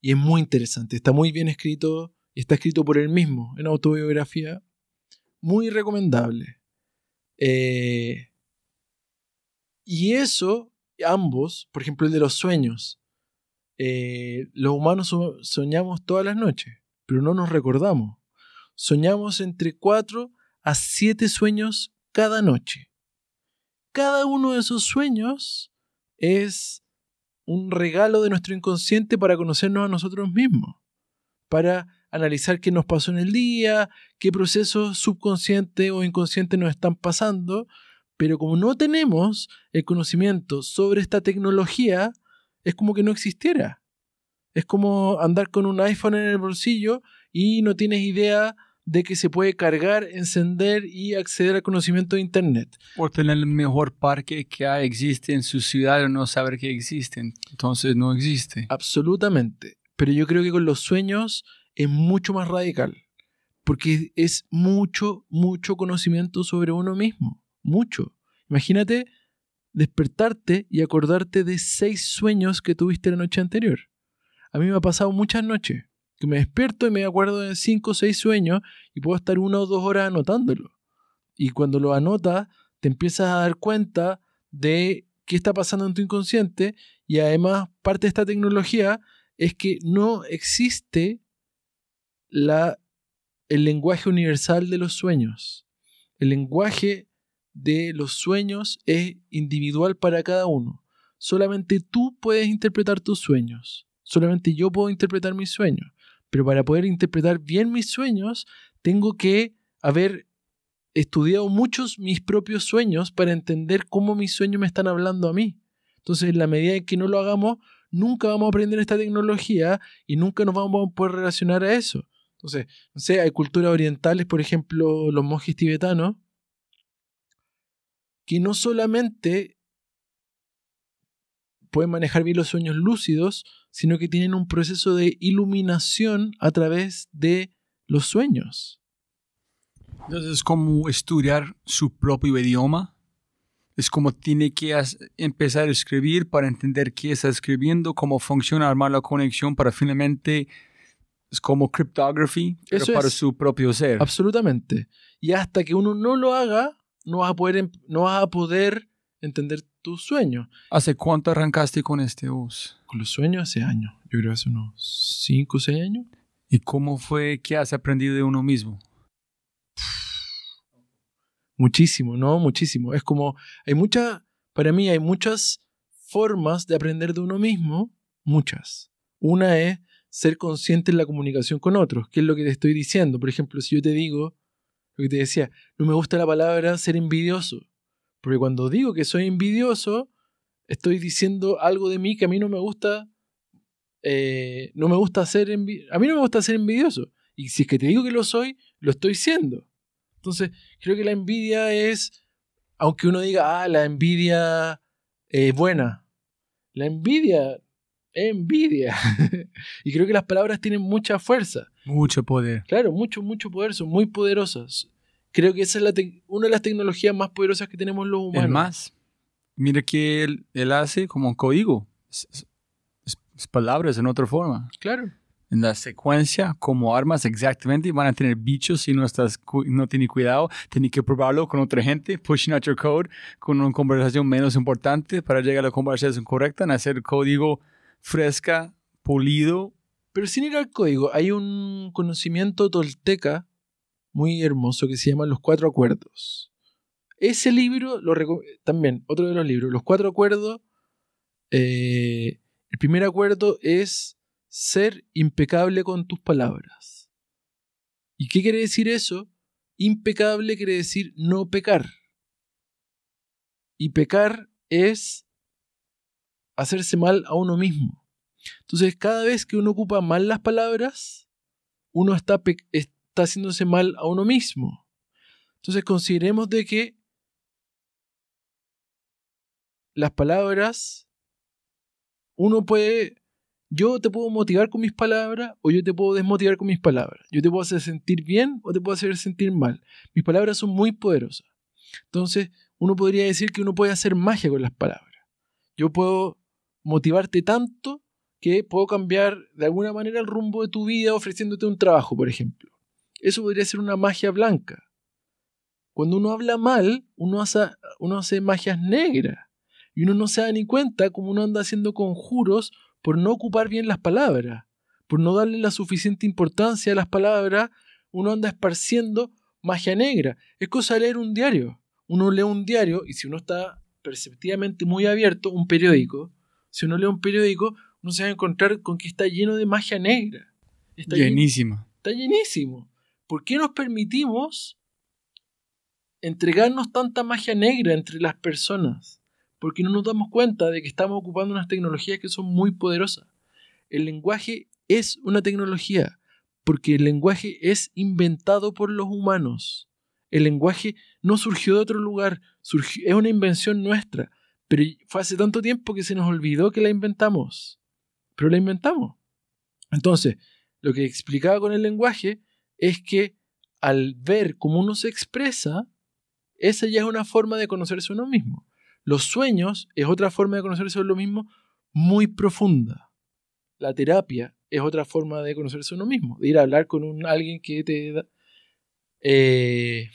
Y es muy interesante, está muy bien escrito está escrito por él mismo en autobiografía. Muy recomendable. Eh, y eso, ambos, por ejemplo el de los sueños, eh, los humanos so- soñamos todas las noches, pero no nos recordamos. Soñamos entre 4 a 7 sueños cada noche. Cada uno de esos sueños es un regalo de nuestro inconsciente para conocernos a nosotros mismos, para analizar qué nos pasó en el día, qué procesos subconscientes o inconscientes nos están pasando, pero como no tenemos el conocimiento sobre esta tecnología, es como que no existiera. Es como andar con un iPhone en el bolsillo y no tienes idea de que se puede cargar, encender y acceder al conocimiento de Internet. Por tener el mejor parque que hay, existe en su ciudad o no saber que existen. Entonces no existe. Absolutamente. Pero yo creo que con los sueños es mucho más radical. Porque es mucho, mucho conocimiento sobre uno mismo. Mucho. Imagínate despertarte y acordarte de seis sueños que tuviste la noche anterior. A mí me ha pasado muchas noches que me despierto y me acuerdo de cinco o seis sueños y puedo estar una o dos horas anotándolo. Y cuando lo anotas, te empiezas a dar cuenta de qué está pasando en tu inconsciente y además parte de esta tecnología es que no existe la, el lenguaje universal de los sueños. El lenguaje de los sueños es individual para cada uno. Solamente tú puedes interpretar tus sueños. Solamente yo puedo interpretar mis sueños. Pero para poder interpretar bien mis sueños, tengo que haber estudiado muchos mis propios sueños para entender cómo mis sueños me están hablando a mí. Entonces, en la medida en que no lo hagamos, nunca vamos a aprender esta tecnología y nunca nos vamos a poder relacionar a eso. Entonces, no sé, hay culturas orientales, por ejemplo, los monjes tibetanos, que no solamente pueden manejar bien los sueños lúcidos, sino que tienen un proceso de iluminación a través de los sueños. Entonces es como estudiar su propio idioma. Es como tiene que empezar a escribir para entender qué está escribiendo, cómo funciona, armar la conexión para finalmente... Es como cryptography, pero Eso para es. su propio ser. Absolutamente. Y hasta que uno no lo haga, no vas a poder, em- no vas a poder entender tus sueños. ¿Hace cuánto arrancaste con este bus? Con los sueños hace años. Yo creo hace unos 5 o 6 años. ¿Y cómo fue que has aprendido de uno mismo? Muchísimo, ¿no? Muchísimo. Es como, hay muchas, para mí hay muchas formas de aprender de uno mismo, muchas. Una es ser consciente en la comunicación con otros, que es lo que te estoy diciendo. Por ejemplo, si yo te digo, lo que te decía, no me gusta la palabra ser envidioso, porque cuando digo que soy envidioso, estoy diciendo algo de mí que a mí no me gusta, eh, no me gusta ser a mí no me gusta ser envidioso. Y si es que te digo que lo soy, lo estoy siendo. Entonces, creo que la envidia es, aunque uno diga, ah, la envidia es buena, la envidia envidia. y creo que las palabras tienen mucha fuerza. Mucho poder. Claro, mucho, mucho poder, son muy poderosas. Creo que esa es la una de las tecnologías más poderosas que tenemos los humanos. El más. Mira que él, él hace como un código. Es, palabras en otra forma. Claro. En la secuencia, como armas exactamente, van a tener bichos si no estás no tienes cuidado. Tienes que probarlo con otra gente, pushing out your code, con una conversación menos importante para llegar a la conversación correcta, en hacer código fresca, pulido. Pero sin ir al código, hay un conocimiento tolteca muy hermoso que se llama Los Cuatro Acuerdos. Ese libro, lo también, otro de los libros, Los Cuatro Acuerdos, eh, el primer acuerdo es ser impecable con tus palabras. ¿Y qué quiere decir eso? Impecable quiere decir no pecar. Y pecar es hacerse mal a uno mismo. Entonces, cada vez que uno ocupa mal las palabras, uno está, está haciéndose mal a uno mismo. Entonces, consideremos de que las palabras, uno puede, yo te puedo motivar con mis palabras o yo te puedo desmotivar con mis palabras. Yo te puedo hacer sentir bien o te puedo hacer sentir mal. Mis palabras son muy poderosas. Entonces, uno podría decir que uno puede hacer magia con las palabras. Yo puedo motivarte tanto que puedo cambiar de alguna manera el rumbo de tu vida ofreciéndote un trabajo, por ejemplo. Eso podría ser una magia blanca. Cuando uno habla mal, uno hace, uno hace magias negras y uno no se da ni cuenta como uno anda haciendo conjuros por no ocupar bien las palabras, por no darle la suficiente importancia a las palabras, uno anda esparciendo magia negra. Es cosa de leer un diario. Uno lee un diario y si uno está perceptivamente muy abierto, un periódico, si uno lee un periódico, uno se va a encontrar con que está lleno de magia negra. Está Llenísima. está llenísimo. ¿Por qué nos permitimos entregarnos tanta magia negra entre las personas? Porque no nos damos cuenta de que estamos ocupando unas tecnologías que son muy poderosas. El lenguaje es una tecnología, porque el lenguaje es inventado por los humanos. El lenguaje no surgió de otro lugar, es una invención nuestra. Pero fue hace tanto tiempo que se nos olvidó que la inventamos. Pero la inventamos. Entonces, lo que explicaba con el lenguaje es que al ver cómo uno se expresa, esa ya es una forma de conocerse uno mismo. Los sueños es otra forma de conocerse uno mismo muy profunda. La terapia es otra forma de conocerse uno mismo, de ir a hablar con alguien que te da... Eh,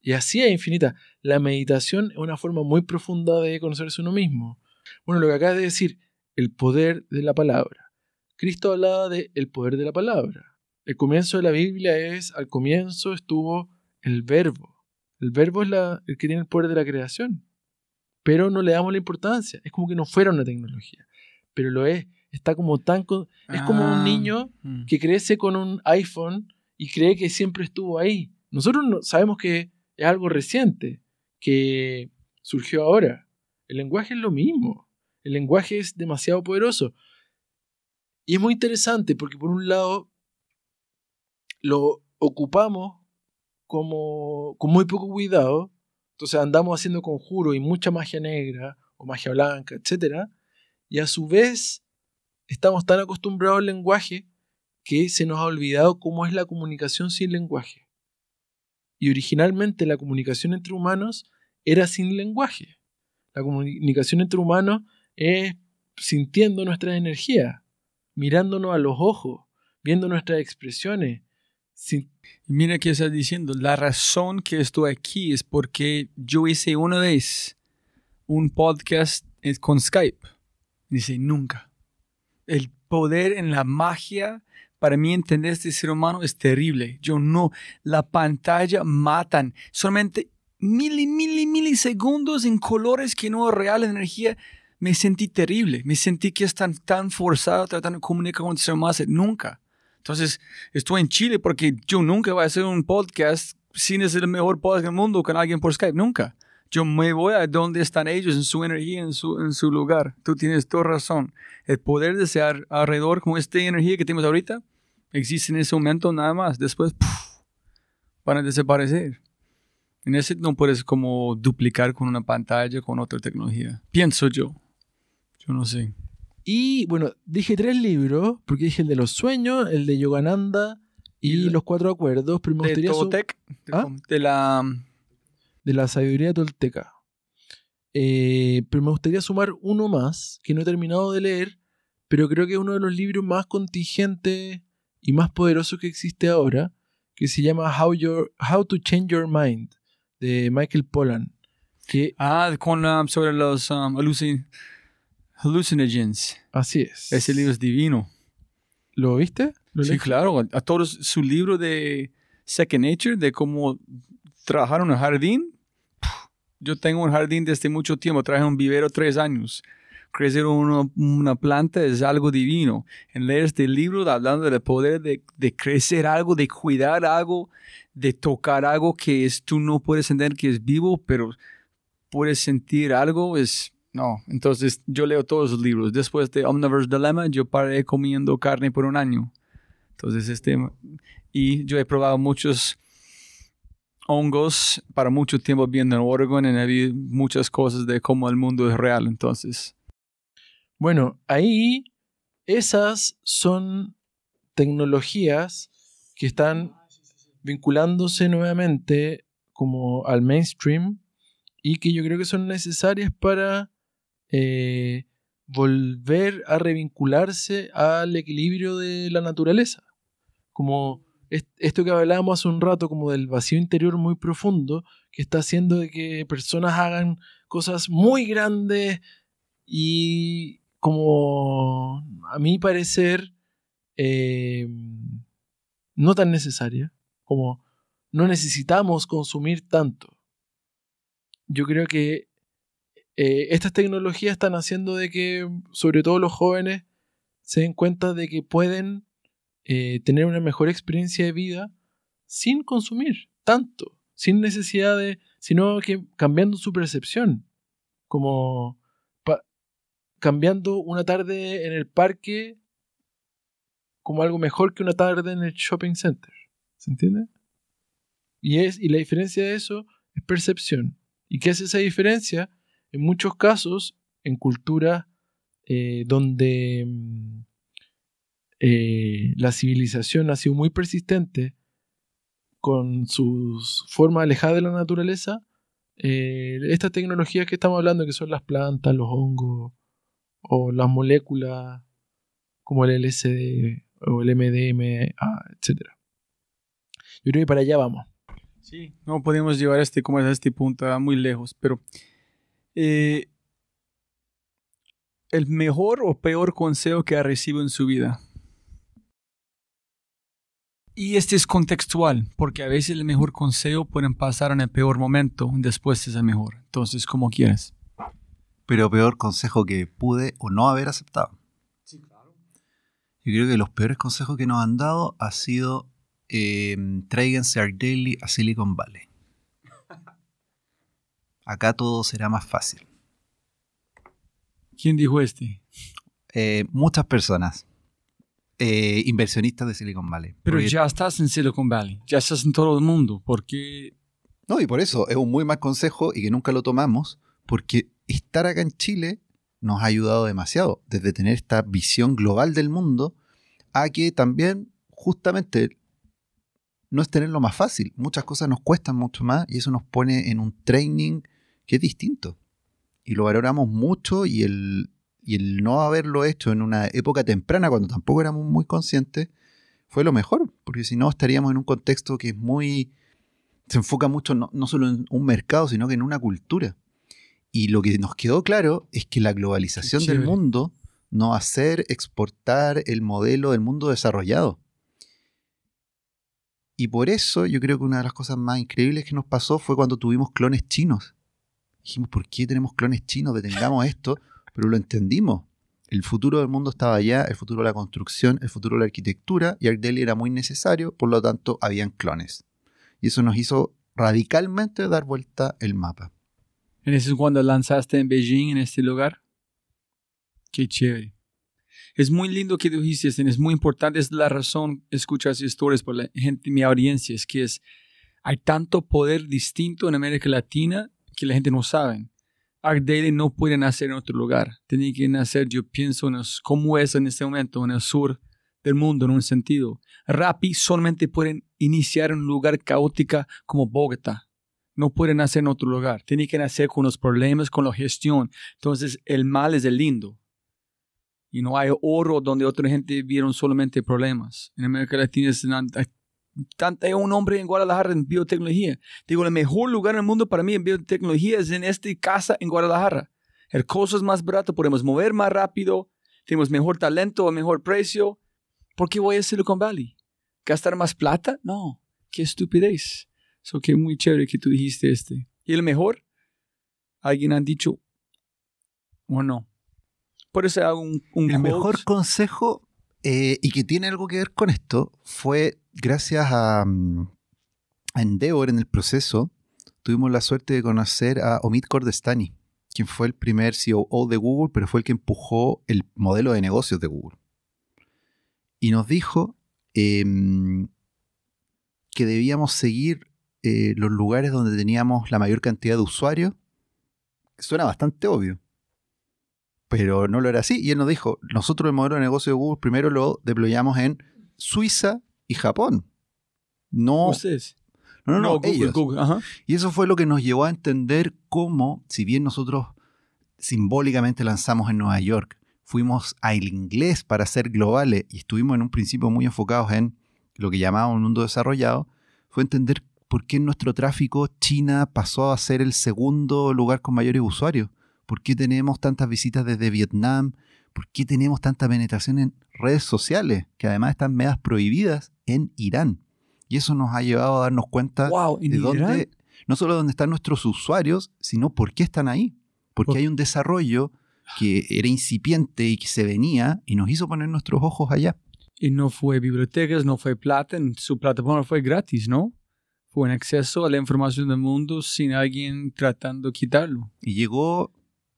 y así es infinita. La meditación es una forma muy profunda de conocerse uno mismo. Bueno, lo que acaba de decir, el poder de la palabra. Cristo hablaba de el poder de la palabra. El comienzo de la Biblia es, al comienzo estuvo el verbo. El verbo es la, el que tiene el poder de la creación. Pero no le damos la importancia. Es como que no fuera una tecnología. Pero lo es. Está como tan... es como un ah, niño mm. que crece con un iPhone y cree que siempre estuvo ahí. Nosotros no, sabemos que es algo reciente, que surgió ahora. El lenguaje es lo mismo. El lenguaje es demasiado poderoso. Y es muy interesante porque por un lado lo ocupamos como con muy poco cuidado, entonces andamos haciendo conjuros y mucha magia negra o magia blanca, etc. Y a su vez estamos tan acostumbrados al lenguaje que se nos ha olvidado cómo es la comunicación sin lenguaje. Y originalmente la comunicación entre humanos era sin lenguaje. La comunicación entre humanos es sintiendo nuestras energías, mirándonos a los ojos, viendo nuestras expresiones. Mira que estás diciendo, la razón que estoy aquí es porque yo hice una vez un podcast con Skype. Dice, nunca. El poder en la magia para mí entender este ser humano es terrible. Yo no, la pantalla matan. Solamente mil y mil y milisegundos en colores que no es real energía me sentí terrible. Me sentí que es tan, forzado tratando de comunicar con ser más. Nunca. Entonces, estoy en Chile porque yo nunca voy a hacer un podcast sin ser el mejor podcast del mundo con alguien por Skype. Nunca. Yo me voy a donde están ellos, en su energía, en su, en su lugar. Tú tienes toda razón. El poder de ser alrededor con esta energía que tenemos ahorita existe en ese momento nada más. Después van a desaparecer. En ese no puedes como duplicar con una pantalla, con otra tecnología. Pienso yo. Yo no sé. Y bueno, dije tres libros, porque dije el de los sueños, el de Yogananda y, Y los cuatro acuerdos. Pero me De gustaría su- Toltec, de, ¿Ah? de la... de la sabiduría tolteca. Eh, pero me gustaría sumar uno más que no he terminado de leer, pero creo que es uno de los libros más contingentes y más poderosos que existe ahora, que se llama How, Your, How to Change Your Mind, de Michael Pollan. Que Ah, con, um, sobre los um, hallucin- hallucinogens. así es. Ese libro es divino. ¿Lo viste? ¿Lo Sí, claro. A todos su libro de Second Nature, de cómo trabajar en un jardín. Yo tengo un jardín desde mucho tiempo. Traje un vivero tres años. Crecer una, una planta es algo divino. En leer este libro hablando del poder de, de crecer algo, de cuidar algo, de tocar algo que es, tú no puedes entender que es vivo, pero puedes sentir algo, es... No, entonces yo leo todos los libros. Después de Omnivore's Dilemma, yo paré comiendo carne por un año. Entonces, este, y yo he probado muchos hongos para mucho tiempo viendo en Oregon y vi muchas cosas de cómo el mundo es real. Entonces, Bueno, ahí esas son tecnologías que están vinculándose nuevamente como al mainstream y que yo creo que son necesarias para eh, volver a revincularse al equilibrio de la naturaleza. Como est- esto que hablábamos hace un rato, como del vacío interior muy profundo, que está haciendo de que personas hagan cosas muy grandes y como a mi parecer eh, no tan necesaria, como no necesitamos consumir tanto. Yo creo que eh, estas tecnologías están haciendo de que, sobre todo los jóvenes, se den cuenta de que pueden eh, tener una mejor experiencia de vida sin consumir tanto, sin necesidad de, sino que cambiando su percepción, como cambiando una tarde en el parque como algo mejor que una tarde en el shopping center, ¿se entiende? Y es y la diferencia de eso es percepción. ¿Y qué es esa diferencia? En muchos casos, en culturas eh, donde mm, eh, la civilización ha sido muy persistente con sus formas alejadas de la naturaleza, eh, estas tecnologías que estamos hablando, que son las plantas, los hongos o las moléculas como el LSD o el MDMA, etc. Yo creo que para allá vamos. sí, no podemos llevar este, como a este punto muy lejos, pero eh, el mejor o peor consejo que ha recibido en su vida. Y este es contextual, porque a veces el mejor consejo pueden pasar en el peor momento, después es el mejor. Entonces, como quieras. Pero peor consejo que pude o no haber aceptado. Yo creo que los peores consejos que nos han dado ha sido eh, tráiganse Daily a Silicon Valley. Acá todo será más fácil. ¿Quién dijo este? Eh, muchas personas, eh, inversionistas de Silicon Valley. Pero Porque- ya estás en Silicon Valley, ya estás en todo el mundo, porque No, y por eso es un muy mal consejo y que nunca lo tomamos, porque estar acá en Chile nos ha ayudado demasiado, desde tener esta visión global del mundo a que también justamente no es tenerlo más fácil. Muchas cosas nos cuestan mucho más y eso nos pone en un training que es distinto. Y lo valoramos mucho y el, y el no haberlo hecho en una época temprana, cuando tampoco éramos muy conscientes, fue lo mejor, porque si no estaríamos en un contexto que es muy se enfoca mucho no, no solo en un mercado, sino que en una cultura. Y lo que nos quedó claro es que la globalización del mundo no va a ser exportar el modelo del mundo desarrollado. Y por eso yo creo que una de las cosas más increíbles que nos pasó fue cuando tuvimos clones chinos. Dijimos, ¿por qué tenemos clones chinos? Detengamos esto, pero lo entendimos. El futuro del mundo estaba allá, el futuro de la construcción, el futuro de la arquitectura, y ArcDeli era muy necesario, por lo tanto, habían clones. Y eso nos hizo radicalmente dar vuelta el mapa. ¿En ese es cuando lanzaste en Beijing, en este lugar? Qué chévere. Es muy lindo que dijiste, es muy importante, es la razón escuchar historias por la gente, mi audiencia, es que es, hay tanto poder distinto en América Latina que la gente no sabe. Art Daily no puede nacer en otro lugar. Tiene que nacer, yo pienso, en como es en este momento, en el sur del mundo, en un sentido. Rappi solamente pueden iniciar en un lugar caótico como Bogotá. No puede nacer en otro lugar. Tiene que nacer con los problemas, con la gestión. Entonces, el mal es el lindo. Y no hay oro donde otra gente vieron solamente problemas. En América Latina es hay un hombre en Guadalajara en biotecnología. Digo, el mejor lugar en el mundo para mí en biotecnología es en esta casa en Guadalajara. El costo es más barato, podemos mover más rápido, tenemos mejor talento mejor precio. ¿Por qué voy a Silicon Valley? ¿Gastar más plata? No, qué estupidez. Eso que muy chévere que tú dijiste este. ¿Y el mejor? Alguien han dicho, o no. Por eso hago un, un El mejor consejo eh, y que tiene algo que ver con esto, fue gracias a, mm, a, Endeavor en el proceso, tuvimos la suerte de conocer a Omid Kordestani, quien fue el primer CEO de Google, pero fue el que empujó el modelo de negocios de Google. Y nos dijo em, que debíamos seguir eh, los lugares donde teníamos la mayor cantidad de usuarios. Suena bastante obvio pero no lo era así. Y él nos dijo, nosotros el modelo de negocio de Google primero lo deployamos en Suiza y Japón. No, ¿Ustedes? no, no, no, ellos. Y eso fue lo que nos llevó a entender cómo, si bien nosotros simbólicamente lanzamos en Nueva York, fuimos al inglés para ser globales y estuvimos en un principio muy enfocados en lo que llamábamos un mundo desarrollado, fue entender por qué en nuestro tráfico China pasó a ser el segundo lugar con mayores usuarios ¿Por qué tenemos tantas visitas desde Vietnam? ¿Por qué tenemos tanta penetración en redes sociales, que además están medias prohibidas en Irán? Y eso nos ha llevado a darnos cuenta de dónde, no solo dónde están nuestros usuarios, sino por qué están ahí. Porque hay un desarrollo que era incipiente y que se venía y nos hizo poner nuestros ojos allá. Y no fue bibliotecas, no fue plata, su plataforma fue gratis, ¿no? Fue un acceso a la información del mundo sin alguien tratando de quitarlo. Y llegó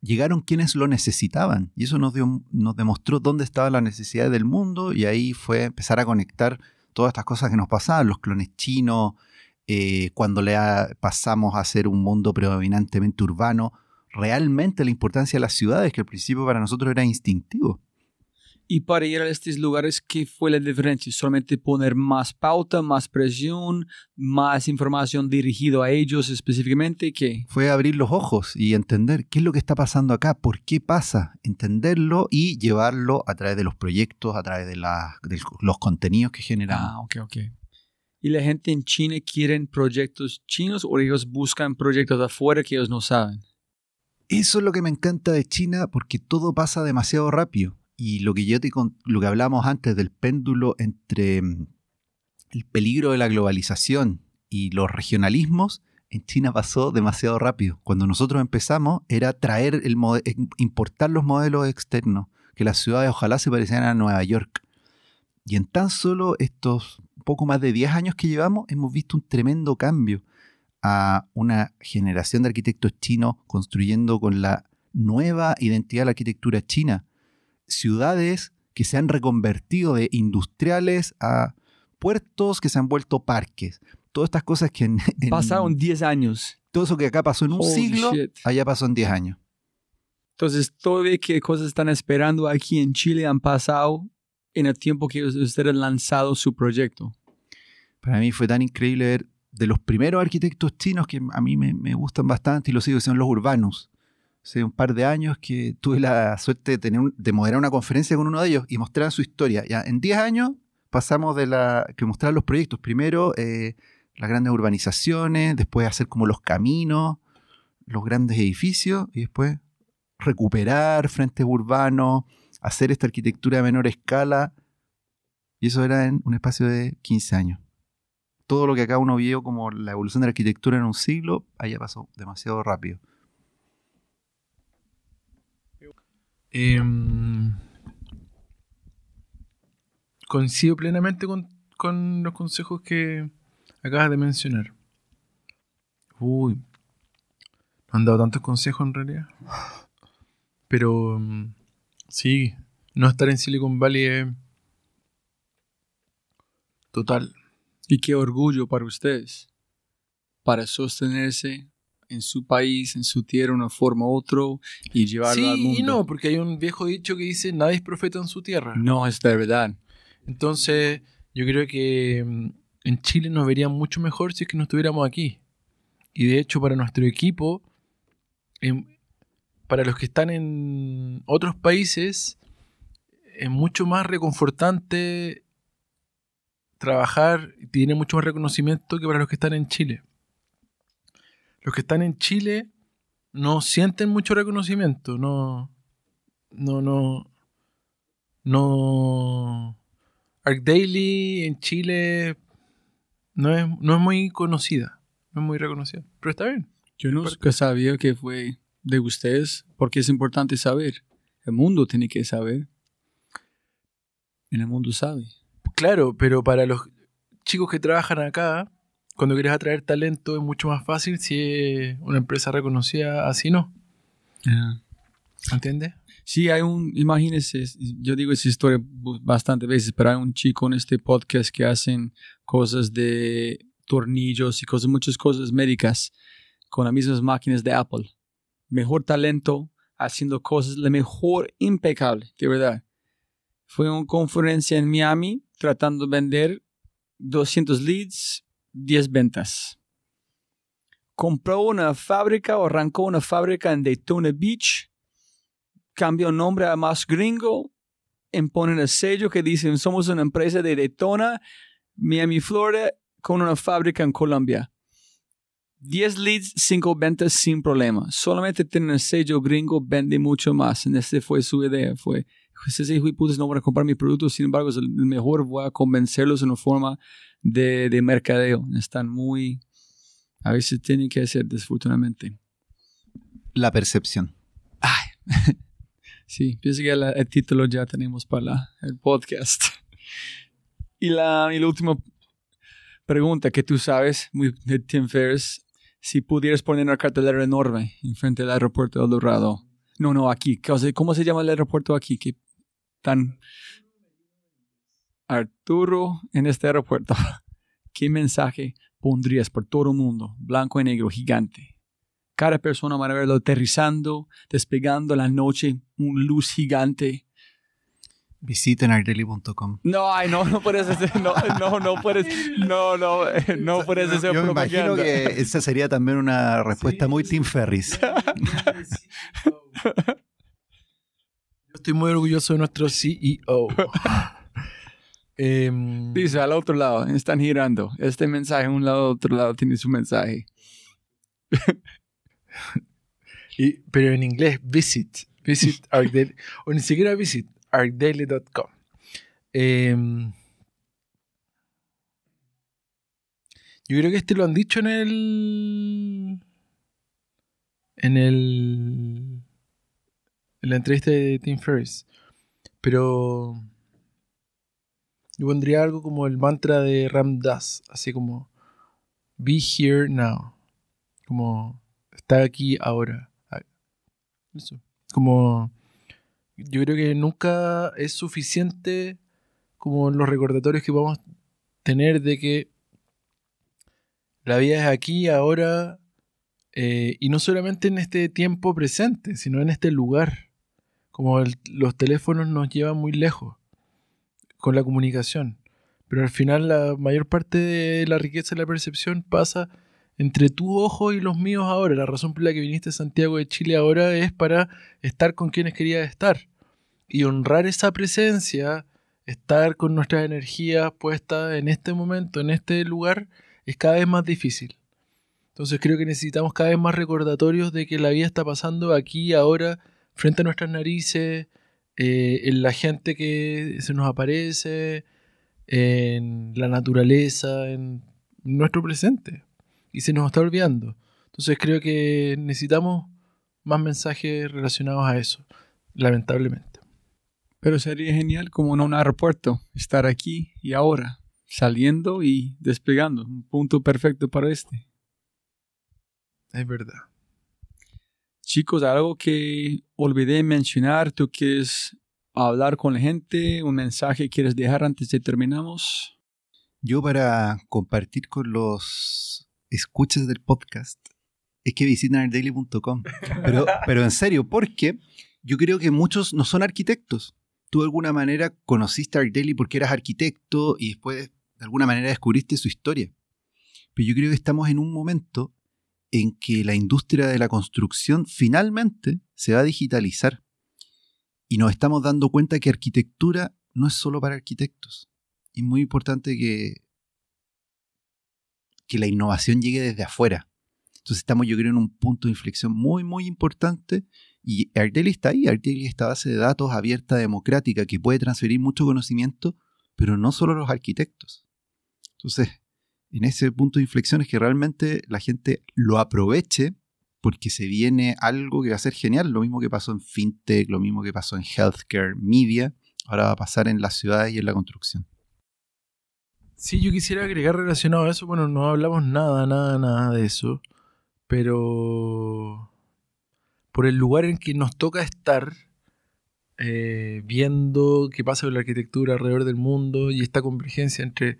llegaron quienes lo necesitaban. Y eso nos, dio, nos demostró dónde estaba la necesidad del mundo y ahí fue empezar a conectar todas estas cosas que nos pasaban, los clones chinos, eh, cuando le pasamos a ser un mundo predominantemente urbano, realmente la importancia de las ciudades, que al principio para nosotros era instintivo. Y para ir a estos lugares, ¿qué fue la diferencia? ¿Solamente poner más pauta, más presión, más información dirigida a ellos específicamente? ¿Qué? Fue abrir los ojos y entender qué es lo que está pasando acá, por qué pasa, entenderlo y llevarlo a través de los proyectos, a través de, los contenidos que generamos. Ah, ok, ok. ¿Y la gente en China quieren proyectos chinos o ellos buscan proyectos de afuera que ellos no saben? Eso es lo que me encanta de China porque todo pasa demasiado rápido y lo que yo te lo que hablamos antes del péndulo entre mm, el peligro de la globalización y los regionalismos, en China pasó demasiado rápido. Cuando nosotros empezamos era traer el eh, importar los modelos externos, que las ciudades ojalá se parecieran a Nueva York. Y en tan solo estos poco más de 10 años que llevamos, hemos visto un tremendo cambio a una generación de arquitectos chinos construyendo con la nueva identidad de la arquitectura china ciudades que se han reconvertido de industriales a puertos que se han vuelto parques. Todas estas cosas que en, pasaron 10 años. Todo eso que acá pasó en un siglo, allá pasó en 10 aía Entonces, todo lo que cosas están esperando aquí en Chile han pasado en el tiempo que ustedes han lanzado su proyecto. Para mí fue tan increíble ver de los primeros arquitectos chinos que a mí me, me gustan bastante y lo sigo, son los urbanos hace un par de años que tuve la suerte de, tener de moderar una conferencia con uno de ellos y mostrar su historia. Ya en 10 años pasamos de la que mostrar los proyectos. Primero eh, las grandes urbanizaciones, después hacer como los caminos, los grandes edificios y después recuperar frentes urbanos, hacer esta arquitectura de menor escala. Y eso era en un espacio de 15 años. Todo lo que acá uno vio como la evolución de la arquitectura en un siglo, allá pasó demasiado rápido. Em, coincido plenamente con, los consejos que acabas de mencionar. Uy, no han dado tantos consejos en realidad. Pero mm, sí, no estar en Silicon Valley es total. Y qué orgullo para ustedes, para sostenerse en su país, en su tierra, una forma u otra, y llevarlo al Sí mundo. y no, porque hay un viejo dicho que dice nadie es profeta en su tierra. No es de verdad. Entonces, yo creo que mm, en Chile nos verían mucho mejor si es que no estuviéramos aquí. Y de hecho, para nuestro equipo, em, para los que están en otros países, es mucho más reconfortante trabajar y tiene mucho más reconocimiento que para los que están en Chile. Los que están en Chile no sienten mucho reconocimiento, no, no, no, no. Arc Daily en Chile no es, no es muy conocida, no es muy reconocida, pero está bien. Yo nunca sabía que fue de ustedes, porque es importante saber. El mundo tiene que saber. En el mundo sabe. Claro, pero para los chicos que trabajan acá, cuando quieres atraer talento es mucho más fácil si es una empresa reconocida, así no. ¿Entiendes? Sí, hay un, imagínense, yo digo esa historia bu- bastante veces, pero hay un chico en este podcast que hacen cosas de tornillos y cosas, muchas cosas médicas con las mismas máquinas de Apple. Mejor talento, haciendo cosas, la mejor impecable, de verdad. Fue una conferencia en Miami tratando de vender 200 leads, 10 ventas. Compró una fábrica o arrancó una fábrica en Daytona Beach cambió nombre a más gringo, imponen el sello que dicen somos una empresa de Daytona, Miami, Florida, con una fábrica en Colombia. 10 leads, 5 ventas sin problema. Solamente tener el sello gringo vende mucho más. Y esa fue su idea. Fue, ese hijo de putas no van a comprar mi producto, sin embargo es el mejor, voy a convencerlos en una forma de, de mercadeo. Están muy... A veces tienen que hacer, desafortunadamente. La percepción. Ay, sí, pienso que la- el título ya tenemos para la- el podcast. Y la, y la última pregunta que tú sabes, muy de Tim Ferriss, si pudieras poner una cartelera enorme enfrente del aeropuerto de El Dorado. No, no, aquí. ¿Cómo se- ¿Cómo se llama el aeropuerto aquí? Tan Arturo en este aeropuerto. ¿Qué mensaje pondrías por todo el mundo? Blanco y negro, gigante. Cada persona va a verlo aterrizando, despegando la noche, un luz gigante. Visiten artdeli.com. No, ay, no, no puedes hacer, no, no, no puedes, no, no, eh, no puedes hacer Yo me imagino propaganda. que esa sería también una respuesta muy Tim Ferris. Yo estoy muy orgulloso de nuestro CEO. Em, Dice al otro lado, están girando. Este mensaje, un lado, otro lado tiene su mensaje. y- pero en inglés, visit. Visit o ni siquiera visit, arcdaily.com. Em, yo creo que este lo han dicho en el. En el. En la entrevista de Tim Ferriss. Pero. Yo pondría algo como el mantra de Ram Dass. Así como. Be here now. Como. Está aquí ahora. Ah, Eso. Como. Yo creo que nunca es suficiente como los recordatorios que podamos tener de que la vida es aquí, ahora, eh, y no solamente en este tiempo presente, sino en este lugar. Como los teléfonos nos llevan muy lejos con la comunicación. Pero al final la mayor parte de la riqueza de la percepción pasa entre tu ojo y los míos ahora. La razón por la que viniste a Santiago de Chile ahora es para estar con quienes querías estar. Y honrar esa presencia, estar con nuestras energías puestas en este momento, en este lugar, es cada vez más difícil. Entonces creo que necesitamos cada vez más recordatorios de que la vida está pasando aquí, ahora, frente a nuestras narices, eh, en la gente que se nos aparece, en la naturaleza, en nuestro presente. Y se nos está olvidando. Entonces creo que necesitamos más mensajes relacionados a eso. lamentablemente. Pero sería genial como en un aeropuerto, estar aquí y ahora, saliendo y despegando. Un punto perfecto para este. Es verdad. Chicos, algo que olvidé mencionar, ¿tú quieres hablar con la gente? ¿Un mensaje quieres dejar antes de terminamos? Yo para compartir con los escuchas del podcast es que visiten daily.com. Pero, pero en serio, porque yo creo que muchos no son arquitectos. Tú de alguna manera conociste a Art Daily porque eras arquitecto y después de alguna manera descubriste su historia. Pero yo creo que estamos en un momento en que la industria de la construcción finalmente se va a digitalizar. Y nos estamos dando cuenta que arquitectura no es solo para arquitectos. Es muy importante que, que la innovación llegue desde afuera. Entonces estamos, yo creo, en un punto de inflexión muy, muy importante. Y Arteli está ahí. Arteli es esta base de datos abierta, democrática, que puede transferir mucho conocimiento, pero no solo a los arquitectos. Entonces, en ese punto de inflexión es que realmente la gente lo aproveche porque se viene algo que va a ser genial. Lo mismo que pasó en FinTech, lo mismo que pasó en Healthcare, Media, ahora va a pasar en las ciudades y en la construcción. Sí, yo quisiera agregar relacionado a eso, bueno, no hablamos nada, nada, nada de eso, pero por el lugar en que nos toca estar, eh, viendo qué pasa con la arquitectura alrededor del mundo y esta convergencia entre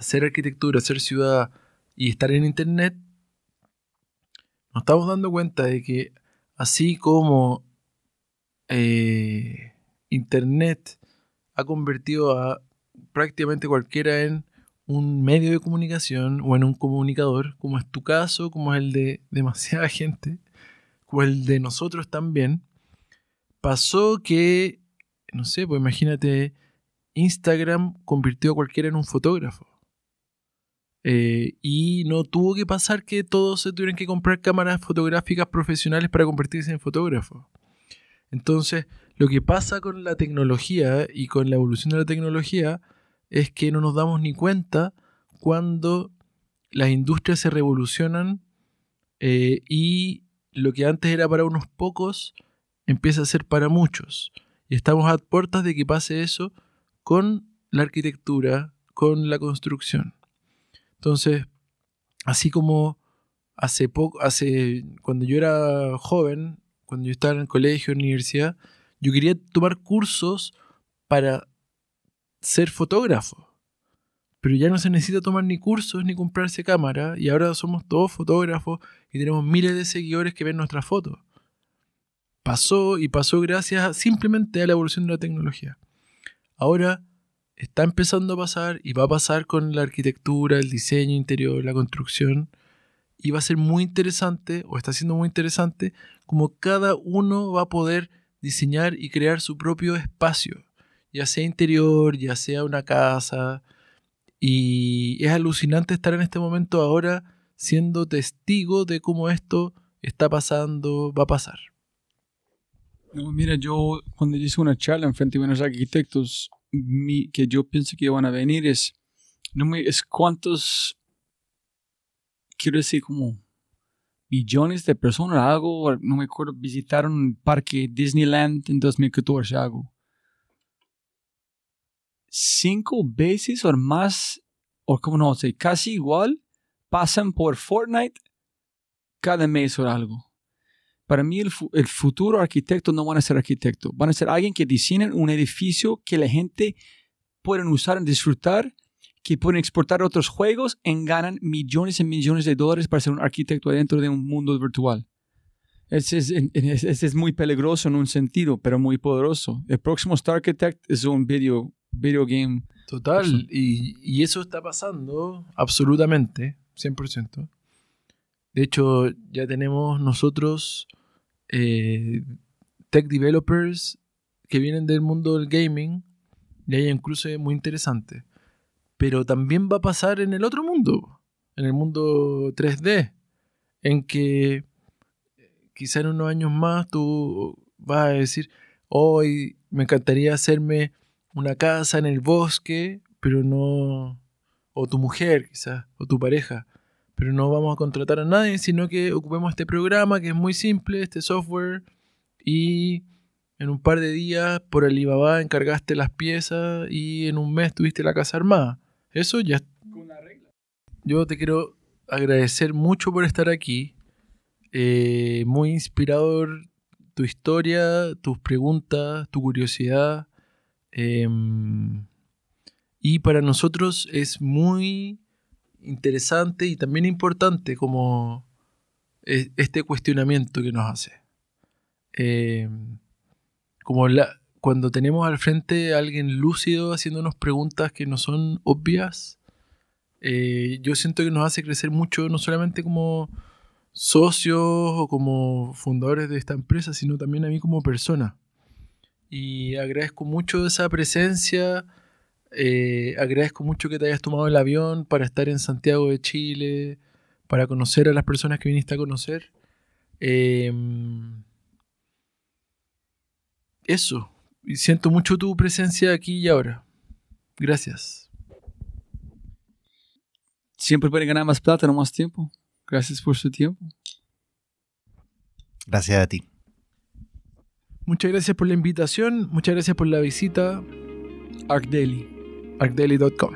hacer arquitectura, hacer ciudad y estar en Internet, nos estamos dando cuenta de que así como eh, Internet ha convertido a prácticamente cualquiera en un medio de comunicación o en un comunicador, como es tu caso, como es el de demasiada gente, como el de nosotros también, pasó que, no sé, pues imagínate, Instagram convirtió a cualquiera en un fotógrafo. Eh, y no tuvo que pasar que todos se tuvieran que comprar cámaras fotográficas profesionales para convertirse en fotógrafos. Entonces, lo que pasa con la tecnología y con la evolución de la tecnología es que no nos damos ni cuenta cuando las industrias se revolucionan eh, y lo que antes era para unos pocos empieza a ser para muchos. Y estamos a puertas de que pase eso con la arquitectura, con la construcción. Entonces, así como hace poco, hace, cuando yo era joven, cuando yo estaba en el colegio, en universidad, yo quería tomar cursos para ser fotógrafo. Pero ya no se necesita tomar ni cursos ni comprarse cámara y ahora somos todos fotógrafos y tenemos miles de seguidores que ven nuestras fotos. Pasó y pasó gracias simplemente a la evolución de la tecnología. Ahora está empezando a pasar y va a pasar con la arquitectura, el diseño interior, la construcción. Y va a ser muy interesante, o está siendo muy interesante, como cada uno va a poder diseñar y crear su propio espacio ya sea interior, ya sea una casa. Y es alucinante estar en este momento ahora siendo testigo de cómo esto está pasando, va a pasar. Mira, yo cuando hice una charla en frente de unos arquitectos, mi, que yo pienso que van a venir es, no me, es cuántos, quiero decir como billones de personas, algo, no me acuerdo, visitaron el parque Disneyland en 2014, algo cinco veces o más, o como no sé, casi igual, pasan por Fortnite cada mes o algo. Para mí el, futuro arquitecto no van a ser arquitecto, van a ser alguien que diseñen un edificio que la gente pueden usar y disfrutar, que pueden exportar otros juegos y ganan millones y millones de dólares para ser un arquitecto dentro de un mundo virtual. Ese es, es, muy peligroso en un sentido, pero muy poderoso. El próximo Star Architect es un video video game. Total, y, eso está pasando absolutamente, 100%. De hecho, ya tenemos nosotros eh, tech developers que vienen del mundo del gaming, y hay incluso muy interesante. Pero también va a pasar en el otro mundo, en el mundo 3D, en que quizá en unos años más tú vas a decir, hoy me encantaría hacerme una casa en el bosque, pero no... o tu mujer quizás, o tu pareja, pero no vamos a contratar a nadie, sino que ocupemos este programa que es muy simple, este software, y en un par de días por Alibaba encargaste las piezas y en un mes tuviste la casa armada. Eso ya... Yo te quiero agradecer mucho por estar aquí. Eh, muy inspirador tu historia, tus preguntas, tu curiosidad. Em, y para nosotros es muy interesante y también importante como e, este cuestionamiento que nos hace. Em, como la, cuando tenemos al frente a alguien lúcido haciéndonos preguntas que no son obvias, eh, yo siento que nos hace crecer mucho, no solamente como socios o como fundadores de esta empresa, sino también a mí como persona. Y agradezco mucho esa presencia, eh, agradezco mucho que te hayas tomado el avión para estar en Santiago de Chile, para conocer a las personas que viniste a conocer. Em, eso, y siento mucho tu presencia aquí y ahora. Gracias. Siempre pueden ganar más plata, no más tiempo. Gracias por su tiempo. Gracias a ti. Muchas gracias por la invitación, muchas gracias por la visita. ArcDaily. arcdaily.com.